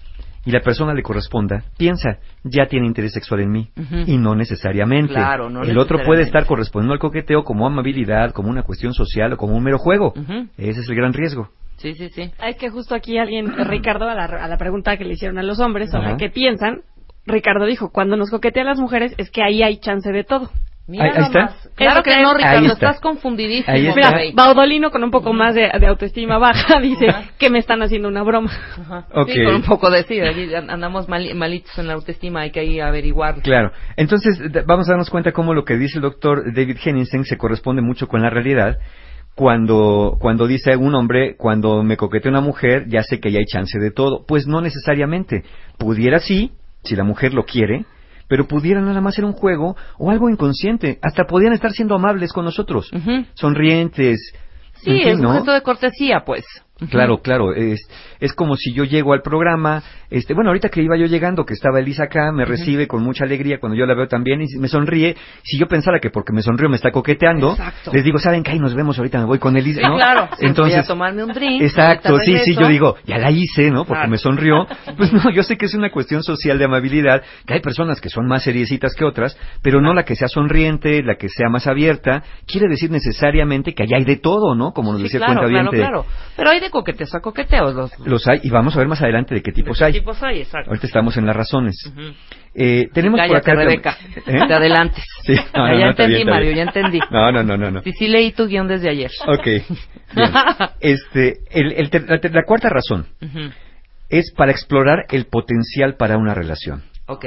y la persona le corresponda, piensa, ya tiene interés sexual en mí. Y no necesariamente. Claro, no el otro puede estar correspondiendo al coqueteo como amabilidad, como una cuestión social o como un mero juego. Ese es el gran riesgo. Sí, sí, sí. Es que justo aquí alguien, Ricardo, a la, a la pregunta que le hicieron a los hombres sobre qué piensan, Ricardo dijo, cuando nos coquetean las mujeres es que ahí hay chance de todo. Mira Ahí- ahí está. Claro que no, Ricardo, está. estás confundidísimo. Ahí está. Mira. Baudolino con un poco más de, de autoestima *laughs* baja *laughs* dice que me están haciendo una broma. Ajá. Ok. Sí, con un poco de sí, andamos mali- malitos en la autoestima, hay que ahí averiguar. Claro. Entonces, vamos a darnos cuenta cómo lo que dice el doctor David Henningsen se corresponde mucho con la realidad. Cuando, cuando dice un hombre, cuando me coquetea una mujer, ya sé que ya hay chance de todo. Pues no necesariamente. Pudiera sí, si la mujer lo quiere, pero pudiera nada más ser un juego o algo inconsciente. Hasta podrían estar siendo amables con nosotros. Sonrientes. Sí, en fin, es un ¿no? gesto de cortesía, pues. Claro, claro, es, es como si yo llego al programa, este, bueno, ahorita que iba yo llegando, que estaba Elisa acá, me recibe con mucha alegría cuando yo la veo también y me sonríe, si yo pensara que porque me sonrío me está coqueteando, Exacto. les digo, ¿saben qué? Ahí nos vemos, ahorita me voy con Elisa, Sí, ¿no? claro. Sí, voy a Entonces, tomarme un drink. Exacto, sí, sí, yo digo, ya la hice, ¿no? Porque Claro. me sonrió. *laughs* Pues no, yo sé que es una cuestión social de amabilidad, que hay personas que son más seriecitas que otras, pero no la que sea sonriente, la que sea más abierta, quiere decir necesariamente que allá hay de todo, ¿no? Como nos Sí, decía claro, el claro, claro. Pero hay de coqueteos a coqueteos. Los, Los hay, y vamos a ver más adelante de qué tipos ¿De qué hay. tipos hay? Exacto. Ahorita estamos en las razones. Ujú. Eh, tenemos por Cállate, acá... Rebeca. ¿Eh? Te adelantes. Sí, no, no, ya no, entendí, bien, Mario, ya entendí. No, no, no, no. no. Sí, sí leí tu guion desde ayer. Ok. Bien. *laughs* Este, el- el la, la cuarta razón es para explorar el potencial para una relación. Ok.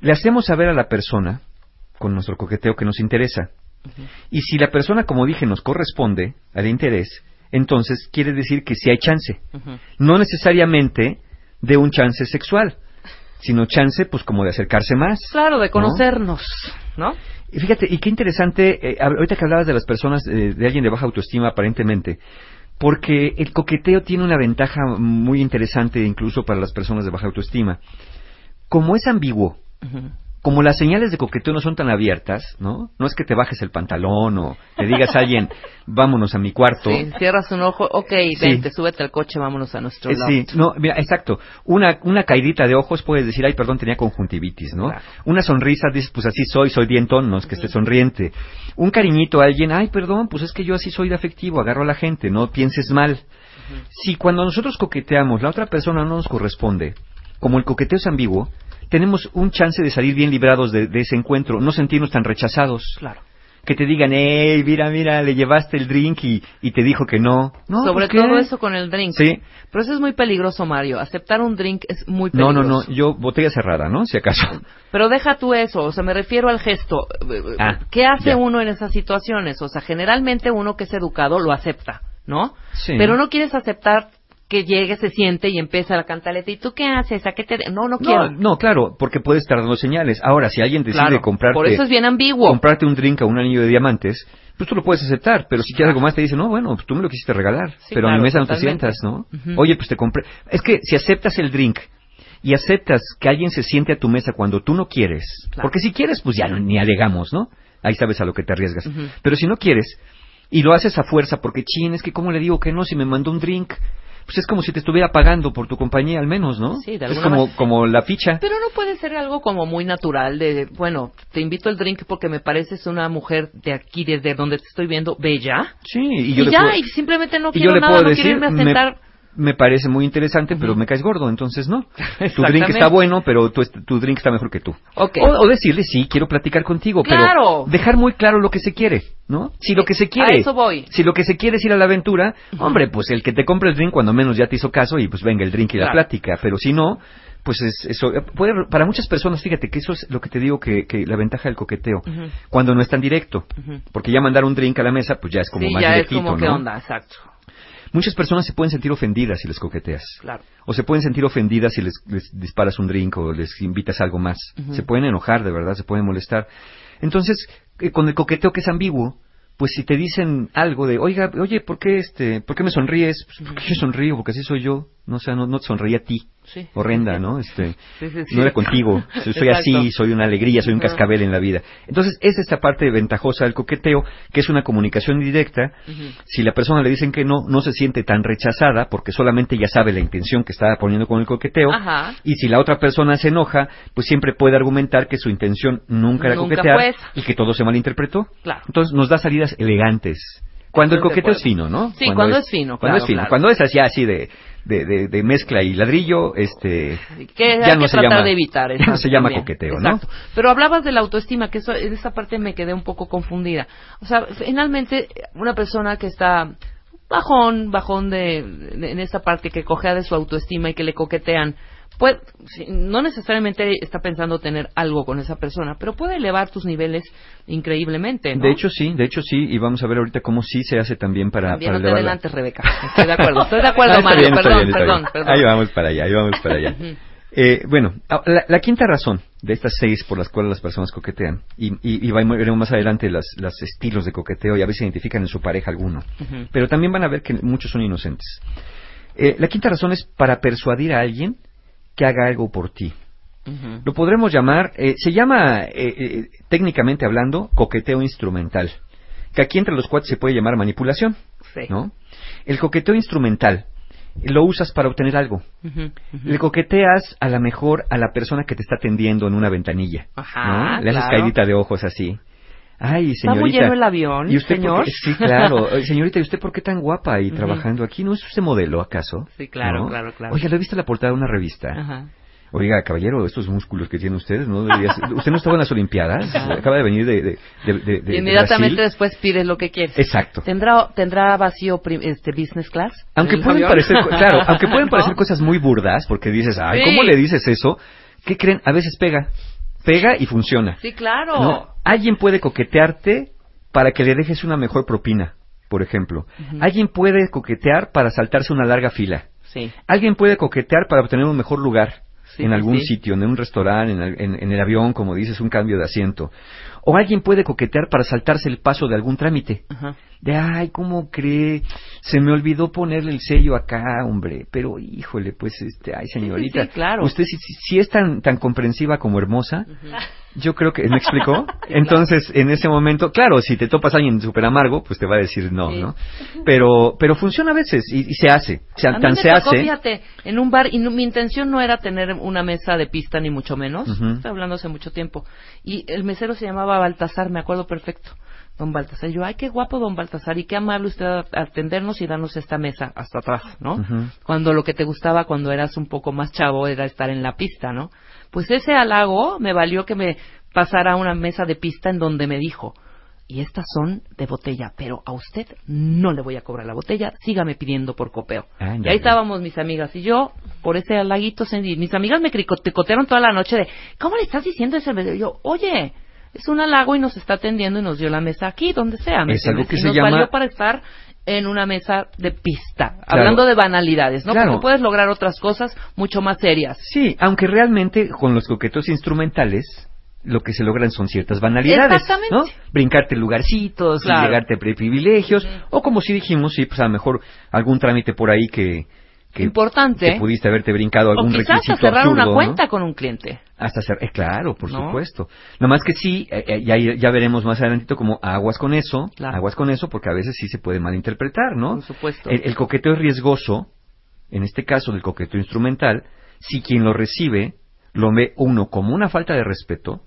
Le hacemos saber a la persona, con nuestro coqueteo, que nos interesa. Y si la persona, como dije, nos corresponde al interés, entonces quiere decir que sí hay chance. No necesariamente de un chance sexual, sino chance, pues, como de acercarse más. Claro, de ¿no? conocernos, ¿no? Y fíjate, y qué interesante, eh, ahorita que hablabas de las personas, eh, de alguien de baja autoestima aparentemente, porque el coqueteo tiene una ventaja muy interesante incluso para las personas de baja autoestima. Como es ambiguo. Como las señales de coqueteo no son tan abiertas, ¿no? No es que te bajes el pantalón o te digas a alguien, *laughs* vámonos a mi cuarto. Sí, cierras un ojo, ok, Sí. vente, súbete al coche, vámonos a nuestro Eh, lado. sí, no, mira, exacto. Una, una caidita de ojos puedes decir, ay, perdón, tenía conjuntivitis, ¿no? Claro. Una sonrisa, dices, pues así soy, soy dientón, no es que esté sonriente. Un cariñito a alguien, ay, perdón, pues es que yo así soy de afectivo, agarro a la gente, no pienses mal. Si cuando nosotros coqueteamos, la otra persona no nos corresponde, como el coqueteo es ambiguo, tenemos un chance de salir bien librados de, de ese encuentro, no sentirnos tan rechazados. Claro. Que te digan, hey, mira, mira, le llevaste el drink y, y te dijo que no. No, Sobre todo eso con el drink. Sí. Pero eso es muy peligroso, Mario. Aceptar un drink es muy No, peligroso. no, no, yo botella cerrada, ¿no? Si acaso. Pero deja tú eso, o sea, me refiero al gesto. Ah, ¿Qué hace ya. uno en esas situaciones? O sea, generalmente uno que es educado lo acepta, ¿no? Sí. Pero no quieres aceptar que llegue, se siente y empieza la cantaleta. ¿Y tú qué haces? ¿A qué te...? de-?" No, no quiero. No, no, claro, porque puede estar dando señales. Ahora, si alguien decide Claro, comprarte, por eso es bien ambiguo. comprarte un drink a un anillo de diamantes, pues tú lo puedes aceptar, pero si quieres algo más te dice, no, bueno, pues tú me lo quisiste regalar, Sí, pero a claro, mi mesa no te sientas, ¿no? Oye, pues te compré. Es que si aceptas el drink y aceptas que alguien se siente a tu mesa cuando tú no quieres, Claro. porque si quieres, pues ya no- ni alegamos, ¿no? Ahí sabes a lo que te arriesgas. Pero si no quieres y lo haces a fuerza, porque chin, es que cómo le digo que no si me mandó un drink. Pues es como si te estuviera pagando por tu compañía al menos, ¿no? Sí, de es alguna como, manera. como la ficha. Pero no puede ser algo como muy natural de, bueno, te invito al drink porque me pareces una mujer de aquí, desde donde te estoy viendo, bella. Sí, y Y, yo le ya, puedo- y simplemente no y quiero yo le nada, puedo no decir, quiero irme a me- sentar. Me parece muy interesante, pero me caes gordo, entonces no. *laughs* Tu drink está bueno, pero tu, tu drink está mejor que tú. O, o decirle, sí, quiero platicar contigo, Claro. pero dejar muy claro lo que se quiere, ¿no? Si lo que se quiere, A eso voy. si lo que se quiere es ir a la aventura, hombre, pues el que te compre el drink cuando menos ya te hizo caso y pues venga el drink y la plática, pero si no, pues es, eso puede, para muchas personas, fíjate que eso es lo que te digo que, que la ventaja del coqueteo, cuando no es tan directo, porque ya mandar un drink a la mesa, pues ya es como sí, más ya es directito, como qué ¿no? onda, exacto. Muchas personas se pueden sentir ofendidas si les coqueteas. Claro. O se pueden sentir ofendidas si les, les disparas un drink o les invitas a algo más. Se pueden enojar, de verdad, se pueden molestar. Entonces, eh, con el coqueteo que es ambiguo, pues si te dicen algo de, oiga, oye, ¿por qué, este, ¿por qué me sonríes? Pues, ¿Por qué yo sonrío? Porque así soy yo. no, o sea, no, no te sonreía a ti. Sí. Horrenda, ¿no? Este, Sí, sí, sí. No era contigo. *laughs* Soy, así, soy una alegría, soy un Ajá. cascabel en la vida. Entonces, es esta parte ventajosa del coqueteo, que es una comunicación directa. Si la persona le dicen que no, no se siente tan rechazada, porque solamente ya sabe la intención que está poniendo con el coqueteo. Ajá. Y si la otra persona se enoja, pues siempre puede argumentar que su intención nunca era Nunca coquetear y que todo se malinterpretó. Claro. Entonces nos da salidas elegantes. Cuando el coqueteo es fino, ¿no? Sí, cuando es fino, Cuando claro, es fino. claro. Cuando es así, así de, de, de, de mezcla y ladrillo, este... que ya no que se llama- de evitar. *laughs* ya no exacto, se llama también. coqueteo, Exacto. ¿no? Pero hablabas de la autoestima, que eso, en esa parte me quedé un poco confundida. O sea, finalmente, una persona que está bajón, bajón de, de- en esta parte, que cojea de su autoestima y que le coquetean, sí, no necesariamente está pensando tener algo con esa persona, pero puede elevar tus niveles increíblemente, ¿no? De hecho sí, de hecho sí, y vamos a ver ahorita cómo sí se hace también para, También para no te adelantes, Rebeca. Estoy de acuerdo, estoy de *laughs* acuerdo, Ah, Mario. bien, perdón, bien, perdón, perdón. Ahí vamos para allá, ahí vamos para allá. Eh, bueno, ah, la, la quinta razón de estas seis por las cuales las personas coquetean, y, y, y veremos más adelante las, los estilos de coqueteo y a veces identifican en su pareja alguno, pero también van a ver que muchos son inocentes. Eh, la quinta razón es para persuadir a alguien que haga algo por ti. Lo podremos llamar, eh, se llama, eh, eh, técnicamente hablando, coqueteo instrumental, que aquí entre los cuates se puede llamar manipulación, Sí. ¿no? El coqueteo instrumental lo usas para obtener algo. Le coqueteas a la mejor a la persona que te está atendiendo en una ventanilla, Ajá, ¿no? Le haces claro. caidita de ojos así. Ay, ¿Está señorita. muy lleno el avión, ¿Y usted señor? qué- Sí, claro. *laughs* Señorita, ¿y usted por qué tan guapa y trabajando aquí? ¿No es usted modelo, acaso? Sí, claro, ¿No? claro, claro. Oiga, ¿le he visto la portada de una revista? Ajá. Oiga, caballero, estos músculos que tiene usted, ¿no *laughs* ¿Usted no estaba en las Olimpiadas? Ajá. Acaba de venir de, de, de, de- inmediatamente Brasil. después pides lo que quieres. Exacto. ¿Tendrá, tendrá vacío este business class? Aunque ¿El pueden avión? parecer, claro, *laughs* aunque pueden ¿No? parecer cosas muy burdas, porque dices, ay, Sí. ¿cómo le dices eso? ¿Qué creen? A veces pega. Pega y funciona. Sí, claro. ¿no? Alguien puede coquetearte para que le dejes una mejor propina, por ejemplo. Alguien puede coquetear para saltarse una larga fila. Sí. Alguien puede coquetear para obtener un mejor lugar Sí, en algún sí. sitio, en un restaurante, en, el- en- en el avión, como dices, un cambio de asiento. O alguien puede coquetear para saltarse el paso de algún trámite. Ajá. De, ay, ¿cómo cree? Se me olvidó ponerle el sello acá, hombre. Pero, híjole, pues, este, ay, señorita. sí, claro. Usted, si, es tan, tan comprensiva como hermosa, yo creo que, ¿me explicó? *laughs* Entonces, en ese momento, claro, si te topas a alguien súper amargo, pues te va a decir no, Sí. ¿no? *laughs* Pero, pero funciona a veces y, y se hace. Mí tan me se tocó, hace. fíjate, en un bar, y no- mi intención no era tener una mesa de pista ni mucho menos, Ujú. estoy hablando hace mucho tiempo, y el mesero se llamaba Baltasar, me acuerdo perfecto, don Baltasar, yo, ay, qué guapo don Baltasar, y qué amable usted a atendernos y darnos esta mesa hasta atrás, ¿no? Cuando lo que te gustaba cuando eras un poco más chavo era estar en la pista, ¿no? Pues ese halago me valió que me pasara a una mesa de pista en donde me dijo, y estas son de botella, pero a usted no le voy a cobrar la botella, sígame pidiendo por copeo. Ándale. Y ahí estábamos mis amigas y yo, por ese halaguito, mis amigas me cricotearon toda la noche de, ¿cómo le estás diciendo eso? Y yo, oye, es un halago y nos está atendiendo y nos dio la mesa aquí, donde sea. ¿me Es algo que y se nos llama- valió para estar en una mesa de pista, hablando de banalidades, ¿no? Claro. Porque puedes lograr otras cosas mucho más serias. Sí, aunque realmente con los coquetos instrumentales lo que se logran son ciertas banalidades, Exactamente. ¿no? Brincarte lugarcitos, Claro. llegarte privilegios, o como si dijimos, sí, pues a lo mejor algún trámite por ahí que, que Importante. que pudiste haberte brincado O algún quizás requisito cerrar absurdo, una ¿no? cuenta con un cliente. Hasta ser, eh, claro, por ¿No? supuesto. Nada más que sí, eh, eh, ya, ya veremos más adelantito como aguas con eso, Claro. aguas con eso, porque a veces sí se puede malinterpretar, ¿no? Por supuesto. El, el coqueteo es riesgoso, en este caso del coqueteo instrumental, si quien lo recibe lo ve uno como una falta de respeto,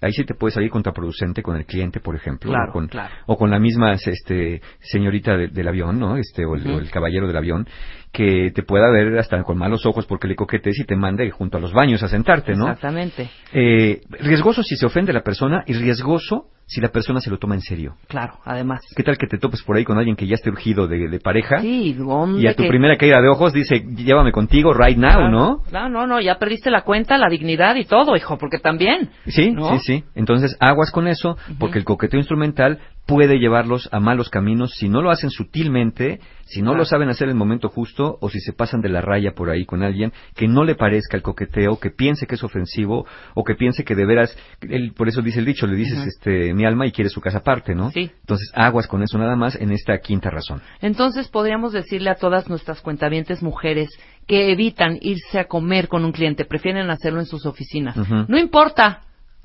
ahí sí te puede salir contraproducente con el cliente, por ejemplo, Claro, o, con, claro. o con la misma este, señorita de- del avión, ¿no? Este, o, el, Ujú. o el caballero del avión, que te pueda ver hasta con malos ojos porque le coquetees y te mande junto a los baños a sentarte, ¿no? Exactamente. Eh, riesgoso si se ofende la persona y riesgoso si la persona se lo toma en serio. Claro, además. ¿Qué tal que te topes por ahí con alguien que ya esté urgido de, de pareja? Sí, hombre. y a tu que- primera caída de ojos dice, llévame contigo right now, Claro. ¿no? No, no, no, ya perdiste la cuenta, la dignidad y todo, hijo, porque también. Sí, ¿No? sí, sí. Entonces, aguas con eso, porque el coqueteo instrumental puede llevarlos a malos caminos si no lo hacen sutilmente, si no lo saben hacer en el momento justo, o si se pasan de la raya por ahí con alguien que no le parezca el coqueteo, que piense que es ofensivo, o que piense que de veras, él, por eso dice el dicho, le dices este mi alma y quiere su casa aparte, ¿no? Sí. Entonces, aguas con eso nada más en esta quinta razón. Entonces podríamos decirle a todas nuestras cuentavientes mujeres que evitan irse a comer con un cliente, prefieren hacerlo en sus oficinas. No importa,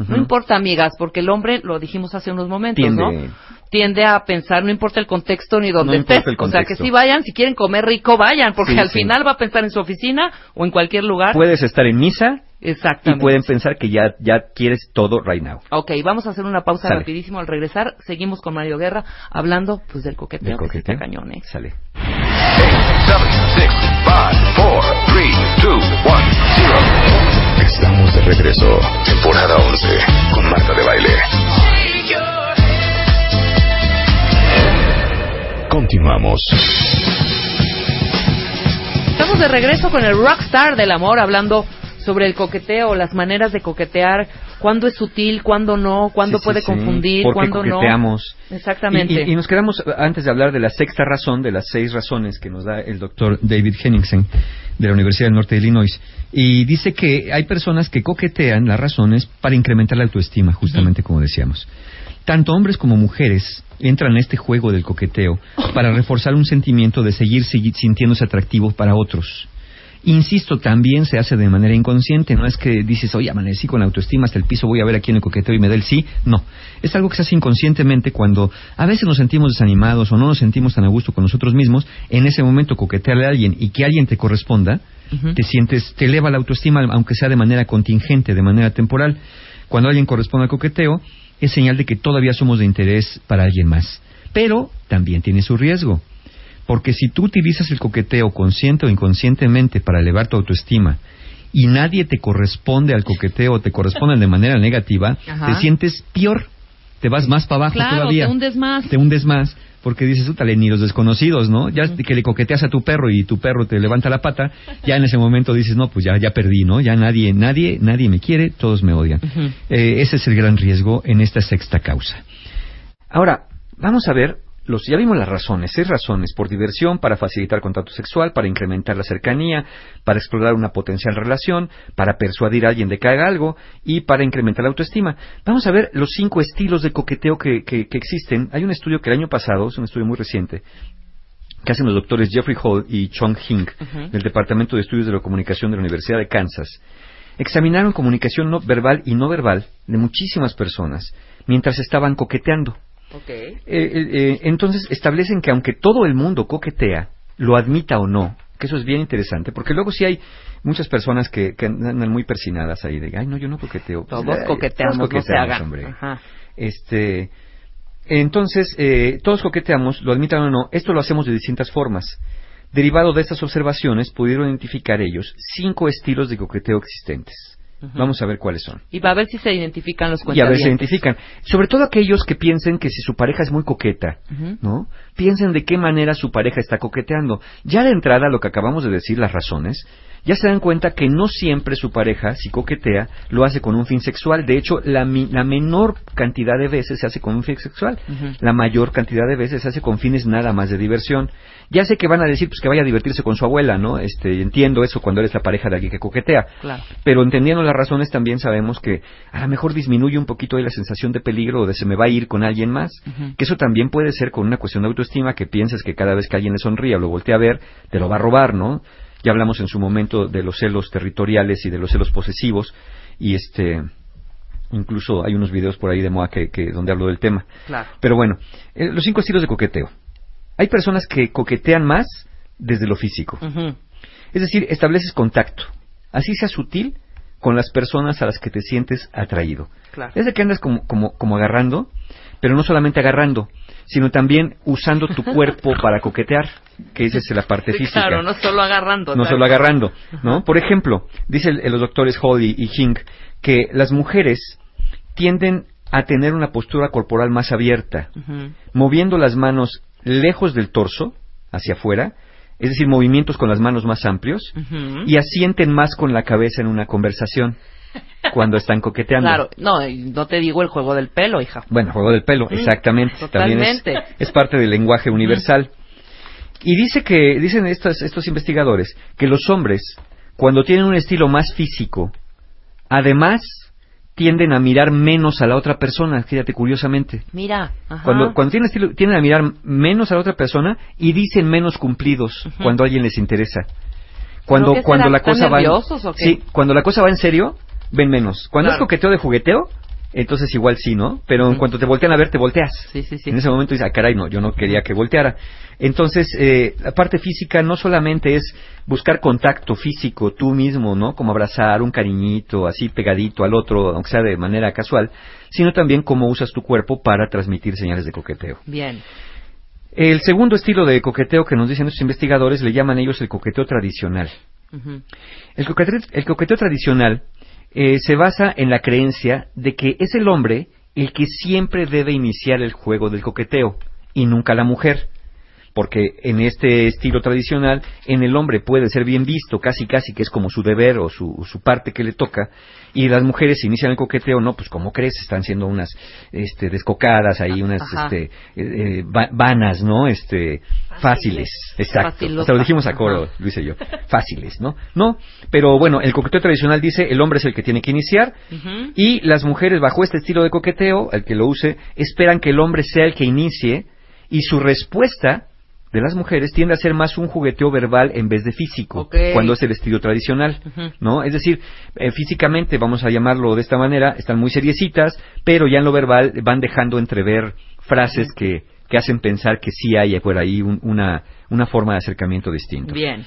No importa, amigas, porque el hombre, lo dijimos hace unos momentos, Tiende. ¿no? Tiende a pensar, no importa el contexto ni dónde No importa estés. O sea, que si vayan, si quieren comer rico, vayan, porque Sí, al sí. final va a pensar en su oficina o en cualquier lugar. Puedes estar en misa y Exactamente. pueden pensar que ya, ya quieres todo right now. Ok, vamos a hacer una pausa Sale. rapidísimo. Al regresar, seguimos con Mario Guerra hablando pues del coqueteo. Del que sí está coqueteo. cañón, ¿eh? Sale. 7, 6, 5, 4, 3, Continuamos. Estamos de regreso con el rockstar del amor, hablando sobre el coqueteo, las maneras de coquetear, cuándo es sutil, cuándo no, cuándo Sí, puede sí. confundir, ¿Por qué cuándo no. coqueteamos? Exactamente. Y, y- y nos quedamos, antes de hablar de la sexta razón, de las seis razones que nos da el doctor David Henningsen de la Universidad del Norte de Illinois. Y dice que hay personas que coquetean las razones para incrementar la autoestima, justamente como decíamos. Tanto hombres como mujeres entran en este juego del coqueteo para *laughs* reforzar un sentimiento de seguir sintiéndose atractivo para otros. Insisto, también se hace de manera inconsciente, no es que dices, oye, amanecí con la autoestima hasta el piso, voy a ver a quién le coqueteo y me da el sí. No, es algo que se hace inconscientemente cuando a veces nos sentimos desanimados o no nos sentimos tan a gusto con nosotros mismos. En ese momento, coquetearle a alguien y que alguien te corresponda, te sientes, te eleva la autoestima, aunque sea de manera contingente, de manera temporal. Cuando alguien corresponde al coqueteo, es señal de que todavía somos de interés para alguien más. Pero también tiene su riesgo. Porque si tú utilizas el coqueteo consciente o inconscientemente para elevar tu autoestima y nadie te corresponde al coqueteo o te corresponde de manera negativa, Ajá. te sientes peor. Te vas más para abajo Claro, todavía. te hundes más. Te hundes más porque dices, útale, ni los desconocidos, ¿no? Ya que le coqueteas a tu perro y tu perro te levanta la pata, ya en ese momento dices, no, pues ya, ya perdí, ¿no? Ya nadie, nadie, nadie me quiere, todos me odian. Eh, ese es el gran riesgo en esta sexta causa. Ahora, vamos a ver, los, ya vimos las razones, seis razones, por diversión, para facilitar contacto sexual, para incrementar la cercanía, para explorar una potencial relación, para persuadir a alguien de que haga algo y para incrementar la autoestima. Vamos a ver los cinco estilos de coqueteo que, que- que existen. Hay un estudio que el año pasado, es un estudio muy reciente, que hacen los doctores Jeffrey Hall y Chong Hing del Departamento de Estudios de la Comunicación de la Universidad de Kansas. Examinaron comunicación no verbal y no verbal de muchísimas personas mientras estaban coqueteando. Eh, eh, eh, entonces establecen que aunque todo el mundo coquetea, lo admita o no, que eso es bien interesante, porque luego sí hay muchas personas que, que andan muy persinadas ahí de, ay, no, yo no coqueteo. Todos coqueteamos, todos no se coqueteamos, hagan. Este, entonces, eh, todos coqueteamos, lo admitan o no, esto lo hacemos de distintas formas. Derivado de estas observaciones, pudieron identificar ellos cinco estilos de coqueteo existentes. Vamos a ver cuáles son. Y va a ver si se identifican los Y a ver si se cuentavientes. identifican. Sobre todo aquellos que piensen que si su pareja es muy coqueta. ¿no? Piensen de qué manera su pareja está coqueteando. Ya de entrada, lo que acabamos de decir, las razones, ya se dan cuenta que no siempre su pareja, si coquetea, lo hace con un fin sexual. De hecho, la, mi- la menor cantidad de veces se hace con un fin sexual. La mayor cantidad de veces se hace con fines nada más de diversión. Ya sé que van a decir pues que vaya a divertirse con su abuela, ¿no? Este, entiendo eso cuando eres la pareja de alguien que coquetea. Claro. Pero entendiendo las razones también sabemos que a lo mejor disminuye un poquito ahí la sensación de peligro o de se me va a ir con alguien más. Que eso también puede ser con una cuestión de autoestima que piensas que cada vez que alguien le sonríe o lo voltea a ver, te lo va a robar, ¿no? Ya hablamos en su momento de los celos territoriales y de los celos posesivos y este incluso hay unos videos por ahí de moda que, que- donde hablo del tema. Claro. Pero bueno, eh, los cinco estilos de coqueteo. Hay personas que coquetean más desde lo físico. Es decir, estableces contacto, así sea sutil, con las personas a las que te sientes atraído. Claro. Es de que andas como, como, como agarrando, pero no solamente agarrando, sino también usando tu *laughs* cuerpo para coquetear, que esa es la parte Sí, física. claro, no solo agarrando. No solo agarrando, ¿no? Por ejemplo, dicen los doctores Hall y, Hink que las mujeres tienden a tener una postura corporal más abierta, moviendo las manos lejos del torso, hacia afuera, es decir, movimientos con las manos más amplios, y asienten más con la cabeza en una conversación cuando están coqueteando. Claro, no, no te digo el juego del pelo, hija. Bueno, juego del pelo, Mm, exactamente. También es, es parte del lenguaje universal. Y dice que, dicen estos, estos investigadores, que los hombres, cuando tienen un estilo más físico, además tienden a mirar menos a la otra persona, fíjate curiosamente. Mira, ajá. Cuando, cuando tienen estilo, tienden a mirar menos a la otra persona y dicen menos cumplidos cuando a alguien les interesa. Cuando, cuando la ¿Están cosa va... en-? Sí, cuando la cosa va en serio, ven menos. Cuando Claro. es coqueteo de jugueteo, entonces igual sí, ¿no? Pero en cuanto te voltean a ver, te volteas. Sí, sí, sí. En ese momento dices, ah, caray, no, yo no quería que volteara. Entonces, eh, la parte física no solamente es buscar contacto físico tú mismo, ¿no? Como abrazar un cariñito así pegadito al otro, aunque sea de manera casual, sino también cómo usas tu cuerpo para transmitir señales de coqueteo. Bien. El segundo estilo de coqueteo que nos dicen nuestros investigadores le llaman ellos el coqueteo tradicional. El coqueteo, el coqueteo tradicional eh, se basa en la creencia de que es el hombre el que siempre debe iniciar el juego del coqueteo y nunca la mujer. Porque en este estilo tradicional, en el hombre puede ser bien visto, casi casi que es como su deber o su, su parte que le toca, y las mujeres inician el coqueteo, no, pues como crees, están siendo unas este, descocadas ahí, unas Ajá. este, eh, eh, va- vanas, ¿no? Este, fáciles, exacto. Facilotas. Hasta lo dijimos a coro, Ajá. Luis y yo. Fáciles, ¿no? No, pero bueno, el coqueteo tradicional dice el hombre es el que tiene que iniciar y las mujeres bajo este estilo de coqueteo, el que lo use, esperan que el hombre sea el que inicie y su respuesta de las mujeres tiende a ser más un jugueteo verbal en vez de físico, cuando es el estilo tradicional. ¿no? Es decir, eh, físicamente, vamos a llamarlo de esta manera, están muy seriecitas, pero ya en lo verbal van dejando entrever frases que, que hacen pensar que sí hay por ahí un- una, una forma de acercamiento distinto. Bien.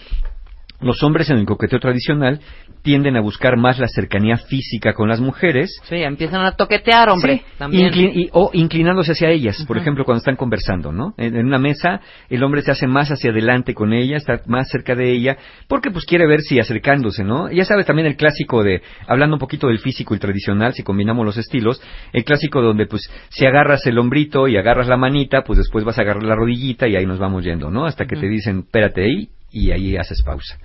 Los hombres en el coqueteo tradicional tienden a buscar más la cercanía física con las mujeres. Sí, empiezan a toquetear, hombre. Sí, También. inclin- y- o inclinándose hacia ellas, por ejemplo, cuando están conversando, ¿no? En, en una mesa, el hombre se hace más hacia adelante con ella, está más cerca de ella, porque pues quiere ver si acercándose, ¿no? Ya sabes también el clásico de, hablando un poquito del físico y tradicional, si combinamos los estilos, el clásico donde pues si agarras el hombrito y agarras la manita, pues después vas a agarrar la rodillita y ahí nos vamos yendo, ¿no? Hasta que te dicen, espérate ahí, y ahí haces pausa.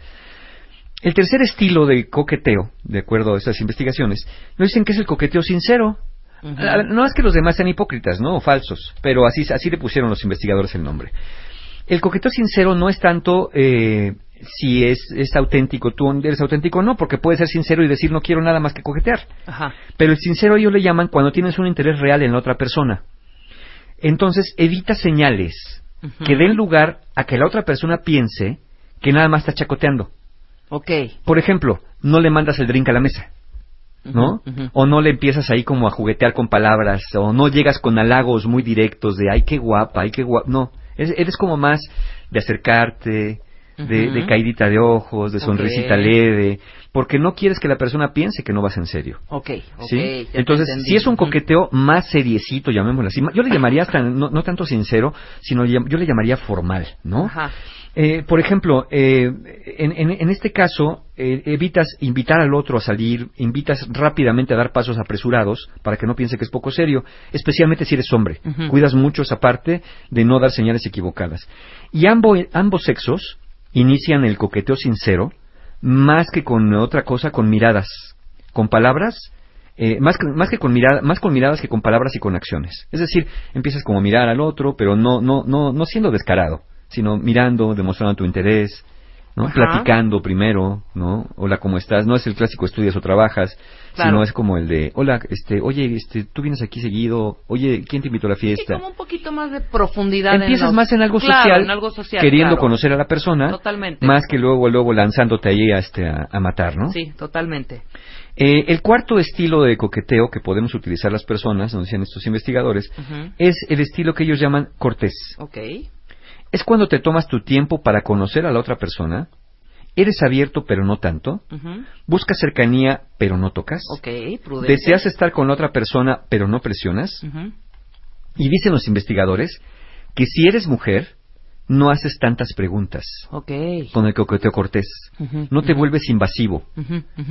El tercer estilo de coqueteo, de acuerdo a estas investigaciones, nos dicen que es el coqueteo sincero. Ah, No es que los demás sean hipócritas, ¿no? O falsos, pero así, así le pusieron los investigadores el nombre. El coqueteo sincero no es tanto eh, si es, es auténtico, tú eres auténtico o no, porque puedes ser sincero y decir no quiero nada más que coquetear. Ajá. Pero el sincero ellos le llaman cuando tienes un interés real en la otra persona. Entonces evita señales que den lugar a que la otra persona piense que nada más está chacoteando. Ok. Por ejemplo, no le mandas el drink a la mesa, ¿no? O no le empiezas ahí como a juguetear con palabras, o no llegas con halagos muy directos de, ay, qué guapa, ay, qué guapa. No, es- eres como más de acercarte, de, de caidita de ojos, de sonrisita leve, porque no quieres que la persona piense que no vas en serio. Ok, ok. ¿Sí? ya te Entonces, si es un coqueteo más seriecito, llamémoslo así, yo le llamaría hasta, no, no tanto sincero, sino yo le llamaría formal, ¿no? Ajá. Eh, por ejemplo, eh, en, en- en este caso, eh, evitas invitar al otro a salir, invitas rápidamente a dar pasos apresurados para que no piense que es poco serio, especialmente si eres hombre. Cuidas mucho esa parte de no dar señales equivocadas. Y ambo- ambos sexos inician el coqueteo sincero más que con otra cosa, con miradas, con palabras. eh, más, que, más que con mirada, más con miradas que con palabras y con acciones. Es decir, empiezas como a mirar al otro, pero no, no, no, no siendo descarado, sino mirando, demostrando tu interés, ¿no? Ajá. Platicando primero, ¿no? Hola, ¿cómo estás? No es el clásico estudias o trabajas, Claro. sino es como el de, hola, este, oye, este, tú vienes aquí seguido, oye, ¿quién te invitó a la fiesta? como un poquito más de profundidad. en Empiezas los- más en algo Claro, social, en algo social, queriendo claro. conocer a la persona, Totalmente. más que luego, luego lanzándote ahí a, este, a, matar, ¿no? Sí, totalmente. Eh, el cuarto estilo de coqueteo que podemos utilizar las personas, nos decían estos investigadores, es el estilo que ellos llaman cortés. Ok. Es cuando te tomas tu tiempo para conocer a la otra persona, eres abierto pero no tanto, buscas cercanía pero no tocas, prudente. deseas estar con la otra persona pero no presionas, y dicen los investigadores que si eres mujer, no haces tantas preguntas con el coqueteo cortés, Ujú, no te vuelves invasivo,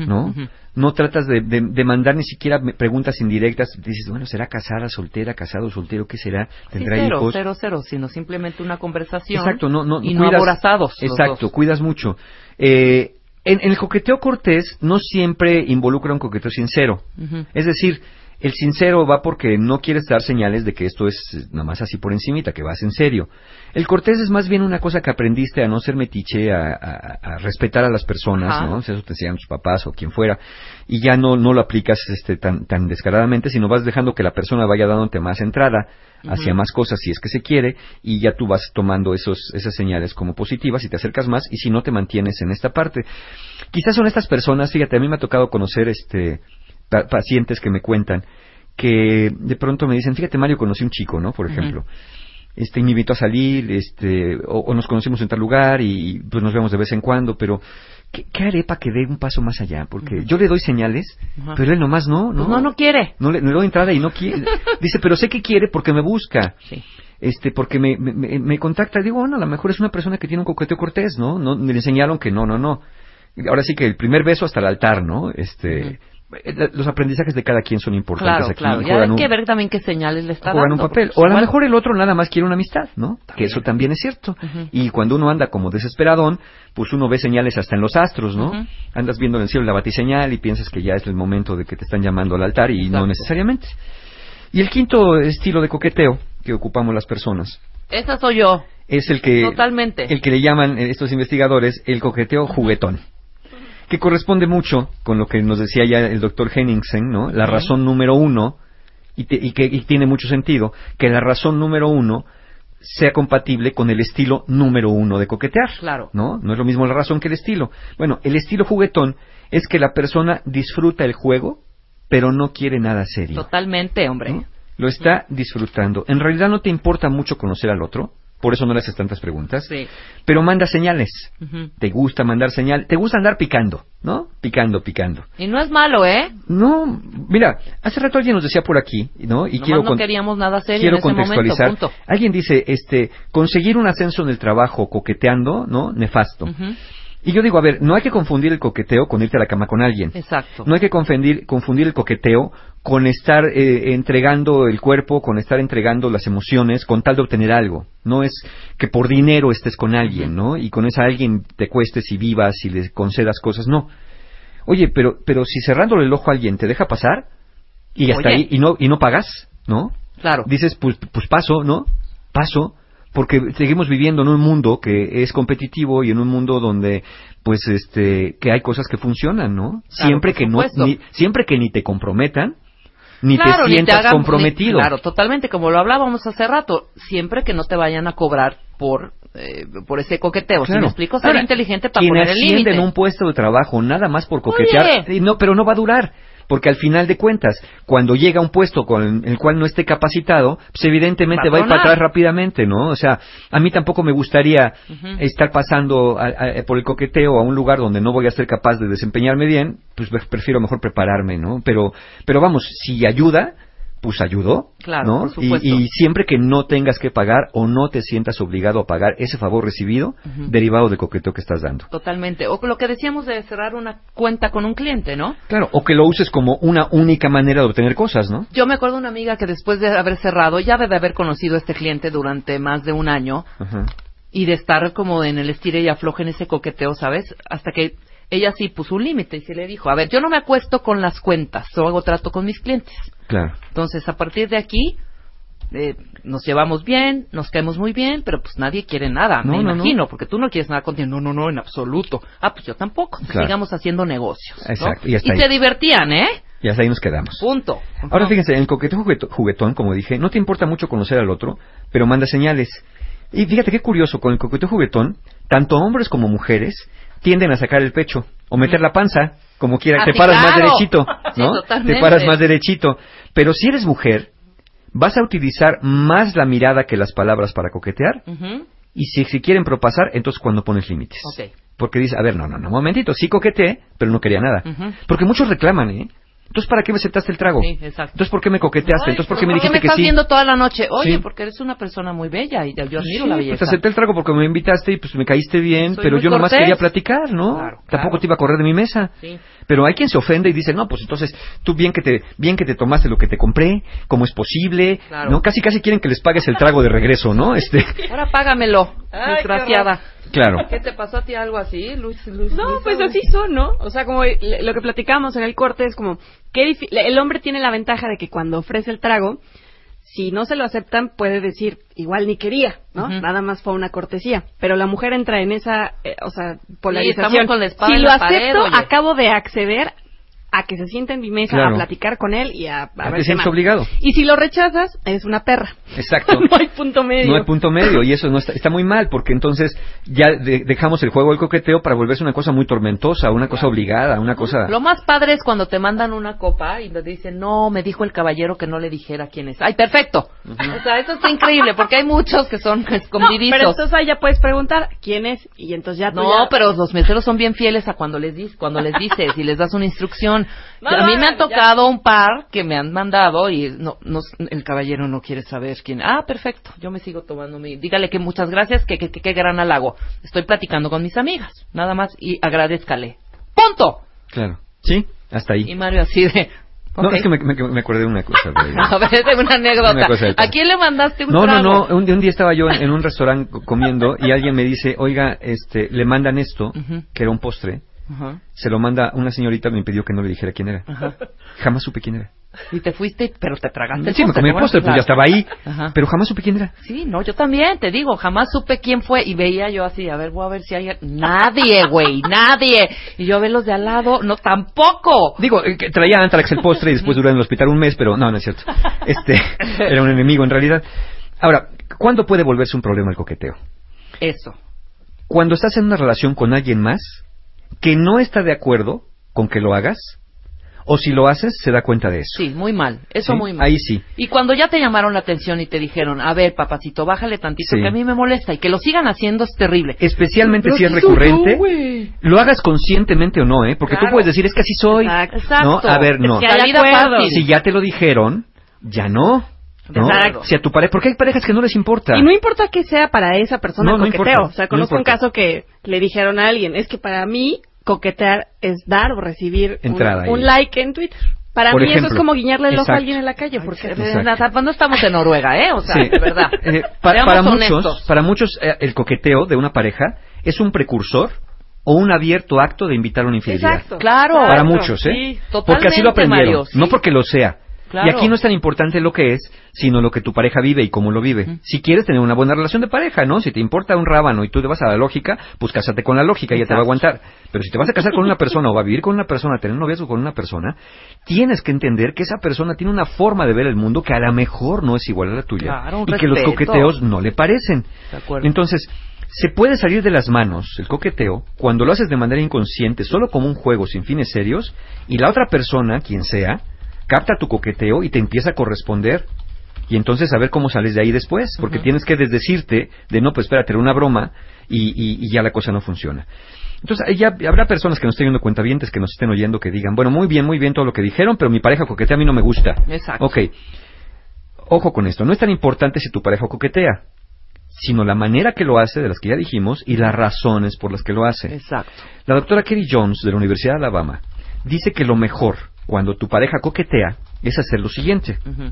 ¿no? No tratas de, de- de mandar ni siquiera preguntas indirectas. Dices, bueno, ¿será casada, soltera, casado, soltero? ¿Qué será? Sí, ¿Tendrá cero, hijos? cero, cero, sino simplemente una conversación. Exacto, no, no, y no cuidas- aborazados. los Exacto, cuidas mucho. Eh, en, en el coqueteo cortés no siempre involucra un coqueteo sincero. Es decir, El sincero va porque no quieres dar señales de que esto es eh, nada más así por encimita, que vas en serio. El cortés es más bien una cosa que aprendiste a no ser metiche, a, a- a respetar a las personas, Ajá. ¿no? Si eso te decían tus papás o quien fuera, y ya no, no lo aplicas este, tan, tan descaradamente, sino vas dejando que la persona vaya dándote más entrada hacia más cosas si es que se quiere, y ya tú vas tomando esos, esas señales como positivas y te acercas más, y si no te mantienes en esta parte. Quizás son estas personas, fíjate, a mí me ha tocado conocer este pacientes que me cuentan que de pronto me dicen, fíjate Mario, conocí un chico, ¿no? Por ejemplo. Este, y me invitó a salir, este, o, o nos conocimos en tal lugar y pues nos vemos de vez en cuando, pero ¿qué, qué haré para que dé un paso más allá? Porque yo le doy señales, pero él nomás no, Pues no. no, no quiere. No le, le doy entrada y no quiere. *laughs* Dice, pero sé que quiere porque me busca. Sí. Este, porque me, me, me- me contacta. Digo, bueno, a lo mejor es una persona que tiene un coqueteo cortés, ¿no? no le enseñaron que no, no, no. Ahora sí que el primer beso hasta el altar, ¿no? Este, los aprendizajes de cada quien son importantes Claro, aquí. claro. juegan hay que ver también qué señales le está juegan dando. un papel. O a lo mejor el otro nada más quiere una amistad, ¿no? Que eso también es cierto. Y cuando uno anda como desesperadón, pues uno ve señales hasta en los astros, ¿no? Andas viendo en el cielo la batiseñal y piensas que ya es el momento de que te están llamando al altar y no necesariamente. Y el quinto estilo de coqueteo que ocupamos las personas Esa soy yo. es el que Totalmente. el que le llaman eh, estos investigadores el coqueteo juguetón que corresponde mucho con lo que nos decía ya el doctor Henningsen no la razón número uno y, te- y que y tiene mucho sentido que la razón número uno sea compatible con el estilo número uno de coquetear Claro. no no es lo mismo la razón que el estilo bueno el estilo juguetón es que la persona disfruta el juego pero no quiere nada serio Totalmente, hombre. ¿no? Lo está disfrutando. En realidad no te importa mucho conocer al otro, por eso no le haces tantas preguntas, Sí. pero manda señales. Ujú. Te gusta mandar señal, te gusta andar picando, ¿no? Picando, picando. Y no es malo, ¿eh? No, mira, hace rato alguien nos decía por aquí, ¿no? Y Nomás quiero no queríamos nada serio quiero en ese contextualizar. momento. Alguien dice, este, conseguir un ascenso en el trabajo coqueteando, ¿no? Nefasto. Ujú. Y yo digo, a ver, no hay que confundir el coqueteo con irte a la cama con alguien. Exacto. No hay que confundir, confundir el coqueteo con estar eh, entregando el cuerpo, con estar entregando las emociones, con tal de obtener algo. No es que por dinero estés con alguien, ¿no? Y con ese alguien te cuestes y vivas y le concedas cosas. No. Oye, pero, pero si cerrándole el ojo a alguien te deja pasar y hasta Oye. ahí y no y no pagas, ¿no? Claro. Dices, pues, pues paso, ¿no? Paso, porque seguimos viviendo en un mundo que es competitivo y en un mundo donde, pues, este, que hay cosas que funcionan, ¿no? Claro, siempre que no, ni, siempre que ni te comprometan, ni Claro, te ni sientas hagan- comprometido. ni- claro, totalmente, como lo hablábamos hace rato, siempre que no te vayan a cobrar por eh, por ese coqueteo. Si me explico, ser Ahora, inteligente para quien poner el asciende límite. en un puesto de trabajo nada más por coquetear, Oye. y no, pero no va a durar. Porque al final de cuentas, cuando llega a un puesto con el cual no esté capacitado, pues evidentemente Va va a ir para atrás rápidamente, ¿no? O sea, a mí tampoco me gustaría estar pasando a- a- por el coqueteo a un lugar donde no voy a ser capaz de desempeñarme bien, pues prefiero mejor prepararme, ¿no? Pero, pero vamos, si ayuda, pues ayudó, Claro, ¿no? por Y- siempre que no tengas que pagar o no te sientas obligado a pagar ese favor recibido, derivado del coqueteo que estás dando. Totalmente. O lo que decíamos de cerrar una cuenta con un cliente, ¿no? Claro, o que lo uses como una única manera de obtener cosas, ¿no? Yo me acuerdo de una amiga que después de haber cerrado, ya debe haber conocido a este cliente durante más de un año y de estar como en el estire y afloje en ese coqueteo, ¿sabes? Hasta que ella sí puso un límite y se le dijo, a ver, yo no me acuesto con las cuentas, solo hago trato con mis clientes. Claro. Entonces, a partir de aquí, eh, nos llevamos bien, nos caemos muy bien, pero pues nadie quiere nada, No, me no, no. imagino, porque tú no quieres nada contigo. No, no, no, en absoluto. Ah, pues yo tampoco. Claro. Sigamos haciendo negocios. Exacto, y se divertían, ¿eh? Y hasta ahí nos quedamos. Punto. Ahora fíjense, en el coqueteo juguetón, como dije, no te importa mucho conocer al otro, pero manda señales. Y fíjate qué curioso, con el coqueteo juguetón, tanto hombres como mujeres tienden a sacar el pecho o meter la panza, como quiera, Ah, te sí, paras más derechito, *laughs* Sí, ¿no? totalmente. te paras más derechito. Pero si eres mujer, vas a utilizar más la mirada que las palabras para coquetear, y si, si quieren propasar, entonces cuando pones límites. Ok. Porque dice, a ver, no, no, no, momentito, sí coqueteé, pero no quería nada. Porque muchos reclaman, ¿eh? Entonces, ¿para qué me aceptaste el trago? Sí, exacto. Entonces, ¿por qué me coqueteaste? Ay, Entonces, ¿por qué me ¿por dijiste me que estás sí? viendo toda la noche? Oye, Sí. porque eres una persona muy bella y yo admiro Sí, la pues belleza. acepté el trago porque me invitaste y pues me caíste bien, Soy pero yo nomás cortés. quería platicar, ¿no? Claro, Tampoco claro. te iba a correr de mi mesa. Sí. Pero hay quien se ofende y dice, no, pues entonces tú bien que te bien que te tomaste lo que te compré, ¿cómo es posible? Claro. ¿No? Casi casi quieren que les pagues el trago de regreso, ¿no? *laughs* Este, Ahora págamelo, Ay, desgraciada. Claro. *laughs* ¿Qué te pasó a ti algo así, Luis? Luis No, Luis? pues así son, ¿no? O sea, como lo que platicamos en el corte es como, qué difi- el hombre tiene la ventaja de que cuando ofrece el trago, si no se lo aceptan, puede decir, igual ni quería, ¿no? Ujú. Nada más fue una cortesía. Pero la mujer entra en esa, eh, o sea, polarización. estamos con la espada si en lo la pared, acepto, oye. acabo de acceder a que se sienta en mi mesa Claro. a platicar con él y a, a te ver obligado. Y si lo rechazas, eres una perra. Exacto. *laughs* no hay punto medio. No hay punto medio y eso no está, está muy mal porque entonces ya de- dejamos el juego del coqueteo para volverse una cosa muy tormentosa, una cosa obligada, una cosa... Lo más padre es cuando te mandan una copa y te dicen, no, me dijo el caballero que no le dijera quién es. ¡Ay, perfecto! O sea, eso está increíble porque hay muchos que son No, escondidizos. pero entonces ahí ya puedes preguntar quién es y entonces ya tú No, ya- pero los meseros son bien fieles a cuando les dices, cuando les dices y les das una instrucción. A mí me han tocado un par que me han mandado y no, no, el caballero no quiere saber quién. Ah, perfecto. Yo me sigo tomando mi. Dígale que muchas gracias, que que, que, que gran halago. Estoy platicando con mis amigas, nada más y agradezcale. Punto. Claro. Sí, hasta ahí. Y Mario así de. No, es que me, me- me acordé de una cosa. de- *laughs* A ver, de una anécdota. Una cosa de- ¿A quién le mandaste un No, no, trago? no. Un, día- un día estaba yo en, en un restaurante co- comiendo y alguien me dice, oiga, este, le mandan esto, que era un postre. Ajá, Se lo manda una señorita, me pidió que no le dijera quién era. ajá. Jamás supe quién era. Y te fuiste, pero te tragaste el Sí, me postre, comí el postre, pues ya estaba ahí. Ajá. Pero jamás supe quién era. Sí, no, yo también, te digo, jamás supe quién fue y veía yo así, a ver, voy a ver si hay... Nadie, güey, nadie. Y yo a ver los de al lado, no, tampoco. Digo, eh, que traía Antrax el postre y después duró en el hospital un mes, pero no, no es cierto. Este, *laughs* era un enemigo en realidad. Ahora, ¿cuándo puede volverse un problema el coqueteo? Eso. Cuando estás en una relación con alguien más que no está de acuerdo con que lo hagas, o si lo haces, se da cuenta de eso. Sí, muy mal, eso ¿Sí? muy mal. Ahí sí. Y cuando ya te llamaron la atención y te dijeron, a ver, papacito, bájale tantito Sí. que a mí me molesta y que lo sigan haciendo es terrible. Especialmente Pero si es recurrente, lo hagas conscientemente o no, ¿eh? Porque tú puedes decir, es que así soy. Exacto. No, a ver, no. Es que hay La vida acuerdo. fácil. Si ya te lo dijeron, ya no. ¿no? Si a tu pareja, porque hay parejas que no les importa. Y no importa que sea para esa persona No, no coqueteo. importa, o sea, no conozco un caso que le dijeron a alguien, es que para mí coquetear es dar o recibir un- Entrada ahí. un, like en Twitter. Para Por mí eso es como guiñarle el ojo Exacto. a alguien en la calle. Porque. Pues no estamos en Noruega, ¿eh? O sea, Sí. de verdad. *laughs* Eh, pa- Seamos para, muchos, para muchos, eh, el coqueteo de una pareja es un precursor o un abierto acto de invitar a una infidelidad. Exacto. Claro. Para muchos, ¿eh? Sí, porque así lo aprendieron, Mario, sí. no porque lo sea. Claro. Y aquí no es tan importante lo que es, sino lo que tu pareja vive y cómo lo vive. Si quieres tener una buena relación de pareja, ¿no? Si te importa un rábano y tú te vas a la lógica, pues cásate con la lógica y ya te va a aguantar. Pero si te vas a casar con una persona o va a vivir con una persona, tener noviazgo con una persona, tienes que entender que esa persona tiene una forma de ver el mundo que a lo mejor no es igual a la tuya. Claro, y que los coqueteos no le parecen. De. Entonces, se puede salir de las manos el coqueteo cuando lo haces de manera inconsciente, solo como un juego sin fines serios, y la otra persona, quien sea, capta tu coqueteo y te empieza a corresponder. Y entonces a ver cómo sales de ahí después, porque tienes que desdecirte de no, pues espérate, era una broma y, y- y ya la cosa no funciona. Entonces, ya habrá personas que nos estén viendo cuentavientes, que nos estén oyendo, que digan, bueno, muy bien, muy bien todo lo que dijeron, pero mi pareja coquetea a mí no me gusta. Exacto. Ok, ojo con esto, no es tan importante si tu pareja coquetea, sino la manera que lo hace, de las que ya dijimos, y las razones por las que lo hace. Exacto. La doctora Kerry Jones, de la Universidad de Alabama, dice que lo mejor cuando tu pareja coquetea es hacer lo siguiente. Ujú.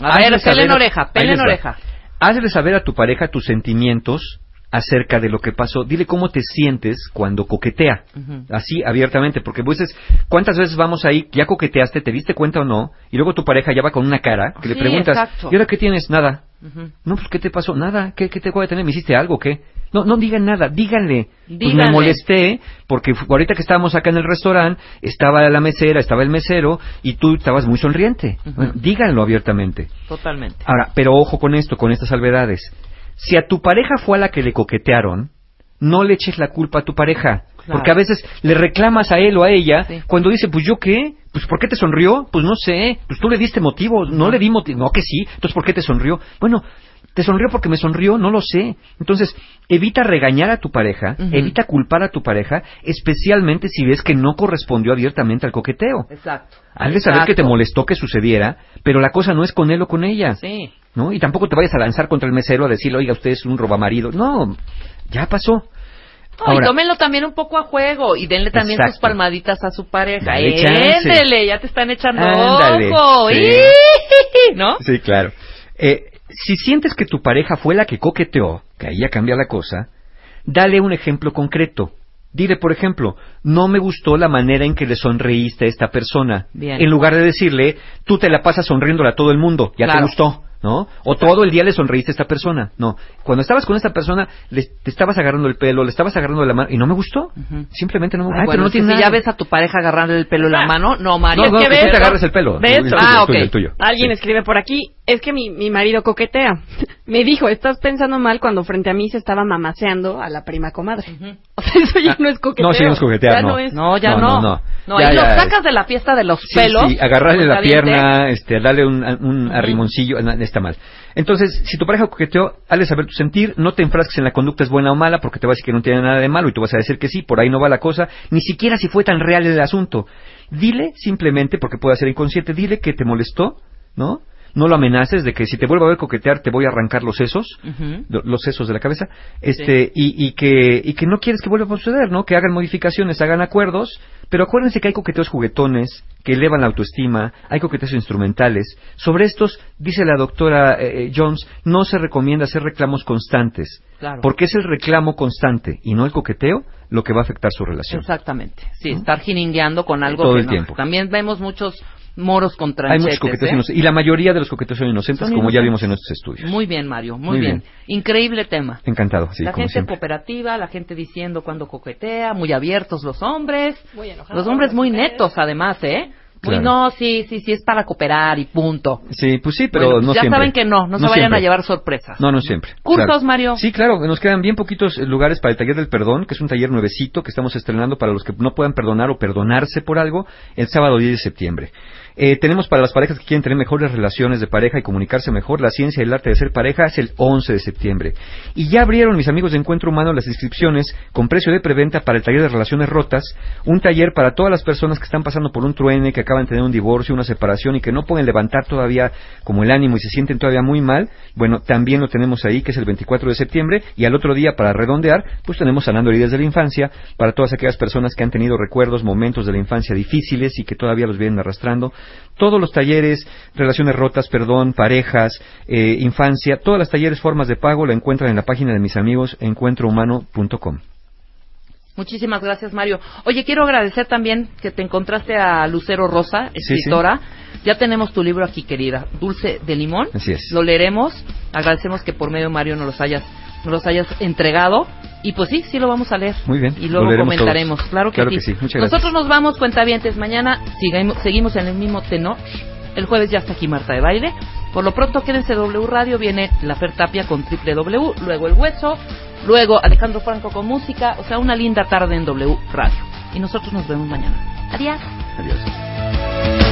A ver, pelen oreja, pelen oreja. Hazle saber a tu pareja tus sentimientos acerca de lo que pasó. Dile cómo te sientes cuando coquetea. Así, abiertamente. Porque pues es, ¿cuántas veces vamos ahí, ya coqueteaste, te diste cuenta o no? Y luego tu pareja ya va con una cara que le preguntas, exacto. ¿y ahora qué tienes? Nada. No, pues ¿qué te pasó? Nada. ¿Qué, qué te voy a tener? ¿Me hiciste algo qué? No, no digan nada, díganle. Pues me molesté porque ahorita que estábamos acá en el restaurante, estaba la mesera, estaba el mesero y tú estabas muy sonriente. Bueno, díganlo abiertamente. Totalmente. Ahora, pero ojo con esto, con estas salvedades. Si a tu pareja fue a la que le coquetearon, no le eches la culpa a tu pareja. Claro. Porque a veces le reclamas a él o a ella Sí. cuando dice, pues yo qué, pues ¿por qué te sonrió? Pues no sé, pues tú le diste motivo, no le di motivo, no que sí, entonces ¿por qué te sonrió? Bueno, te sonrió porque me sonrió, no lo sé. Entonces, evita regañar a tu pareja, evita culpar a tu pareja, especialmente si ves que no correspondió abiertamente al coqueteo. Exacto. Hazle saber que te molestó que sucediera, pero la cosa no es con él o con ella. Sí. ¿no? Y tampoco te vayas a lanzar contra el mesero a decirle, oiga, usted es un robamarido. No, ya pasó. No, Ahora- y tómenlo también un poco a juego y denle también Exacto. sus palmaditas a su pareja. Éndele, ya te están echando Ándale, ojo. *laughs* ¿No? Sí, claro. Eh, si sientes que tu pareja fue la que coqueteó, que ahí ya cambia la cosa, dale un ejemplo concreto. Dile, por ejemplo, no me gustó la manera en que le sonreíste a esta persona. Bien. En lugar de decirle, tú te la pasas sonriéndole a todo el mundo, ya te gustó, ¿no? O todo el día le sonreíste a esta persona. No. Cuando estabas con esta persona, le, te estabas agarrando el pelo, le estabas agarrando la mano, y no me gustó. Simplemente no me gustó. Ay, pero bueno, no tiene si nada ya ves a tu pareja agarrarle el pelo la mano, no, Mario. No, no, es que que tú ves, te agarres el pelo. ¿Ves? El tuyo, Ah, el tuyo, ok. el tuyo. Alguien Sí. escribe por aquí, es que mi, mi marido coquetea. *laughs* Me dijo, estás pensando mal cuando frente a mí se estaba mamaseando a la prima comadre. O sea, *laughs* eso ya no es coqueteo. No, sí, no es coquetear, Ya no. no es. No, ya No, no. no, no. No, Ya, ahí ya. lo sacas de la fiesta de los Sí, pelos. sí, agarrarle la caliente. pierna, este, darle un, un arrimoncillo, está mal. Entonces, si tu pareja coqueteó, hazle saber tu sentir, no te enfrasques en la conducta es buena o mala, porque te va a decir que no tiene nada de malo y tú vas a decir que sí, por ahí no va la cosa, ni siquiera si fue tan real el asunto. Dile simplemente, porque puede ser inconsciente, dile que te molestó, ¿no? No lo amenaces de que si te vuelvo a ver coquetear te voy a arrancar los sesos, los sesos de la cabeza, este, y, y que, y que no quieres que vuelva a suceder, ¿no? Que hagan modificaciones, hagan acuerdos, pero acuérdense que hay coqueteos juguetones, que elevan la autoestima, hay coqueteos instrumentales. Sobre estos, dice la doctora eh, eh, Jones, no se recomienda hacer reclamos constantes, Claro. porque es el reclamo constante y no el coqueteo lo que va a afectar su relación. Exactamente. Sí, estar jiringueando con algo Todo que el no. tiempo. También vemos muchos moros con Hay tranchetes. muchos coqueteos ¿eh? inocentes, y la mayoría de los coqueteos son inocentes, Son como ya inocentes. vimos en nuestros estudios. Muy bien, Mario, muy, Muy bien. bien. Increíble tema. Encantado, sí, la como gente siempre. cooperativa, la gente diciendo cuando coquetea, muy abiertos los hombres. Muy enojados Los hombres muy netos, además, ¿eh? Muy Claro. no, sí, sí, sí, es para cooperar y punto. Sí, pues sí, pero Bueno, pues no ya siempre. saben que no, no, se vayan siempre. a llevar sorpresas. No, no siempre. ¿Cursos, Claro. Mario? Sí, claro, nos quedan bien poquitos eh, lugares para el taller del perdón, que es un taller nuevecito que estamos estrenando para los que no puedan perdonar o perdonarse por algo el sábado 10 de septiembre. Eh, tenemos para las parejas que quieren tener mejores relaciones de pareja y comunicarse mejor, la ciencia y el arte de ser pareja es el 11 de septiembre. Y ya abrieron mis amigos de Encuentro Humano las inscripciones con precio de preventa para el taller de relaciones rotas, un taller para todas las personas que están pasando por un truene, que acaban de tener un divorcio, una separación y que no pueden levantar todavía como el ánimo y se sienten todavía muy mal. Bueno, también lo tenemos ahí, que es el 24 de septiembre, y al otro día, para redondear, pues tenemos sanando heridas de la infancia para todas aquellas personas que han tenido recuerdos, momentos de la infancia difíciles y que todavía los vienen arrastrando. Todos los talleres, relaciones rotas, perdón, parejas, eh, infancia, todas las talleres, formas de pago, la encuentran en la página de mis amigos encuentrohumano.com. Muchísimas gracias, Mario. Oye, quiero agradecer también que te encontraste a Lucero Rosa, sí. escritora. Ya tenemos tu libro aquí, querida, Dulce de Limón. Así es. Lo leeremos. Agradecemos que por medio de Mario nos los hayas, nos los hayas entregado. Y pues sí, sí lo vamos a leer. Muy bien, Y luego comentaremos. todos. Claro que Claro sí. que sí, muchas gracias. Nosotros nos vamos, cuentavientes. Mañana sigamos- seguimos en el mismo tenor. El jueves ya está aquí Marta de Baile. Por lo pronto, quédense W Radio. Viene la Fer Tapia con Triple W. Luego El Hueso. Luego Alejandro Franco con música. O sea, una linda tarde en W Radio. Y nosotros nos vemos mañana. Adiós. Adiós.